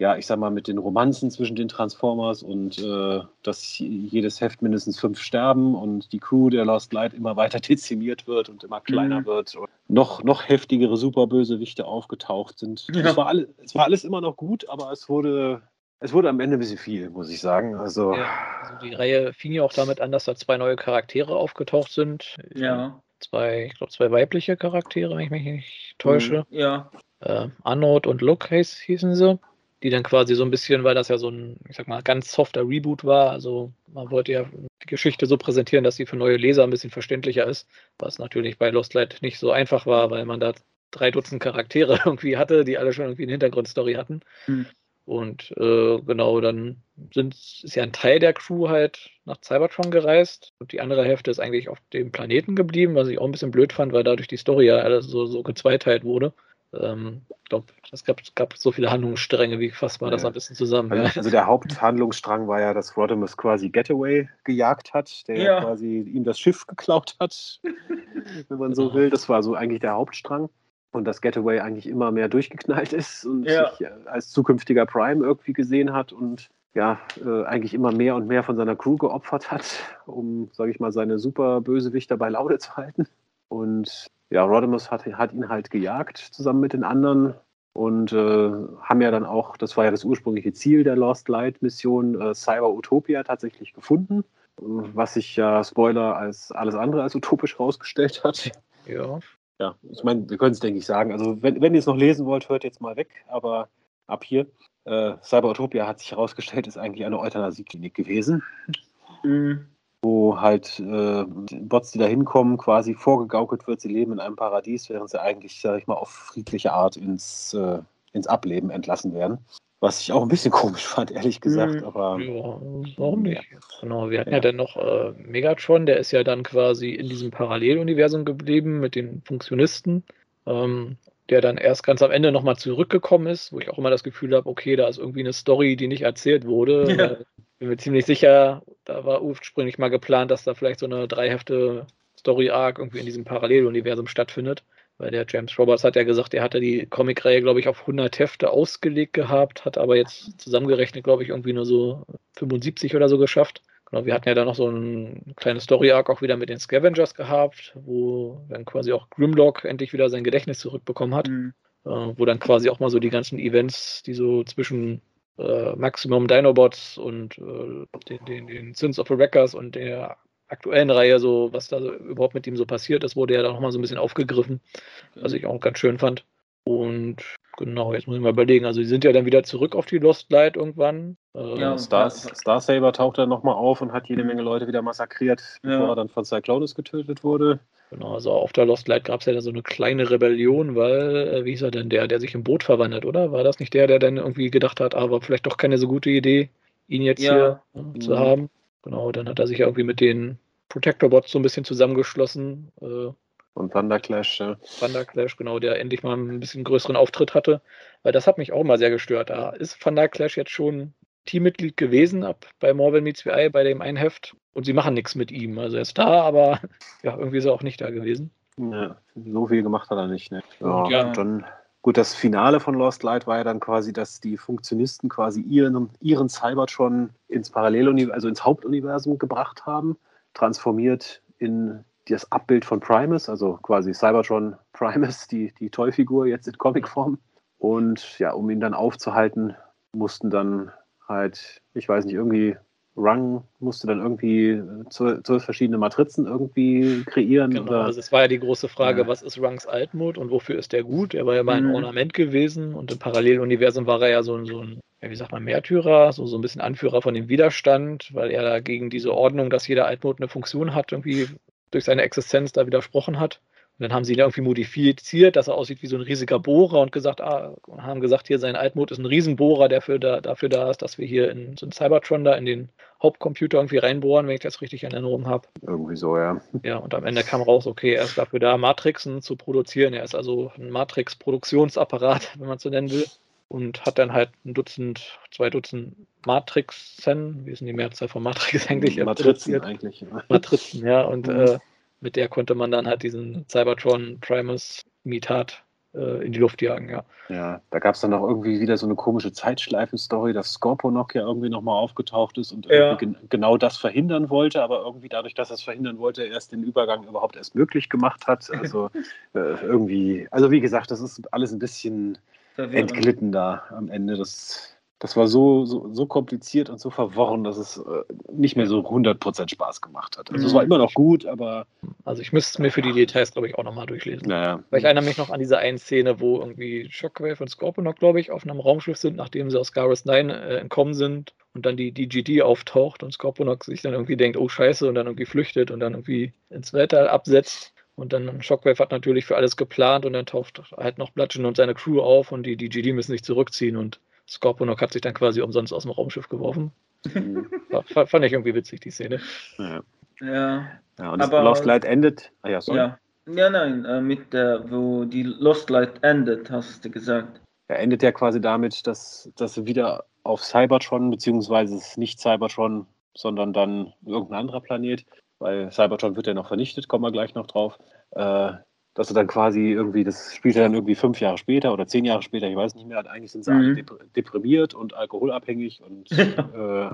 ja, ich sag mal, mit den Romanzen zwischen den Transformers und äh, dass jedes Heft mindestens fünf sterben und die Crew der Lost Light immer weiter dezimiert wird und immer kleiner mhm. wird und noch, noch heftigere Superbösewichte aufgetaucht sind. Ja. Es, war alle, es war alles immer noch gut, aber es wurde, es wurde am Ende ein bisschen viel, muss ich sagen. Also, ja, also die Reihe fing ja auch damit an, dass da zwei neue Charaktere aufgetaucht sind. Ja. Zwei, ich glaube, zwei weibliche Charaktere, wenn ich mich nicht täusche. Mhm. Ja. Äh, Arnold und Luke hießen sie die dann quasi so ein bisschen, weil das ja so ein, ich sag mal, ganz softer Reboot war. Also man wollte ja die Geschichte so präsentieren, dass sie für neue Leser ein bisschen verständlicher ist, was natürlich bei Lost Light nicht so einfach war, weil man da drei Dutzend Charaktere irgendwie hatte, die alle schon irgendwie eine Hintergrundstory hatten. Mhm. Und äh, genau, dann sind, ist ja ein Teil der Crew halt nach Cybertron gereist und die andere Hälfte ist eigentlich auf dem Planeten geblieben, was ich auch ein bisschen blöd fand, weil dadurch die Story ja alles so, so gezweiteilt wurde. Ähm, ich glaube, es gab, gab, so viele Handlungsstränge, wie fasst man ja. das ein bisschen zusammen? Also, ja. also, der Haupthandlungsstrang war ja, dass Rodimus quasi Getaway gejagt hat, der ja. quasi ihm das Schiff geklaut hat, wenn man so genau. will. Das war so eigentlich der Hauptstrang. Und dass Getaway eigentlich immer mehr durchgeknallt ist und sich äh, als zukünftiger Prime irgendwie gesehen hat und ja, äh, eigentlich immer mehr und mehr von seiner Crew geopfert hat, um, sage ich mal, seine super Bösewichter bei Laude zu halten. Und ja, Rodimus hat, hat ihn halt gejagt zusammen mit den anderen und äh, haben ja dann auch, das war ja das ursprüngliche Ziel der Lost Light Mission, äh, Cyber Utopia tatsächlich gefunden, was sich ja Spoiler als alles andere als utopisch herausgestellt hat. Ja. Ja, ich meine, wir können es, denke ich, sagen. Also, wenn, wenn ihr es noch lesen wollt, hört jetzt mal weg, aber ab hier. Äh, Cyber Utopia hat sich herausgestellt, ist eigentlich eine Euthanasieklinik gewesen. Mhm wo halt äh, Bots, die da hinkommen, quasi vorgegaukelt wird, sie leben in einem Paradies, während sie eigentlich, sag ich mal, auf friedliche Art ins, äh, ins Ableben entlassen werden. Was ich auch ein bisschen komisch fand, ehrlich gesagt. Mhm. Aber, ja, warum nicht? Ja. Genau, wir hatten ja, ja dann noch äh, Megatron, der ist ja dann quasi in diesem Paralleluniversum geblieben mit den Funktionisten. Ähm, der dann erst ganz am Ende nochmal zurückgekommen ist, wo ich auch immer das Gefühl habe, okay, da ist irgendwie eine Story, die nicht erzählt wurde. Ja bin mir ziemlich sicher, da war ursprünglich mal geplant, dass da vielleicht so eine dreihefte Story-Arc irgendwie in diesem Paralleluniversum stattfindet. Weil der James Roberts hat ja gesagt, er hatte die Comicreihe, glaube ich, auf 100 Hefte ausgelegt gehabt, hat aber jetzt zusammengerechnet, glaube ich, irgendwie nur so 75 oder so geschafft. Genau, wir hatten ja da noch so ein kleines Story-Arc auch wieder mit den Scavengers gehabt, wo dann quasi auch Grimlock endlich wieder sein Gedächtnis zurückbekommen hat. Mhm. Äh, wo dann quasi auch mal so die ganzen Events, die so zwischen äh, Maximum Dinobots und äh, den, den, den Sins of the Wreckers und der aktuellen Reihe, so was da überhaupt mit ihm so passiert ist, wurde ja da nochmal so ein bisschen aufgegriffen, was ich auch ganz schön fand. Und genau, jetzt muss ich mal überlegen. Also, die sind ja dann wieder zurück auf die Lost Light irgendwann. Äh, ja, Star, Star Saber taucht dann nochmal auf und hat jede Menge Leute wieder massakriert, ja. bevor er dann von Cyclonus getötet wurde. Genau, also auf der Lost Light gab es ja so eine kleine Rebellion, weil, äh, wie hieß er denn, der, der sich im Boot verwandelt, oder? War das nicht der, der dann irgendwie gedacht hat, aber vielleicht doch keine so gute Idee, ihn jetzt ja. hier äh, zu mhm. haben? Genau, dann hat er sich ja irgendwie mit den Protector-Bots so ein bisschen zusammengeschlossen. Äh, und Thunderclash, ja. Thunderclash, genau, der endlich mal ein bisschen größeren Auftritt hatte. Weil das hat mich auch mal sehr gestört. Da ist Thunderclash jetzt schon Teammitglied gewesen ab bei Marvel Meets VI, bei dem einen Heft. Und sie machen nichts mit ihm. Also er ist da, aber ja, irgendwie ist er auch nicht da gewesen. Ja, so viel gemacht hat er nicht. Ne? Ja, ja. Dann, gut, das Finale von Lost Light war ja dann quasi, dass die Funktionisten quasi ihren, ihren Cybertron ins Paralleluniversum, also ins Hauptuniversum gebracht haben, transformiert in das Abbild von Primus, also quasi Cybertron Primus, die, die Toyfigur jetzt in Comicform. Und ja, um ihn dann aufzuhalten, mussten dann halt, ich weiß nicht, irgendwie Rung musste dann irgendwie zwölf verschiedene Matrizen irgendwie kreieren. Genau, oder? also es war ja die große Frage, ja. was ist Rungs Altmut und wofür ist der gut? Er war ja mal ein mhm. Ornament gewesen und im Paralleluniversum war er ja so, so ein, ja, wie sagt man, Märtyrer, so, so ein bisschen Anführer von dem Widerstand, weil er da gegen diese Ordnung, dass jeder Altmut eine Funktion hat, irgendwie durch seine Existenz da widersprochen hat. Und dann haben sie ihn irgendwie modifiziert, dass er aussieht wie so ein riesiger Bohrer und gesagt, ah, haben gesagt, hier sein Altmod ist ein Riesenbohrer, der für da, dafür da ist, dass wir hier in so einen Cybertron da in den Hauptcomputer irgendwie reinbohren, wenn ich das richtig in Erinnerung habe. Irgendwie so, ja. Ja, und am Ende kam raus, okay, er ist dafür da, Matrixen zu produzieren. Er ist also ein Matrix-Produktionsapparat, wenn man so nennen will. Und hat dann halt ein Dutzend, zwei Dutzend Matrixen, wie ist denn die Mehrzahl von Matrix eigentlich? Matrizen eigentlich. Ja. Matrizen, ja. Und mhm. äh, mit der konnte man dann halt diesen Cybertron Primus Mitat äh, in die Luft jagen, ja. Ja, da gab es dann auch irgendwie wieder so eine komische Zeitschleifen-Story, dass Scorponok ja irgendwie nochmal aufgetaucht ist und ja. gen genau das verhindern wollte, aber irgendwie dadurch, dass er es verhindern wollte, erst den Übergang überhaupt erst möglich gemacht hat. Also äh, irgendwie, also wie gesagt, das ist alles ein bisschen entglitten da am Ende. Das das war so, so, so kompliziert und so verworren, dass es äh, nicht mehr so 100% Spaß gemacht hat. Also es war mhm. immer noch gut, aber... Also ich müsste es mir für die Details, glaube ich, auch nochmal durchlesen. Naja. Weil ich erinnere mich noch an diese eine Szene, wo irgendwie Shockwave und Scorponok, glaube ich, auf einem Raumschiff sind, nachdem sie aus Garrus 9 äh, entkommen sind und dann die DGD auftaucht und Scorponok sich dann irgendwie denkt, oh scheiße, und dann irgendwie flüchtet und dann irgendwie ins Weltall absetzt. Und dann Shockwave hat natürlich für alles geplant und dann taucht halt noch Bludgeon und seine Crew auf und die DGD müssen sich zurückziehen und Scorponok hat sich dann quasi umsonst aus dem Raumschiff geworfen. War, fand ich irgendwie witzig, die Szene. Ja. Ja, ja und das aber, Lost Light endet. Ah, ja, sorry. Ja. ja, nein, äh, mit der, wo die Lost Light endet, hast du gesagt. Er endet ja quasi damit, dass, dass wieder auf Cybertron, beziehungsweise es ist nicht Cybertron, sondern dann irgendein anderer Planet, weil Cybertron wird ja noch vernichtet, kommen wir gleich noch drauf. Äh, dass du dann quasi irgendwie, das spielt ja dann irgendwie fünf Jahre später oder zehn Jahre später, ich weiß nicht mehr, eigentlich sind sie mhm. alle deprimiert und alkoholabhängig und äh,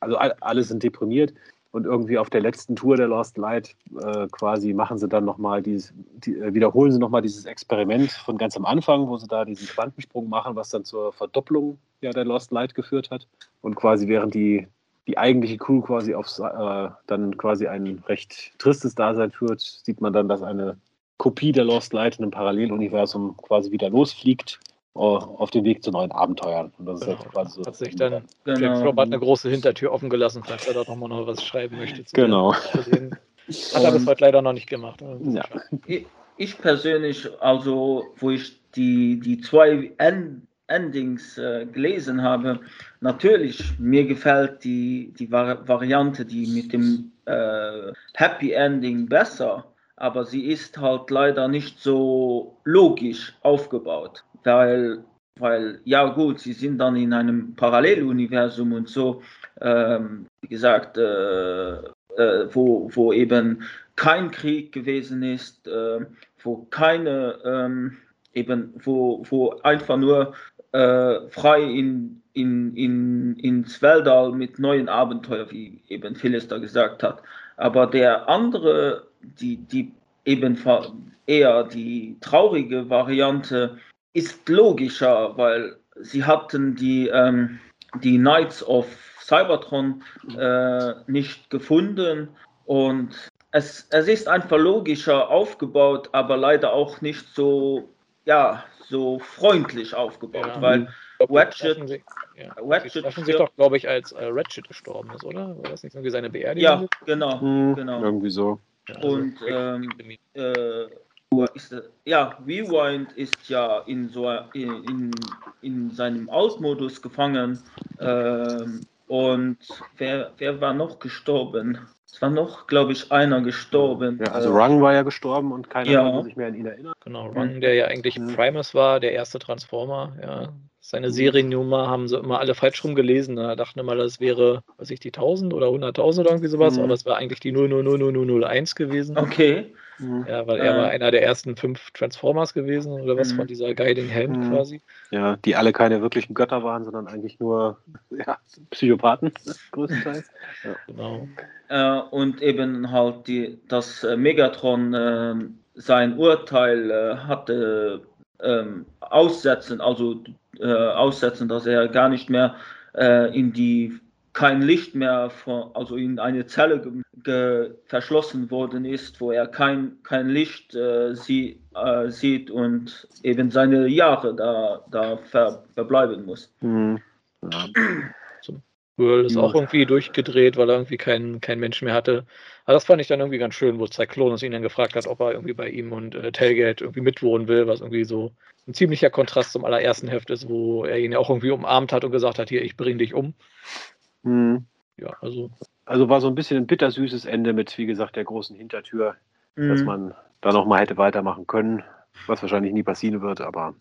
also alle sind deprimiert. Und irgendwie auf der letzten Tour der Lost Light äh, quasi machen sie dann nochmal dieses, die, äh, wiederholen sie nochmal dieses Experiment von ganz am Anfang, wo sie da diesen Quantensprung machen, was dann zur Verdopplung ja, der Lost Light geführt hat. Und quasi während die, die eigentliche Crew quasi auf äh, dann quasi ein recht tristes Dasein führt, sieht man dann, dass eine Kopie der Lost Light in einem Paralleluniversum quasi wieder losfliegt uh, auf dem Weg zu neuen Abenteuern. Und das genau. ist halt quasi so. Hat sich dann genau. James Robert eine große Hintertür offen gelassen, falls er da nochmal noch was schreiben möchte. Genau. Hat er bis heute leider noch nicht gemacht. Ja. Ich, ich, persönlich, also wo ich die, die zwei End Endings äh, gelesen habe, natürlich, mir gefällt die, die Vari Variante, die mit dem äh, Happy Ending besser aber sie ist halt leider nicht so logisch aufgebaut, weil, weil ja gut, sie sind dann in einem Paralleluniversum und so, ähm, wie gesagt, äh, äh, wo, wo eben kein Krieg gewesen ist, äh, wo keine, ähm, eben, wo, wo einfach nur äh, frei in, in, in, ins Weltall mit neuen Abenteuern, wie eben Phyllis da gesagt hat. Aber der andere die, die eben eher die traurige Variante ist logischer, weil sie hatten die, ähm, die Knights of Cybertron äh, nicht gefunden und es, es ist einfach logischer aufgebaut, aber leider auch nicht so, ja, so freundlich aufgebaut, ja. weil Ratchet, sie, ja. Ratchet sich doch, glaube ich, als äh, Ratchet gestorben ist, oder? War das nicht irgendwie seine Beerdigung? Ja, genau, hm, genau. Irgendwie so. Also und ähm, äh, ist, ja, Rewind ist ja in so in, in seinem Ausmodus gefangen. Ähm, und wer, wer war noch gestorben? Es war noch, glaube ich, einer gestorben. Ja, also Rung war ja gestorben und keiner ja. kann sich mehr an ihn erinnern. Genau, Rung, der ja eigentlich mhm. Primus war, der erste Transformer, ja. Seine Seriennummer haben sie immer alle falsch rum gelesen. Da dachten immer, das wäre, weiß ich, die 1000 oder 100.000 oder irgendwie sowas, mhm. aber es war eigentlich die 000001 gewesen. Okay. Mhm. Ja, weil er äh. war einer der ersten fünf Transformers gewesen oder was mhm. von dieser Guiding Hand mhm. quasi. Ja, die alle keine wirklichen Götter waren, sondern eigentlich nur ja, Psychopathen größtenteils. Ja. Genau. Äh, und eben halt die, dass Megatron äh, sein Urteil äh, hatte ähm, aussetzen, also äh, aussetzen, dass er gar nicht mehr äh, in die kein Licht mehr, von, also in eine Zelle ge, ge, verschlossen worden ist, wo er kein, kein Licht äh, sie, äh, sieht und eben seine Jahre da, da ver, verbleiben muss. Mhm. Ja. World ist auch irgendwie durchgedreht, weil er irgendwie keinen kein Mensch mehr hatte. Aber das fand ich dann irgendwie ganz schön, wo Cyclonus ihn dann gefragt hat, ob er irgendwie bei ihm und äh, Tailgate irgendwie mitwohnen will, was irgendwie so ein ziemlicher Kontrast zum allerersten Heft ist, wo er ihn ja auch irgendwie umarmt hat und gesagt hat, hier, ich bring dich um. Mhm. Ja, also. Also war so ein bisschen ein bittersüßes Ende mit, wie gesagt, der großen Hintertür, mhm. dass man da nochmal hätte weitermachen können, was wahrscheinlich nie passieren wird, aber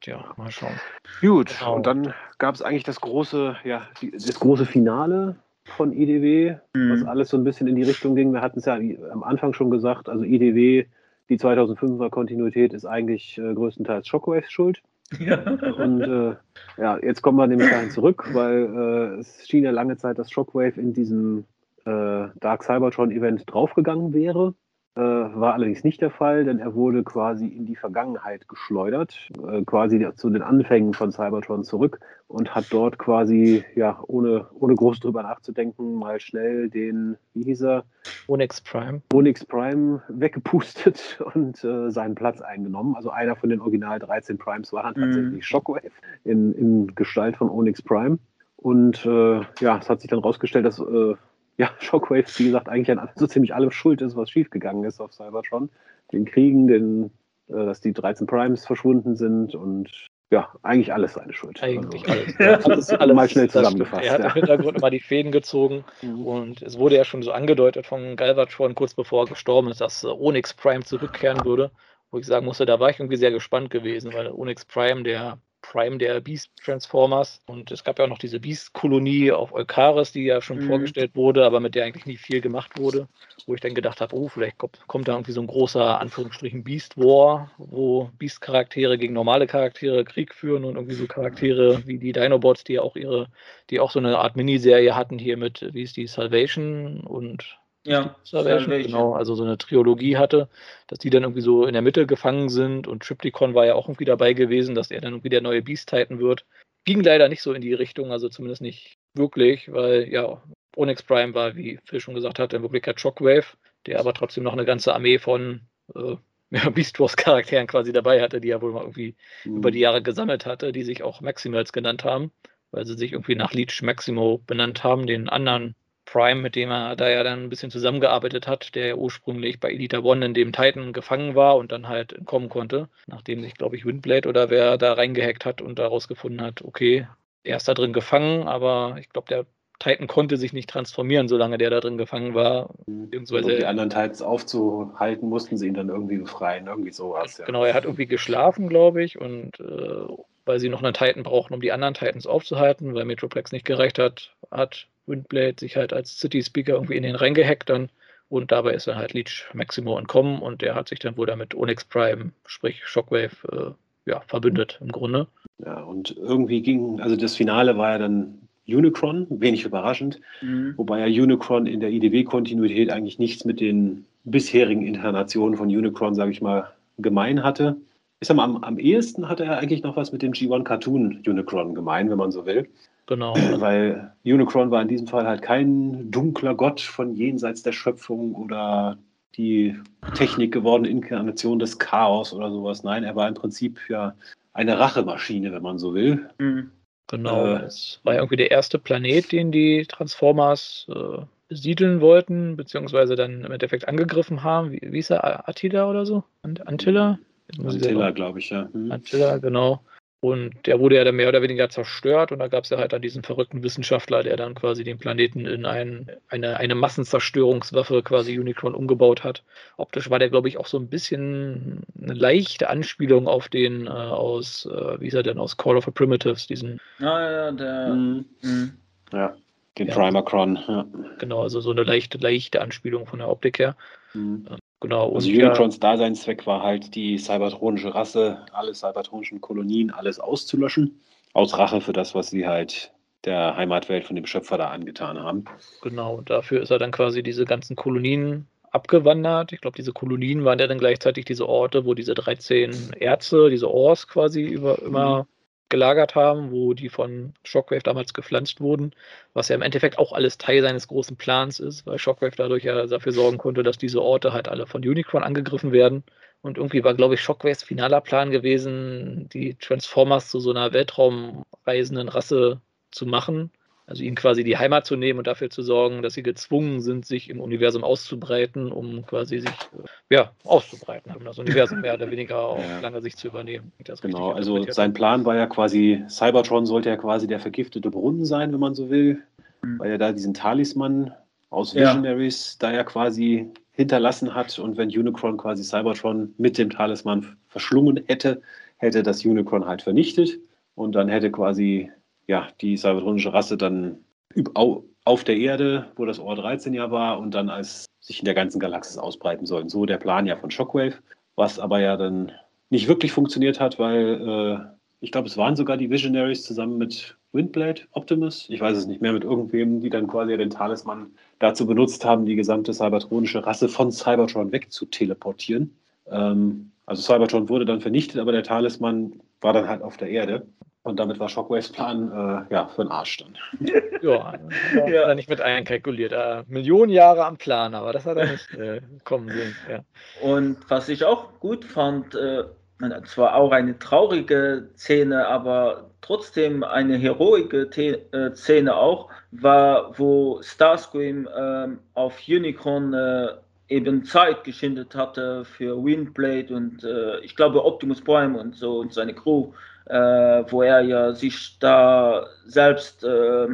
Tja, mal schauen. Gut, genau. und dann gab es eigentlich das große, ja, das große Finale von IDW, mhm. was alles so ein bisschen in die Richtung ging. Wir hatten es ja am Anfang schon gesagt, also IDW die 2005er Kontinuität ist eigentlich äh, größtenteils Shockwaves schuld. Ja. Und äh, ja, jetzt kommen wir nämlich dahin zurück, weil äh, es schien ja lange Zeit, dass Shockwave in diesem äh, Dark Cybertron Event draufgegangen wäre. Äh, war allerdings nicht der Fall, denn er wurde quasi in die Vergangenheit geschleudert, äh, quasi zu den Anfängen von Cybertron zurück und hat dort quasi, ja, ohne, ohne groß drüber nachzudenken, mal schnell den, wie hieß er? Onyx Prime. Onyx Prime weggepustet und äh, seinen Platz eingenommen. Also einer von den original 13 Primes war dann mhm. tatsächlich Shockwave in, in Gestalt von Onyx Prime. Und äh, ja, es hat sich dann rausgestellt, dass äh, ja, Shockwave, wie gesagt, eigentlich an so ziemlich allem schuld ist, was schiefgegangen ist auf Cybertron. Den Kriegen, den, äh, dass die 13 Primes verschwunden sind und ja, eigentlich alles seine Schuld. Eigentlich also, alles. Ja, alles, alles mal schnell zusammengefasst. Er hat ja. im Hintergrund immer die Fäden gezogen mhm. und es wurde ja schon so angedeutet von Galvatron kurz bevor er gestorben ist, dass Onyx Prime zurückkehren würde. Wo ich sagen musste, da war ich irgendwie sehr gespannt gewesen, weil Onyx Prime, der Prime der Beast Transformers. Und es gab ja auch noch diese Beast-Kolonie auf Eukaris, die ja schon mhm. vorgestellt wurde, aber mit der eigentlich nie viel gemacht wurde. Wo ich dann gedacht habe, oh, vielleicht kommt, kommt da irgendwie so ein großer, Anführungsstrichen, Beast War, wo Beast-Charaktere gegen normale Charaktere Krieg führen und irgendwie so Charaktere wie die Dinobots, die ja auch ihre, die auch so eine Art Miniserie hatten hier mit, wie ist die, Salvation und ja, Salvation, genau, also so eine Trilogie hatte, dass die dann irgendwie so in der Mitte gefangen sind und Triptychon war ja auch irgendwie dabei gewesen, dass er dann irgendwie der neue Beast Titan wird. Ging leider nicht so in die Richtung, also zumindest nicht wirklich, weil ja, Onyx Prime war, wie Phil schon gesagt hat, in Wirklichkeit Shockwave, der aber trotzdem noch eine ganze Armee von äh, ja, Beast Wars Charakteren quasi dabei hatte, die er wohl mal irgendwie mhm. über die Jahre gesammelt hatte, die sich auch Maximals genannt haben, weil sie sich irgendwie nach Leech Maximo benannt haben, den anderen Prime, mit dem er da ja dann ein bisschen zusammengearbeitet hat, der ja ursprünglich bei Elita One in dem Titan gefangen war und dann halt entkommen konnte, nachdem sich, glaube ich, Windblade oder wer da reingehackt hat und daraus gefunden hat, okay, er ist da drin gefangen, aber ich glaube, der Titan konnte sich nicht transformieren, solange der da drin gefangen war. Beziehungsweise um die anderen Titans aufzuhalten, mussten sie ihn dann irgendwie befreien, irgendwie sowas. Ja. Genau, er hat irgendwie geschlafen, glaube ich, und äh, weil sie noch einen Titan brauchen, um die anderen Titans aufzuhalten, weil Metroplex nicht gereicht hat, hat Windblade sich halt als City Speaker irgendwie in den reingehackt dann und dabei ist dann halt Leech Maximo entkommen und der hat sich dann wohl damit Onyx Prime, sprich Shockwave, äh, ja, verbündet im Grunde. Ja, und irgendwie ging, also das Finale war ja dann Unicron, wenig überraschend, mhm. wobei ja Unicron in der IDW-Kontinuität eigentlich nichts mit den bisherigen Inkarnationen von Unicron, sage ich mal, gemein hatte. Ich sag mal, am, am ehesten hatte er eigentlich noch was mit dem G1 Cartoon Unicron gemein, wenn man so will. Genau. Weil Unicron war in diesem Fall halt kein dunkler Gott von jenseits der Schöpfung oder die Technik gewordene Inkarnation des Chaos oder sowas. Nein, er war im Prinzip ja eine Rachemaschine, wenn man so will. Mhm. Genau. Äh, es war ja irgendwie der erste Planet, den die Transformers äh, besiedeln wollten, beziehungsweise dann im Endeffekt angegriffen haben. Wie, wie ist er? Attila oder so? Antilla? Antilla, glaube ich, ja. Mhm. Antilla, genau. Und der wurde ja dann mehr oder weniger zerstört und da gab es ja halt dann diesen verrückten Wissenschaftler, der dann quasi den Planeten in ein, eine, eine Massenzerstörungswaffe quasi Unicron umgebaut hat. Optisch war der, glaube ich, auch so ein bisschen eine leichte Anspielung auf den äh, aus, äh, wie ist er denn, aus Call of the Primitives, diesen. Ah, ja, der. Mhm. Mhm. Ja, den ja. Primercron, ja. Genau, also so eine leichte, leichte Anspielung von der Optik her. Mhm. Genau. Also Unicrons ja, Daseinszweck war halt, die cybertronische Rasse, alle cybertronischen Kolonien, alles auszulöschen. Aus Rache für das, was sie halt der Heimatwelt von dem Schöpfer da angetan haben. Genau, dafür ist er dann quasi diese ganzen Kolonien abgewandert. Ich glaube, diese Kolonien waren ja dann gleichzeitig diese Orte, wo diese 13 Ärzte, diese Ors quasi über, immer mhm gelagert haben, wo die von Shockwave damals gepflanzt wurden, was ja im Endeffekt auch alles Teil seines großen Plans ist, weil Shockwave dadurch ja dafür sorgen konnte, dass diese Orte halt alle von Unicron angegriffen werden. Und irgendwie war, glaube ich, Shockwaves finaler Plan gewesen, die Transformers zu so einer weltraumreisenden Rasse zu machen, also ihnen quasi die Heimat zu nehmen und dafür zu sorgen, dass sie gezwungen sind, sich im Universum auszubreiten, um quasi sich ja, auszubreiten, um das Universum mehr oder weniger auf ja. lange Sicht zu übernehmen. genau, also sein Plan war ja quasi, Cybertron sollte ja quasi der vergiftete Brunnen sein, wenn man so will, mhm. weil er da diesen Talisman aus Visionaries ja. da ja quasi hinterlassen hat und wenn Unicron quasi Cybertron mit dem Talisman verschlungen hätte, hätte das Unicron halt vernichtet und dann hätte quasi ja, die cybertronische Rasse dann auf der Erde, wo das Ohr 13 ja war, und dann als sich in der ganzen Galaxis ausbreiten sollten. So der Plan ja von Shockwave. was aber ja dann nicht wirklich funktioniert hat, weil äh, ich glaube, es waren sogar die Visionaries zusammen mit Windblade, Optimus, ich weiß es nicht mehr, mit irgendwem, die dann quasi den Talisman dazu benutzt haben, die gesamte cybertronische Rasse von Cybertron wegzuteleportieren. Ähm, also Cybertron wurde dann vernichtet, aber der Talisman war dann halt auf der Erde. Und damit war Shockwaves Plan äh, ja, für den Arsch dann. ja, hat er nicht mit einkalkuliert. Äh, Millionen Jahre am Plan, aber das hat er nicht äh, kommen sehen. Ja. Und was ich auch gut fand, äh, zwar auch eine traurige Szene, aber trotzdem eine heroische äh, Szene auch, war, wo Starscream ähm, auf Unicorn äh, eben Zeit geschindet hatte für Windblade und äh, ich glaube Optimus Prime und so und seine Crew, wo er ja sich da selbst äh,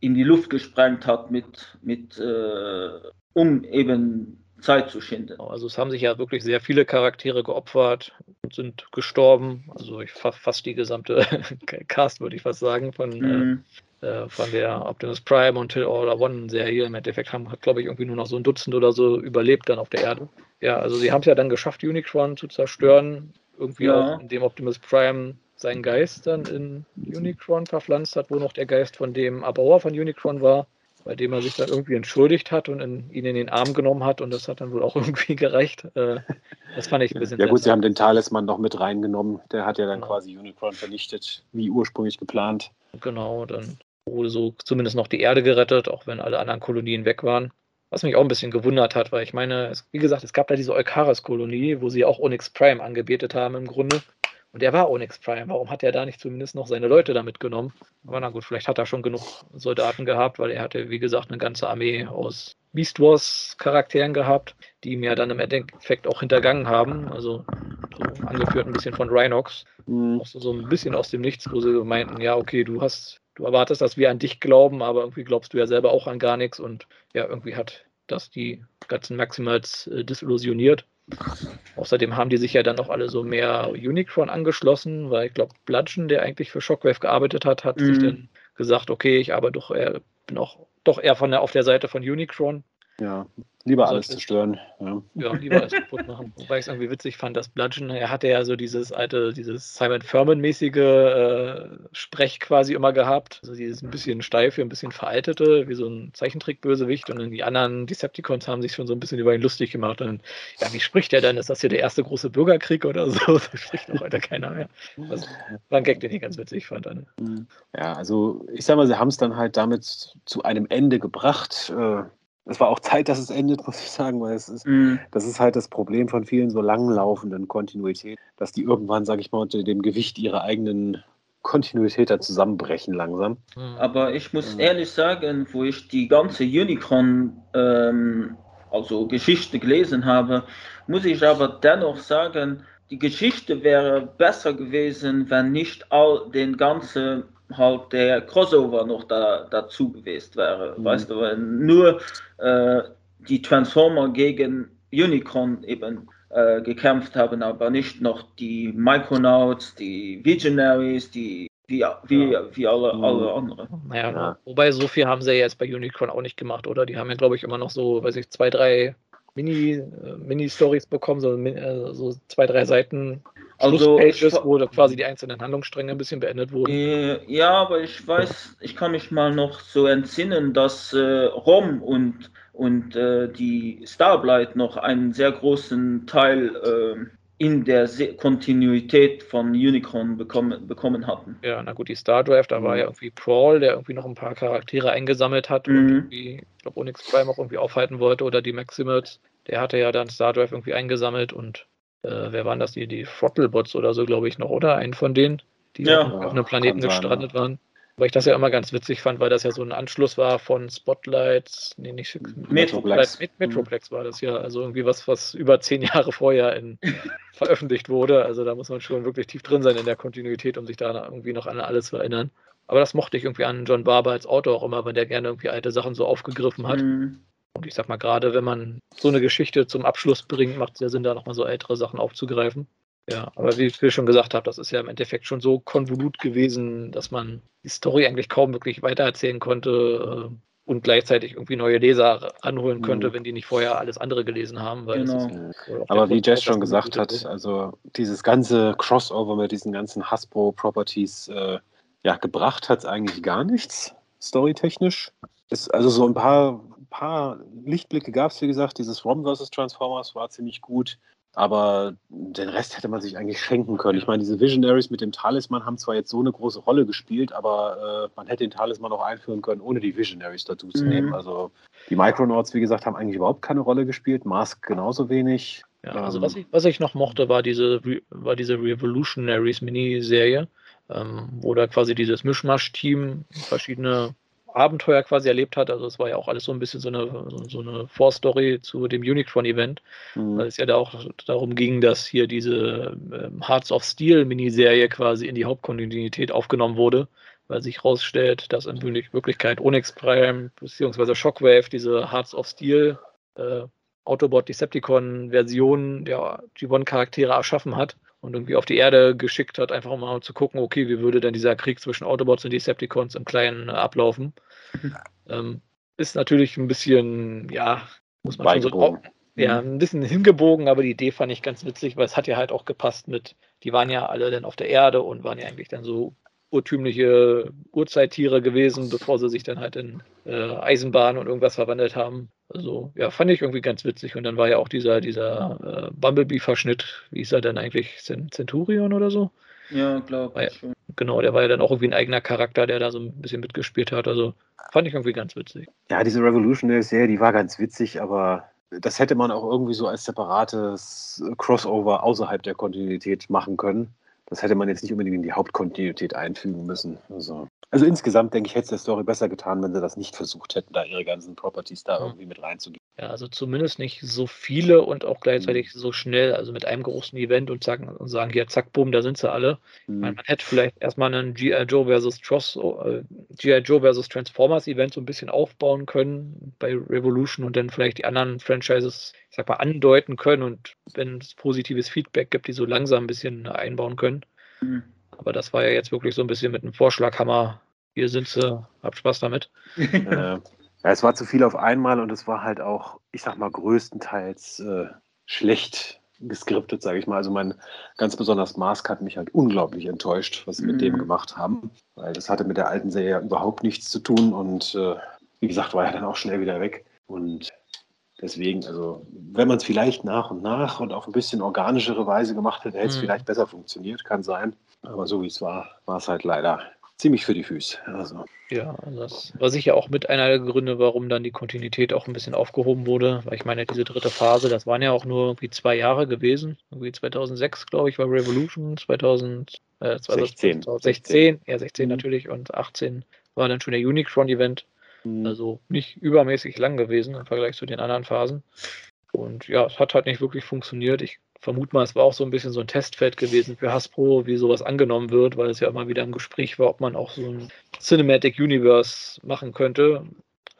in die Luft gesprengt hat mit, mit äh, um eben Zeit zu schinden. Also es haben sich ja wirklich sehr viele Charaktere geopfert und sind gestorben. Also ich fast die gesamte Cast, würde ich fast sagen, von mhm. Äh, von der Optimus Prime und Till Order One Serie. Im Endeffekt haben, hat, glaube ich, irgendwie nur noch so ein Dutzend oder so überlebt dann auf der Erde. Ja, also sie haben es ja dann geschafft, Unicron zu zerstören. Irgendwie ja. auch, indem Optimus Prime seinen Geist dann in Unicron verpflanzt hat, wo noch der Geist von dem Erbauer von Unicron war, bei dem er sich dann irgendwie entschuldigt hat und in, ihn in den Arm genommen hat und das hat dann wohl auch irgendwie gereicht. Äh, das fand ich ein bisschen. Ja, gut, sie haben den Talisman noch mit reingenommen. Der hat ja dann genau. quasi Unicron vernichtet, wie ursprünglich geplant. Genau, dann wurde so zumindest noch die Erde gerettet, auch wenn alle anderen Kolonien weg waren. Was mich auch ein bisschen gewundert hat, weil ich meine, es, wie gesagt, es gab da diese Eucharis-Kolonie, wo sie auch Onyx Prime angebetet haben im Grunde. Und der war Onyx Prime. Warum hat er da nicht zumindest noch seine Leute da mitgenommen? Aber na gut, vielleicht hat er schon genug Soldaten gehabt, weil er hatte, wie gesagt, eine ganze Armee aus Beast Wars Charakteren gehabt, die ihm ja dann im Endeffekt auch hintergangen haben. Also so angeführt ein bisschen von Rhinox. Mhm. Auch so, so ein bisschen aus dem Nichts, wo sie meinten, ja, okay, du hast du erwartest, dass wir an dich glauben, aber irgendwie glaubst du ja selber auch an gar nichts und ja, irgendwie hat das die ganzen Maximals äh, disillusioniert. Außerdem haben die sich ja dann auch alle so mehr Unicron angeschlossen, weil ich glaube, Bludgeon, der eigentlich für Shockwave gearbeitet hat, hat mhm. sich dann gesagt, okay, ich arbeite doch eher, bin auch doch eher von der, auf der Seite von Unicron. Ja, lieber alles zerstören. Ja. ja, lieber alles kaputt machen. Wobei ich es irgendwie witzig fand, dass Bludgeon, er hatte ja so dieses alte, dieses Simon Furman-mäßige äh, Sprech quasi immer gehabt. Also dieses ein bisschen steife, ein bisschen veraltete, wie so ein Zeichentrick-Bösewicht. Und dann die anderen Decepticons haben sich schon so ein bisschen über ihn lustig gemacht. Und ja, wie spricht er denn? Ist das hier der erste große Bürgerkrieg oder so? Da spricht noch heute keiner mehr. Das war ein Gag, den ich ganz witzig fand. Dann. Ja, also ich sag mal, sie haben es dann halt damit zu einem Ende gebracht. Äh es war auch Zeit, dass es endet, muss ich sagen, weil es ist, mm. das ist halt das Problem von vielen so langlaufenden Kontinuitäten, dass die irgendwann, sage ich mal, unter dem Gewicht ihrer eigenen Kontinuität da zusammenbrechen langsam. Mhm. Aber ich muss ja. ehrlich sagen, wo ich die ganze Unicron ähm, also Geschichte gelesen habe, muss ich aber dennoch sagen, die Geschichte wäre besser gewesen, wenn nicht all den ganzen halt der Crossover noch da, dazu gewesen wäre. Mhm. Weißt du, wenn nur äh, die Transformer gegen Unicron eben äh, gekämpft haben, aber nicht noch die Micronauts, die Visionaries, die wie, wie, ja. wie alle, mhm. alle anderen. Naja, ja. wobei so viel haben sie ja jetzt bei Unicron auch nicht gemacht, oder? Die haben ja, glaube ich, immer noch so, weiß ich, zwei, drei Mini, äh, Mini-Stories bekommen, so, äh, so zwei, drei Seiten also Pages, wo quasi die einzelnen Handlungsstränge ein bisschen beendet wurden. Äh, ja, aber ich weiß, ich kann mich mal noch so entsinnen, dass äh, Rom und, und äh, die Starblight noch einen sehr großen Teil äh, in der Se Kontinuität von Unicorn bekommen, bekommen hatten. Ja, na gut, die Star Drive, da war ja irgendwie Prawl, der irgendwie noch ein paar Charaktere eingesammelt hat mhm. und irgendwie, ich glaube, Onyx Prime auch irgendwie aufhalten wollte oder die Maximals. Der hatte ja dann Star Drive irgendwie eingesammelt und äh, wer waren das? Die, die Throttlebots oder so, glaube ich, noch, oder? Einen von denen, die ja, auf, auf einem Planeten gestrandet sein, waren. Weil ich das ja immer ganz witzig fand, weil das ja so ein Anschluss war von Spotlight, nee, nicht Metroplex. Met Metroplex war das ja, also irgendwie was, was über zehn Jahre vorher in, veröffentlicht wurde. Also da muss man schon wirklich tief drin sein in der Kontinuität, um sich da irgendwie noch an alles zu erinnern. Aber das mochte ich irgendwie an John Barber als Autor auch immer, weil der gerne irgendwie alte Sachen so aufgegriffen hat. Mhm. Und ich sag mal, gerade wenn man so eine Geschichte zum Abschluss bringt, macht es ja Sinn, da nochmal so ältere Sachen aufzugreifen. Ja, aber wie ich schon gesagt habe, das ist ja im Endeffekt schon so konvolut gewesen, dass man die Story eigentlich kaum wirklich weitererzählen konnte. und gleichzeitig irgendwie neue Leser anholen könnte, mhm. wenn die nicht vorher alles andere gelesen haben. genau. Aber wie Jess schon gesagt hat, also dieses ganze Crossover mit diesen ganzen Hasbro-Properties äh, ja, gebracht hat es eigentlich gar nichts, storytechnisch. Ist also so ein paar, paar Lichtblicke gab es, wie gesagt. Dieses ROM vs. Transformers war ziemlich gut. Aber den Rest hätte man sich eigentlich schenken können. Ich meine, diese Visionaries mit dem Talisman haben zwar jetzt so eine große Rolle gespielt, aber äh, man hätte den Talisman auch einführen können, ohne die Visionaries dazu zu mhm. nehmen. Also die Micronauts, wie gesagt, haben eigentlich überhaupt keine Rolle gespielt. Mask genauso wenig. Ja, also ähm, was, ich, was ich noch mochte, war diese, war diese Revolutionaries Miniserie, ähm, wo da quasi dieses Mischmasch-Team verschiedene Abenteuer quasi erlebt hat. Also es war ja auch alles so ein bisschen so eine, so eine Vorstory zu dem Unicron-Event, mhm. weil es ja da auch darum ging, dass hier diese ähm, Hearts of Steel Miniserie quasi in die Hauptkontinuität aufgenommen wurde, weil sich herausstellt, dass in Wirklichkeit Onyx Prime bzw. Shockwave diese Hearts of Steel äh, Autobot Decepticon Version der G1 Erschaffen hat und irgendwie auf die Erde geschickt hat, einfach mal zu gucken, okay, wie würde denn dieser Krieg zwischen Autobots und Decepticons im Kleinen äh, ablaufen. ähm, ist natürlich ein bisschen, ja, muss man schon so. Ja, mhm. ein bisschen hingebogen, aber die Idee fand ich ganz witzig, weil es hat ja halt auch gepasst mit, die waren ja alle dann auf der Erde und waren ja eigentlich dann so urtümliche Urzeittiere gewesen, bevor sie sich dann halt in äh, Eisenbahn und irgendwas verwandelt haben. Also ja, fand ich irgendwie ganz witzig. Und dann war ja auch dieser, dieser äh, Bumblebee-Verschnitt, wie ist er denn eigentlich? Centurion oder so? Ja, glaube ich. Ja, genau, der war ja dann auch irgendwie ein eigener Charakter, der da so ein bisschen mitgespielt hat. Also fand ich irgendwie ganz witzig. Ja, diese Revolutionary-Serie, die war ganz witzig, aber das hätte man auch irgendwie so als separates Crossover außerhalb der Kontinuität machen können. Das hätte man jetzt nicht unbedingt in die Hauptkontinuität einfügen müssen. Also also insgesamt denke ich, hätte es der Story besser getan, wenn sie das nicht versucht hätten, da ihre ganzen Properties da irgendwie mit reinzugehen. Ja, also zumindest nicht so viele und auch gleichzeitig mhm. so schnell, also mit einem großen Event und sagen, und sagen hier, zack, bumm, da sind sie alle. Mhm. Man, man, hätte vielleicht erstmal einen G.I. Joe versus Tross, äh, G.I. Joe versus Transformers Event so ein bisschen aufbauen können bei Revolution und dann vielleicht die anderen Franchises, ich sag mal, andeuten können und wenn es positives Feedback gibt, die so langsam ein bisschen einbauen können. Mhm. Aber das war ja jetzt wirklich so ein bisschen mit einem Vorschlaghammer. Hier sind sie, habt Spaß damit. äh, ja, es war zu viel auf einmal und es war halt auch, ich sag mal, größtenteils äh, schlecht geskriptet, sage ich mal. Also mein ganz besonders Mask hat mich halt unglaublich enttäuscht, was sie mhm. mit dem mhm. gemacht haben, weil das hatte mit der alten Serie ja überhaupt nichts zu tun und äh, wie gesagt, war ja dann auch schnell wieder weg. Und deswegen, also wenn man es vielleicht nach und nach und auf ein bisschen organischere Weise gemacht hätte, hätte es mhm. vielleicht besser funktioniert, kann sein. Aber so wie es war, war es halt leider ziemlich für die Füße. Also. Ja, das war sicher auch mit einer der Gründe, warum dann die Kontinuität auch ein bisschen aufgehoben wurde. Weil ich meine, diese dritte Phase, das waren ja auch nur irgendwie zwei Jahre gewesen. Irgendwie 2006, glaube ich, war Revolution, 2000, äh, 2016. 2016, ja 16 mhm. natürlich und 18 war dann schon der Unicron-Event. Mhm. Also nicht übermäßig lang gewesen im Vergleich zu den anderen Phasen. Und ja, es hat halt nicht wirklich funktioniert. Ich vermute mal, es war auch so ein bisschen so ein Testfeld gewesen für Hasbro, wie sowas angenommen wird, weil es ja immer wieder im Gespräch war, ob man auch so ein Cinematic Universe machen könnte.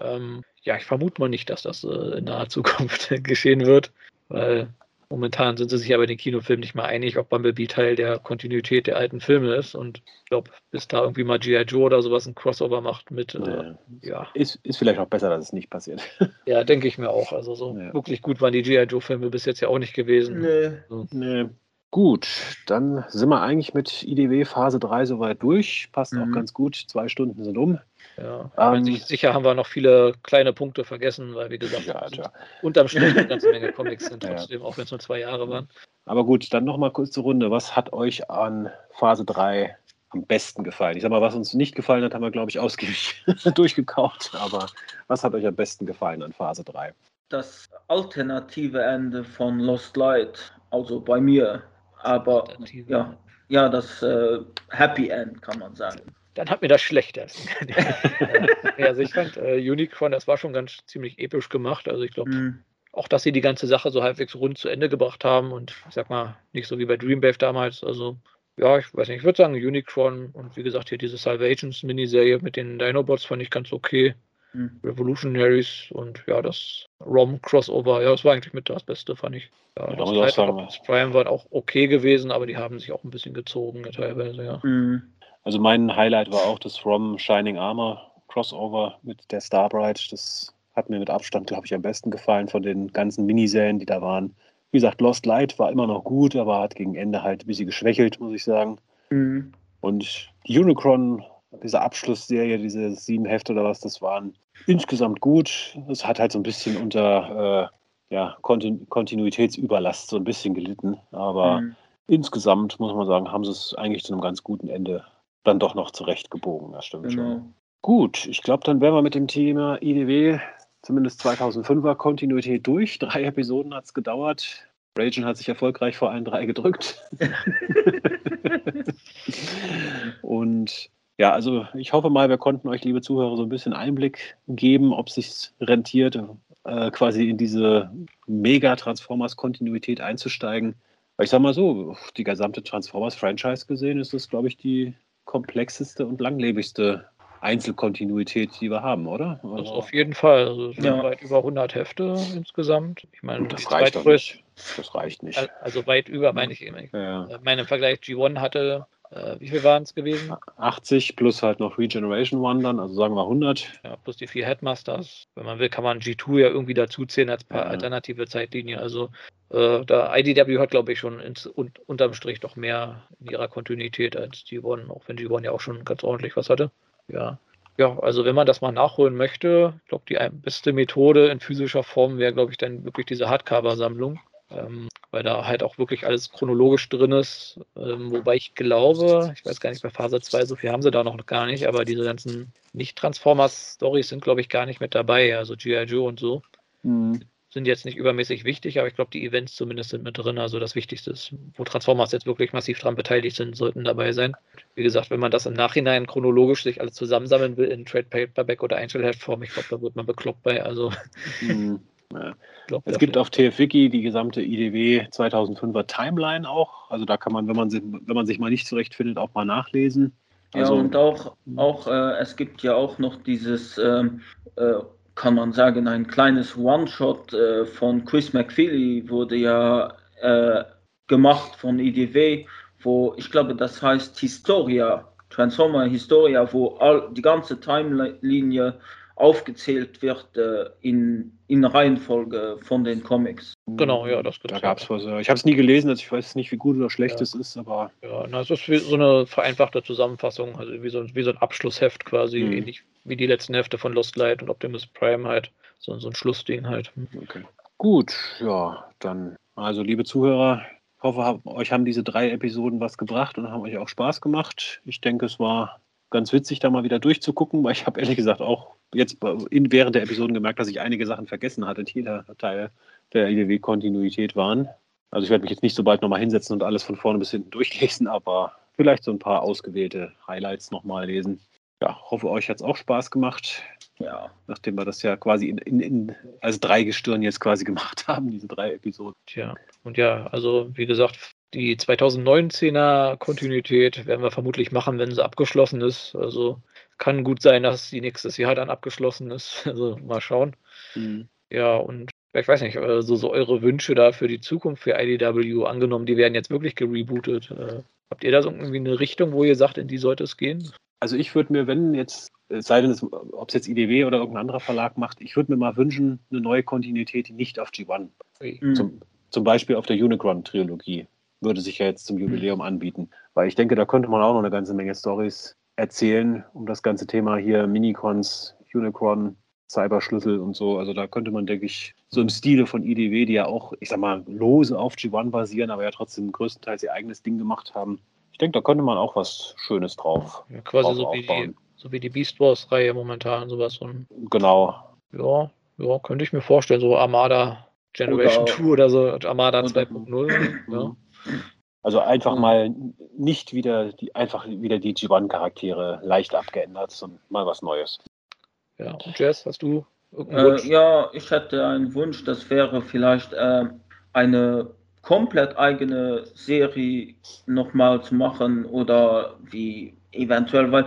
Ähm, ja, ich vermute mal nicht, dass das äh, in naher Zukunft geschehen wird, weil Momentan sind sie sich aber den Kinofilm nicht mal einig, ob Bumblebee Teil der Kontinuität der alten Filme ist. Und ich glaube, bis da irgendwie mal G.I. Joe oder sowas ein Crossover macht mit. Äh, ja. Ist, ist vielleicht auch besser, dass es nicht passiert. Ja, denke ich mir auch. Also so ja. wirklich gut waren die G.I. Joe-Filme bis jetzt ja auch nicht gewesen. Nee. So. nee. Gut, dann sind wir eigentlich mit IDW Phase 3 soweit durch. Passt mhm. auch ganz gut. Zwei Stunden sind um. Ja, ähm, sicher haben wir noch viele kleine Punkte vergessen, weil wie gesagt, ja, ja. unterm Strich eine ganze Menge Comics sind trotzdem, ja. auch wenn es nur zwei Jahre waren. Aber gut, dann nochmal kurz zur Runde. Was hat euch an Phase 3 am besten gefallen? Ich sag mal, was uns nicht gefallen hat, haben wir, glaube ich, ausgiebig durchgekauft. Aber was hat euch am besten gefallen an Phase 3? Das alternative Ende von Lost Light, also bei mir. Aber ja, ja, das äh, Happy End kann man sagen dann hat mir das schlechter. ja, also ich fand äh, Unicron, das war schon ganz ziemlich episch gemacht. Also ich glaube, mhm. auch, dass sie die ganze Sache so halbwegs rund zu Ende gebracht haben und ich sag mal, nicht so wie bei Dreamwave damals. Also ja, ich weiß nicht, ich würde sagen Unicron und wie gesagt hier diese Salvations Miniserie mit den Dinobots fand ich ganz okay. Mhm. Revolutionaries und ja, das ROM Crossover, ja, das war eigentlich mit das Beste, fand ich. Ja, ja das Prime, Prime waren auch okay gewesen, aber die haben sich auch ein bisschen gezogen teilweise, ja. Mhm. Also mein Highlight war auch das From Shining Armor Crossover mit der Starbright. Das hat mir mit Abstand, glaube ich, am besten gefallen von den ganzen Miniserien, die da waren. Wie gesagt, Lost Light war immer noch gut, aber hat gegen Ende halt ein bisschen geschwächelt, muss ich sagen. Mhm. Und die Unicron, diese Abschlussserie, diese sieben Hefte oder was das waren, insgesamt gut. Es hat halt so ein bisschen unter äh, ja, Kontinu Kontinuitätsüberlast so ein bisschen gelitten, aber mhm. insgesamt muss man sagen, haben sie es eigentlich zu einem ganz guten Ende dann doch noch zurechtgebogen. Das stimmt genau. schon. Gut, ich glaube, dann wären wir mit dem Thema IDW, zumindest 2005er Kontinuität durch. Drei Episoden hat es gedauert. Ragen hat sich erfolgreich vor allen drei gedrückt. Und ja, also ich hoffe mal, wir konnten euch, liebe Zuhörer, so ein bisschen Einblick geben, ob es sich rentiert, äh, quasi in diese Mega-Transformers-Kontinuität einzusteigen. Weil ich sag mal so, die gesamte Transformers-Franchise gesehen ist das, glaube ich, die komplexeste und langlebigste Einzelkontinuität, die wir haben, oder? Also, das auf jeden Fall. Also es sind ja. weit über 100 Hefte insgesamt. Ich meine, das reicht nicht. Das reicht nicht. Also weit über, meine ich eben. Ja. Ich meine, im Vergleich G1 hatte äh, wie viel waren es gewesen? 80 plus halt noch Regeneration One dann, also sagen wir 100. Ja, plus die vier Headmasters. Wenn man will, kann man G2 ja irgendwie dazuzählen als ja. alternative Zeitlinie. Also äh, da IDW hat, glaube ich, schon ins, un, unterm Strich doch mehr in ihrer Kontinuität als G1, auch wenn G1 ja auch schon ganz ordentlich was hatte. Ja. Ja, also wenn man das mal nachholen möchte, ich glaube, die beste Methode in physischer Form wäre, glaube ich, dann wirklich diese Hardcover-Sammlung ähm, weil da halt auch wirklich alles chronologisch drin ist. Ähm, wobei ich glaube, ich weiß gar nicht, bei Phase 2, so viel haben sie da noch gar nicht, aber diese ganzen Nicht-Transformers-Stories sind, glaube ich, gar nicht mit dabei. Also G.I. Joe und so. Mhm. Sind jetzt nicht übermäßig wichtig, aber ich glaube, die Events zumindest sind mit drin. Also das Wichtigste ist, wo Transformers jetzt wirklich massiv dran beteiligt sind, sollten dabei sein. Wie gesagt, wenn man das im Nachhinein chronologisch sich alles zusammensammeln will in Trade Paperback oder Einzelheftform, ich glaube, da wird man bekloppt bei. Also. Mhm. Ja. Glaub, es gibt auf TFWiki die gesamte IDW 2005er Timeline auch. Also da kann man, wenn man, wenn man sich mal nicht zurechtfindet, auch mal nachlesen. Also, ja, und auch, auch äh, es gibt ja auch noch dieses, ähm, äh, kann man sagen, ein kleines One-Shot äh, von Chris McFeely wurde ja äh, gemacht von IDW, wo ich glaube, das heißt Historia, Transformer Historia, wo all, die ganze Timeline aufgezählt wird äh, in, in Reihenfolge von den Comics. Genau, ja, das gibt Da gab es was. Ich habe es nie gelesen, also ich weiß nicht, wie gut oder schlecht ja. es ist, aber. Ja, na, es ist wie so eine vereinfachte Zusammenfassung, also wie so, wie so ein Abschlussheft quasi, mhm. ähnlich wie die letzten Hefte von Lost Light und Optimus Prime halt. So, so ein Schlussding halt. Okay. Gut, ja, dann, also liebe Zuhörer, ich hoffe, euch haben diese drei Episoden was gebracht und haben euch auch Spaß gemacht. Ich denke, es war ganz witzig, da mal wieder durchzugucken, weil ich habe ehrlich gesagt auch jetzt in, während der Episoden gemerkt, dass ich einige Sachen vergessen hatte, die jeder Teil der IDW-Kontinuität waren. Also ich werde mich jetzt nicht so bald nochmal hinsetzen und alles von vorne bis hinten durchlesen, aber vielleicht so ein paar ausgewählte Highlights nochmal lesen. Ja, hoffe, euch hat es auch Spaß gemacht. Ja, nachdem wir das ja quasi in, in, in, als drei Gestirn jetzt quasi gemacht haben, diese drei Episoden. Tja, und ja, also wie gesagt, die 2019er Kontinuität werden wir vermutlich machen, wenn sie abgeschlossen ist. Also kann gut sein, dass die nächstes Jahr dann abgeschlossen ist. Also mal schauen. Mhm. Ja, und ich weiß nicht, also so eure Wünsche da für die Zukunft für IDW angenommen, die werden jetzt wirklich gerebootet. Äh, habt ihr da so irgendwie eine Richtung, wo ihr sagt, in die sollte es gehen? Also ich würde mir, wenn jetzt, sei denn, ob es jetzt IDW oder irgendein anderer Verlag macht, ich würde mir mal wünschen, eine neue Kontinuität, die nicht auf G1. Mhm. Zum, zum Beispiel auf der Unicron-Trilogie würde sich ja jetzt zum Jubiläum anbieten. Weil ich denke, da könnte man auch noch eine ganze Menge Stories erzählen um das ganze Thema hier Minicons, Unicron, Cyberschlüssel und so. Also da könnte man, denke ich, so im Stile von IDW, die ja auch, ich sag mal, lose auf G1 basieren, aber ja trotzdem größtenteils ihr eigenes Ding gemacht haben. Ich denke, da könnte man auch was Schönes drauf. Ja, quasi drauf so, wie die, so wie die Beast Wars-Reihe momentan, sowas. So genau. Ja, ja, könnte ich mir vorstellen, so Armada Generation oder, 2 oder so, Armada 2.0. ja. Also einfach mal nicht wieder die, einfach wieder die G1-Charaktere leicht abgeändert, sondern mal was Neues. Ja, und Jess, hast du äh, ja, ich hätte einen Wunsch, das wäre vielleicht äh, eine komplett eigene Serie nochmal zu machen oder wie eventuell, weil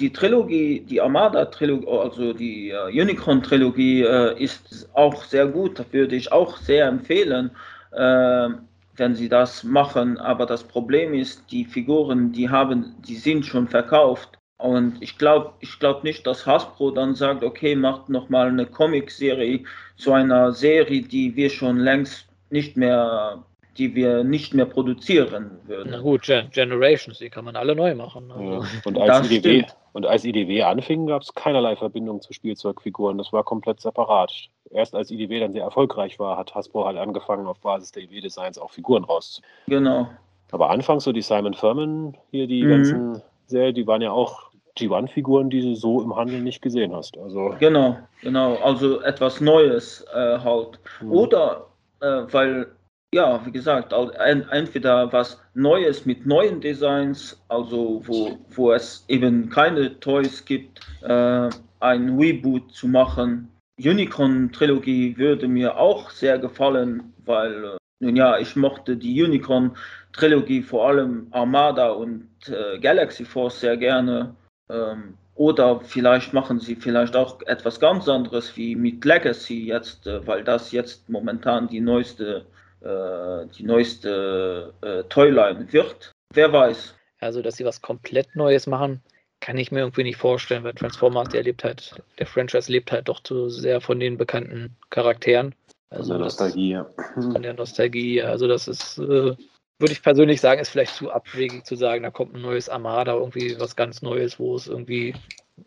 die Trilogie, die Armada-Trilogie, also die uh, Unicron-Trilogie uh, ist auch sehr gut, würde ich auch sehr empfehlen. Uh, wenn sie das machen. Aber das Problem ist, die Figuren, die haben, die sind schon verkauft Und ich glaube ich glaub nicht, dass Hasbro dann sagt, okay, macht nochmal eine Comic-Serie zu einer Serie, die wir schon längst nicht mehr, die wir nicht mehr produzieren würden. Na gut, Gen Generations, die kann man alle neu machen. Also. Ja. Und, als IDW, und als IDW anfing, gab es keinerlei Verbindung zu Spielzeugfiguren. Das war komplett separat. Erst als IDW dann sehr erfolgreich war, hat Hasbro halt angefangen, auf Basis der IDW-Designs auch Figuren rauszubringen. Genau. Aber anfangs so die Simon Furman, hier die mhm. ganzen Serien, die waren ja auch G1-Figuren, die du so im Handel nicht gesehen hast. Also genau, genau. Also etwas Neues äh, halt. Mhm. Oder äh, weil, ja, wie gesagt, ein, entweder was Neues mit neuen Designs, also wo, wo es eben keine Toys gibt, äh, ein Reboot zu machen. Unicorn-Trilogie würde mir auch sehr gefallen, weil äh, nun ja, ich mochte die Unicorn-Trilogie, vor allem Armada und äh, Galaxy Force sehr gerne. Ähm, oder vielleicht machen sie vielleicht auch etwas ganz anderes wie mit Legacy jetzt, äh, weil das jetzt momentan die neueste, äh, die neueste äh, Toyline wird. Wer weiß. Also, dass sie was komplett Neues machen, kann ich mir irgendwie nicht vorstellen, weil Transformers, der lebt halt, der Franchise lebt halt doch zu sehr von den bekannten Charakteren. Also von der Nostalgie, ja. Von der Nostalgie, also das ist, äh, würde ich persönlich sagen, ist vielleicht zu abwegig zu sagen, da kommt ein neues Armada, irgendwie was ganz Neues, wo es irgendwie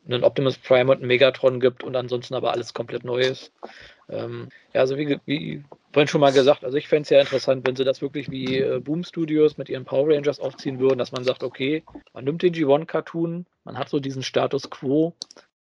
einen Optimus Prime und einen Megatron gibt und ansonsten aber alles komplett Neues. Ähm, ja, also wie, wie vorhin schon mal gesagt, also ich fände es ja interessant, wenn sie das wirklich wie äh, Boom Studios mit ihren Power Rangers aufziehen würden, dass man sagt, okay, man nimmt den G1-Cartoon, man hat so diesen Status quo,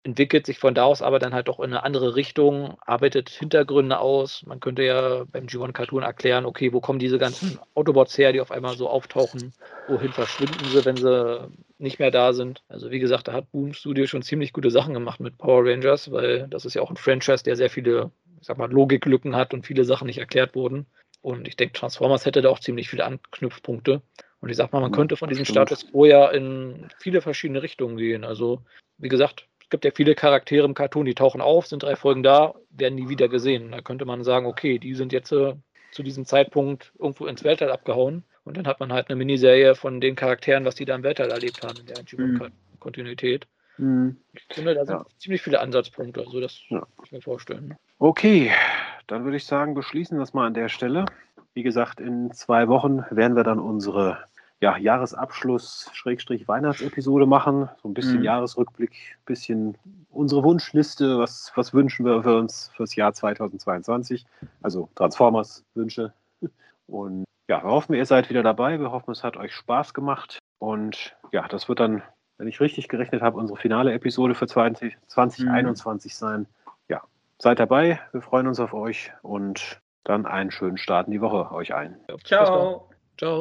entwickelt sich von da aus aber dann halt doch in eine andere Richtung, arbeitet Hintergründe aus. Man könnte ja beim G1 Cartoon erklären, okay, wo kommen diese ganzen Autobots her, die auf einmal so auftauchen, wohin verschwinden sie, wenn sie nicht mehr da sind. Also wie gesagt, da hat Boom Studio schon ziemlich gute Sachen gemacht mit Power Rangers, weil das ist ja auch ein Franchise, der sehr viele, ich sag mal, Logiklücken hat und viele Sachen nicht erklärt wurden. Und ich denke, Transformers hätte da auch ziemlich viele Anknüpfpunkte. Und ich sag mal, man könnte von diesem Status quo ja in viele verschiedene Richtungen gehen. Also, wie gesagt, es gibt ja viele Charaktere im Cartoon, die tauchen auf, sind drei Folgen da, werden nie wieder gesehen. Da könnte man sagen, okay, die sind jetzt äh, zu diesem Zeitpunkt irgendwo ins Weltall abgehauen. Und dann hat man halt eine Miniserie von den Charakteren, was die da im Weltall erlebt haben, in der Kontinuität. Mhm. Ich finde, da sind ja. ziemlich viele Ansatzpunkte. Also das ja. kann ich mir vorstellen. Okay, dann würde ich sagen, beschließen wir es mal an der Stelle. Wie gesagt, in zwei Wochen werden wir dann unsere ja, Jahresabschluss, Schrägstrich Weihnachtsepisode machen. So ein bisschen mhm. Jahresrückblick, ein bisschen unsere Wunschliste. Was, was wünschen wir für uns fürs Jahr 2022? Also Transformers Wünsche. Und ja, wir hoffen, ihr seid wieder dabei. Wir hoffen, es hat euch Spaß gemacht. Und ja, das wird dann, wenn ich richtig gerechnet habe, unsere finale Episode für 20, 2021 mhm. sein. Ja, seid dabei. Wir freuen uns auf euch und dann einen schönen Start in die Woche euch ein. Ciao. Ciao.